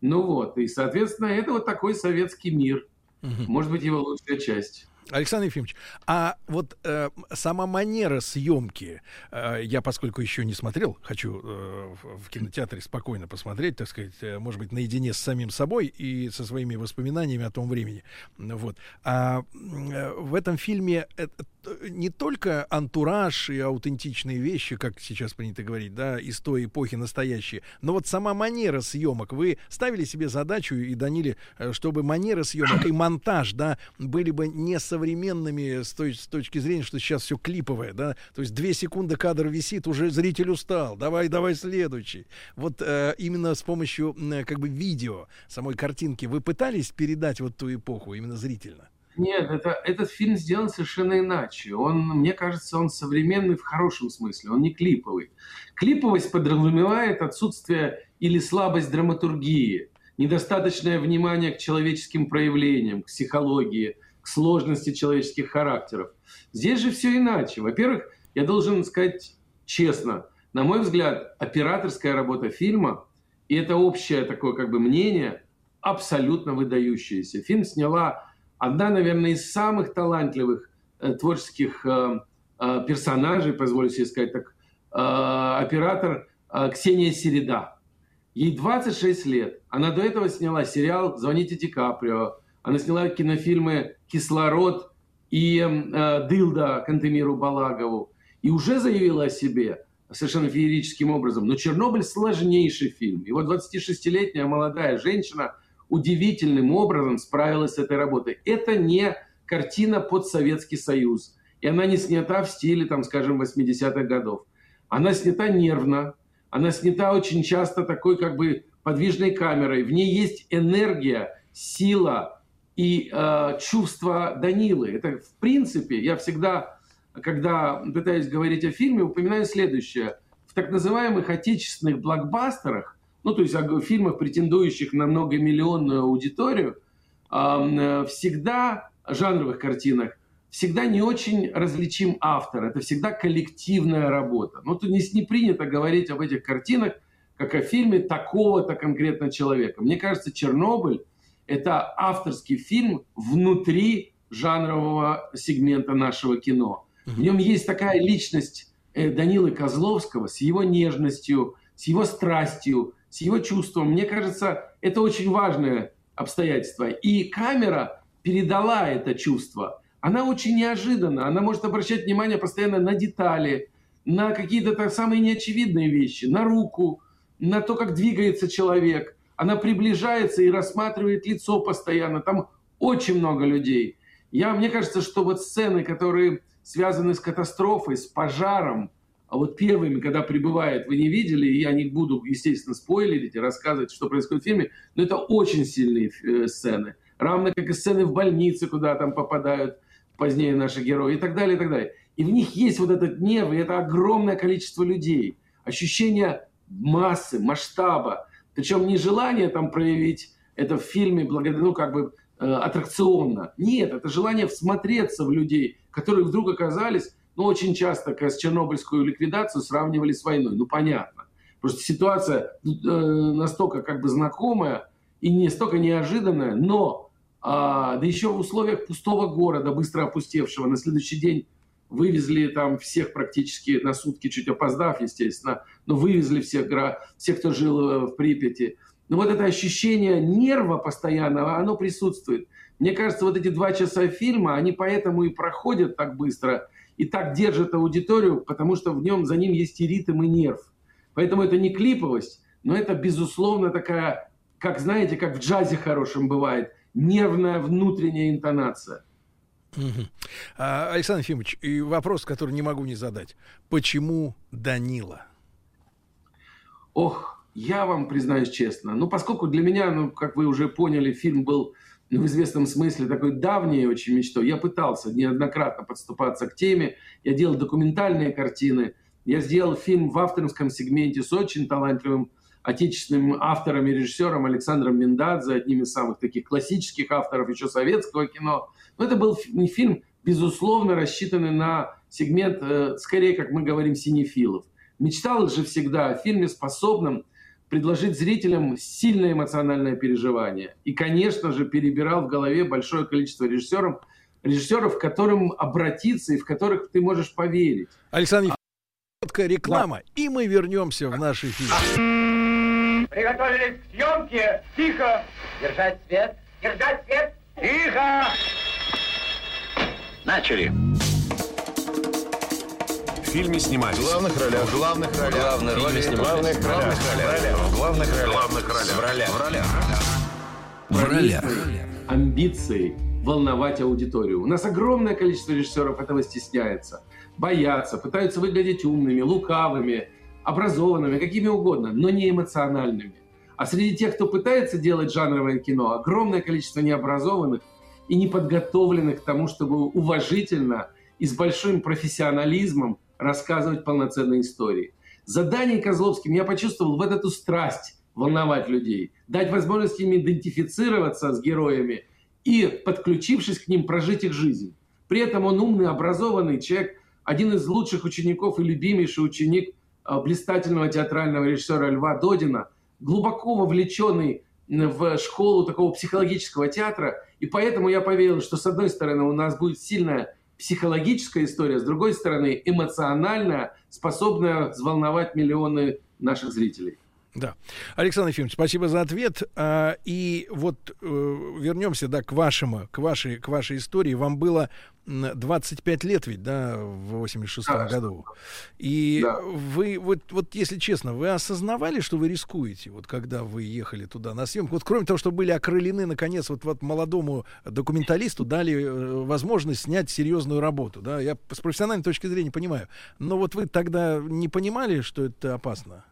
Ну вот, и, соответственно, это вот такой советский мир. Угу. Может быть, его лучшая часть. Александр Ефимович, а вот э, сама манера съемки, э, я поскольку еще не смотрел, хочу э, в кинотеатре спокойно посмотреть, так сказать, э, может быть, наедине с самим собой и со своими воспоминаниями о том времени. Вот. А э, в этом фильме это, не только антураж и аутентичные вещи, как сейчас принято говорить, да, из той эпохи настоящие, но вот сама манера съемок. Вы ставили себе задачу и Даниле, э, чтобы манера съемок и монтаж, да, были бы не современными с, той, с точки зрения, что сейчас все клиповое, да, то есть две секунды кадр висит, уже зритель устал, давай, давай следующий. Вот э, именно с помощью э, как бы видео, самой картинки, вы пытались передать вот ту эпоху именно зрительно? Нет, это, этот фильм сделан совершенно иначе. Он, мне кажется, он современный в хорошем смысле, он не клиповый. Клиповость подразумевает отсутствие или слабость драматургии, недостаточное внимание к человеческим проявлениям, к психологии, к сложности человеческих характеров. Здесь же все иначе. Во-первых, я должен сказать честно, на мой взгляд, операторская работа фильма, и это общее такое как бы мнение, абсолютно выдающееся. Фильм сняла одна, наверное, из самых талантливых э, творческих э, э, персонажей, позволю себе сказать так, э, оператор э, Ксения Середа. Ей 26 лет. Она до этого сняла сериал «Звоните Ди Каприо». Она сняла кинофильмы «Кислород» и э, «Дылда» Кантемиру Балагову. И уже заявила о себе совершенно феерическим образом. Но «Чернобыль» сложнейший фильм. Его 26-летняя молодая женщина удивительным образом справилась с этой работой. Это не картина под Советский Союз. И она не снята в стиле, там, скажем, 80-х годов. Она снята нервно, она снята очень часто такой как бы подвижной камерой. В ней есть энергия, сила и э, чувство Данилы. Это в принципе, я всегда, когда пытаюсь говорить о фильме, упоминаю следующее. В так называемых отечественных блокбастерах, ну то есть о фильмах, претендующих на многомиллионную аудиторию, э, всегда жанровых картинах всегда не очень различим автор. Это всегда коллективная работа. Но тут не, не принято говорить об этих картинах, как о фильме такого-то конкретно человека. Мне кажется, «Чернобыль» — это авторский фильм внутри жанрового сегмента нашего кино. В нем есть такая личность э, Данилы Козловского с его нежностью, с его страстью, с его чувством. Мне кажется, это очень важное обстоятельство. И камера передала это чувство она очень неожиданна. Она может обращать внимание постоянно на детали, на какие-то самые неочевидные вещи, на руку, на то, как двигается человек. Она приближается и рассматривает лицо постоянно. Там очень много людей. Я, мне кажется, что вот сцены, которые связаны с катастрофой, с пожаром, а вот первыми, когда прибывает, вы не видели, и я не буду, естественно, спойлерить и рассказывать, что происходит в фильме, но это очень сильные э, сцены. Равно как и сцены в больнице, куда там попадают позднее наши герои и так далее, и так далее. И в них есть вот этот нерв, и это огромное количество людей. Ощущение массы, масштаба. Причем не желание там проявить это в фильме, благодаря, ну, как бы э, аттракционно. Нет, это желание всмотреться в людей, которые вдруг оказались, ну, очень часто с чернобыльскую ликвидацию сравнивали с войной. Ну, понятно. Просто ситуация э, настолько как бы знакомая и не столько неожиданная, но а, да еще в условиях пустого города, быстро опустевшего. На следующий день вывезли там всех практически на сутки, чуть опоздав, естественно, но вывезли всех, всех кто жил э, в Припяти. Но вот это ощущение нерва постоянного, оно присутствует. Мне кажется, вот эти два часа фильма, они поэтому и проходят так быстро и так держат аудиторию, потому что в нем за ним есть и ритм, и нерв. Поэтому это не клиповость, но это, безусловно, такая, как знаете, как в джазе хорошем бывает – нервная внутренняя интонация. Угу. Александр Ефимович, и вопрос, который не могу не задать. Почему Данила? Ох, я вам признаюсь честно. Ну, поскольку для меня, ну, как вы уже поняли, фильм был в известном смысле такой давней очень мечтой. Я пытался неоднократно подступаться к теме. Я делал документальные картины. Я сделал фильм в авторском сегменте с очень талантливым отечественным автором и режиссером Александром Миндадзе, одним из самых таких классических авторов еще советского кино. Но это был фильм, безусловно, рассчитанный на сегмент, э, скорее, как мы говорим, синефилов. Мечтал же всегда о фильме, способном предложить зрителям сильное эмоциональное переживание. И, конечно же, перебирал в голове большое количество режиссеров, режиссеров, к которым обратиться и в которых ты можешь поверить. Александр Короткая реклама, да. и мы вернемся в наш эфир. Приготовились к съемке. Тихо. Держать свет. Держать свет. Тихо. Начали. В фильме снимались. В главных ролях. В главных ролях. Главные роли снимались. В главных ролях. В главных ролях. В главных ролях. В ролях. В ролях. В ролях. Амбиции волновать аудиторию. У нас огромное количество режиссеров этого стесняется боятся, пытаются выглядеть умными, лукавыми, образованными, какими угодно, но не эмоциональными. А среди тех, кто пытается делать жанровое кино, огромное количество необразованных и неподготовленных к тому, чтобы уважительно и с большим профессионализмом рассказывать полноценные истории. Задание Козловским я почувствовал в эту страсть волновать людей, дать возможность им идентифицироваться с героями и, подключившись к ним, прожить их жизнь. При этом он умный, образованный человек, один из лучших учеников и любимейший ученик а, блистательного театрального режиссера Льва Додина, глубоко вовлеченный в школу такого психологического театра. И поэтому я поверил, что с одной стороны у нас будет сильная психологическая история, с другой стороны эмоциональная, способная взволновать миллионы наших зрителей. Да. Александр Ефимович, спасибо за ответ. А, и вот э, вернемся, да, к вашему, к вашей, к вашей истории. Вам было 25 лет ведь, да, в 86-м да, году. И да. вы, вот, вот, если честно, вы осознавали, что вы рискуете, вот когда вы ехали туда на съемку? Вот кроме того, что были окрылены, наконец, вот, вот молодому документалисту дали э, возможность снять серьезную работу, да, я с профессиональной точки зрения понимаю. Но вот вы тогда не понимали, что это опасно?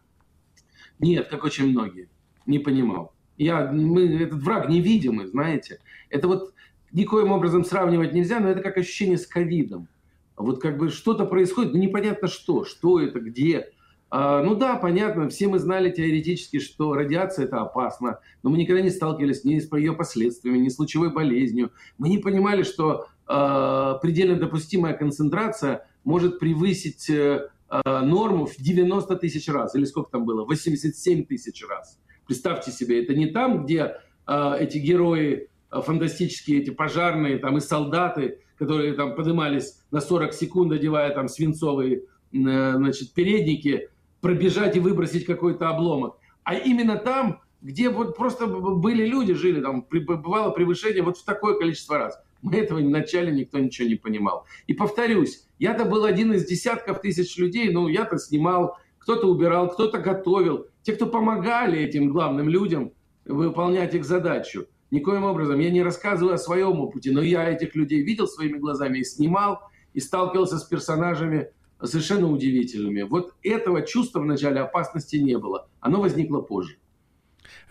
Нет, как очень многие. Не понимал. Я, мы, этот враг невидимый, знаете. Это вот никоим образом сравнивать нельзя, но это как ощущение с ковидом. Вот как бы что-то происходит, но непонятно что, что это, где. А, ну да, понятно, все мы знали теоретически, что радиация это опасно, но мы никогда не сталкивались ни с ее последствиями, ни с лучевой болезнью. Мы не понимали, что а, предельно допустимая концентрация может превысить э, Э, норму в 90 тысяч раз, или сколько там было, 87 тысяч раз. Представьте себе, это не там, где э, эти герои э, фантастические, эти пожарные там и солдаты, которые там поднимались на 40 секунд, одевая там свинцовые э, значит, передники, пробежать и выбросить какой-то обломок. А именно там, где вот просто были люди, жили, там бывало превышение вот в такое количество раз. Мы этого вначале никто ничего не понимал. И повторюсь, я-то был один из десятков тысяч людей, ну, я-то снимал, кто-то убирал, кто-то готовил. Те, кто помогали этим главным людям выполнять их задачу. Никоим образом я не рассказываю о своем опыте, но я этих людей видел своими глазами и снимал, и сталкивался с персонажами совершенно удивительными. Вот этого чувства в начале опасности не было. Оно возникло позже.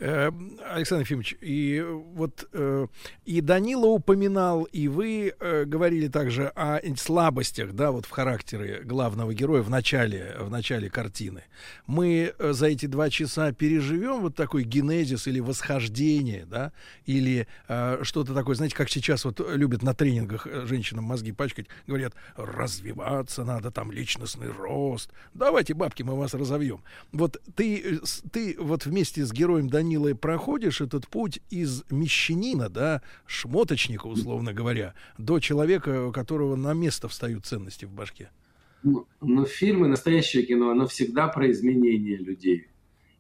Э, Александр Ефимович, и вот э, и Данила упоминал, и вы э, говорили также о слабостях, да, вот в характере главного героя в начале, в начале картины. Мы за эти два часа переживем вот такой генезис или восхождение, да, или что-то такое, знаете, как сейчас вот любят на тренингах женщинам мозги пачкать, говорят, развиваться надо, там личностный рост, давайте, бабки, мы вас разовьем. Вот ты, ты вот вместе с героем Данила Данилой, проходишь этот путь из мещанина, да, шмоточника, условно говоря, до человека, у которого на место встают ценности в башке? Ну, но фильмы, настоящее кино, оно всегда про изменение людей.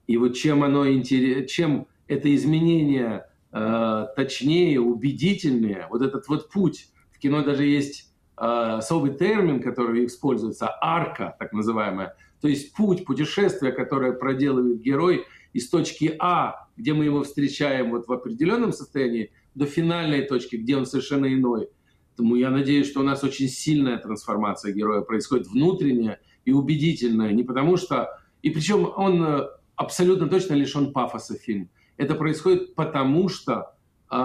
И вот чем оно интерес, чем это изменение э, точнее, убедительнее, вот этот вот путь. В кино даже есть э, особый термин, который используется, арка, так называемая. То есть путь, путешествие, которое проделывает герой – из точки А, где мы его встречаем вот в определенном состоянии, до финальной точки, где он совершенно иной. Поэтому я надеюсь, что у нас очень сильная трансформация героя происходит внутренняя и убедительная. Не потому что... И причем он э, абсолютно точно лишен пафоса фильм. Это происходит потому, что э,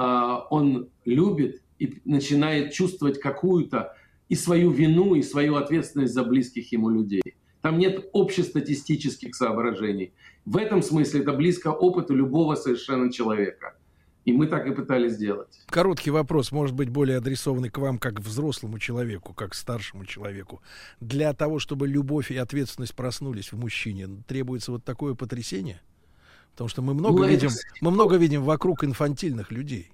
он любит и начинает чувствовать какую-то и свою вину, и свою ответственность за близких ему людей. Там нет общестатистических соображений. В этом смысле это близко опыту любого совершенно человека. И мы так и пытались сделать. Короткий вопрос, может быть, более адресованный к вам, как взрослому человеку, как старшему человеку. Для того, чтобы любовь и ответственность проснулись в мужчине, требуется вот такое потрясение? Потому что мы много, ну, видим, это... мы много видим вокруг инфантильных людей.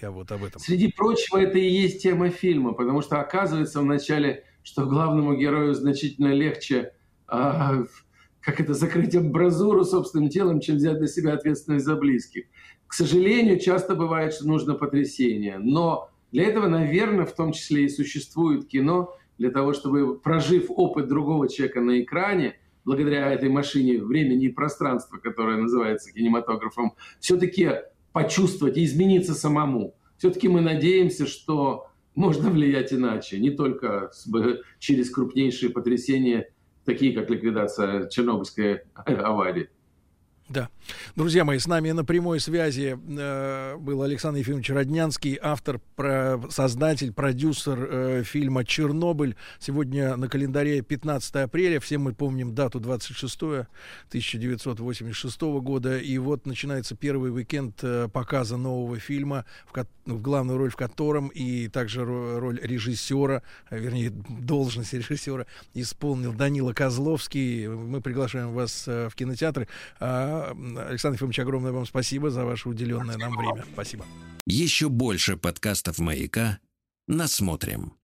Я вот об этом. Среди прочего, это и есть тема фильма, потому что оказывается вначале, что главному герою значительно легче а, как это, закрыть амбразуру собственным телом, чем взять на себя ответственность за близких. К сожалению, часто бывает, что нужно потрясение. Но для этого, наверное, в том числе и существует кино, для того, чтобы, прожив опыт другого человека на экране, благодаря этой машине времени и пространства, которая называется кинематографом, все-таки почувствовать и измениться самому. Все-таки мы надеемся, что можно влиять иначе, не только через крупнейшие потрясения такие как ликвидация Чернобыльской аварии. Да. Друзья мои, с нами на прямой связи э, был Александр Ефимович Роднянский, автор, про, создатель, продюсер э, фильма «Чернобыль». Сегодня на календаре 15 апреля, все мы помним дату 26 1986 года, и вот начинается первый уикенд э, показа нового фильма, в, в главную роль в котором и также роль режиссера, э, вернее, должность режиссера исполнил Данила Козловский. Мы приглашаем вас э, в кинотеатры. А Александр Ефимович, огромное вам спасибо за ваше уделенное нам время. Спасибо. Еще больше подкастов «Маяка» насмотрим.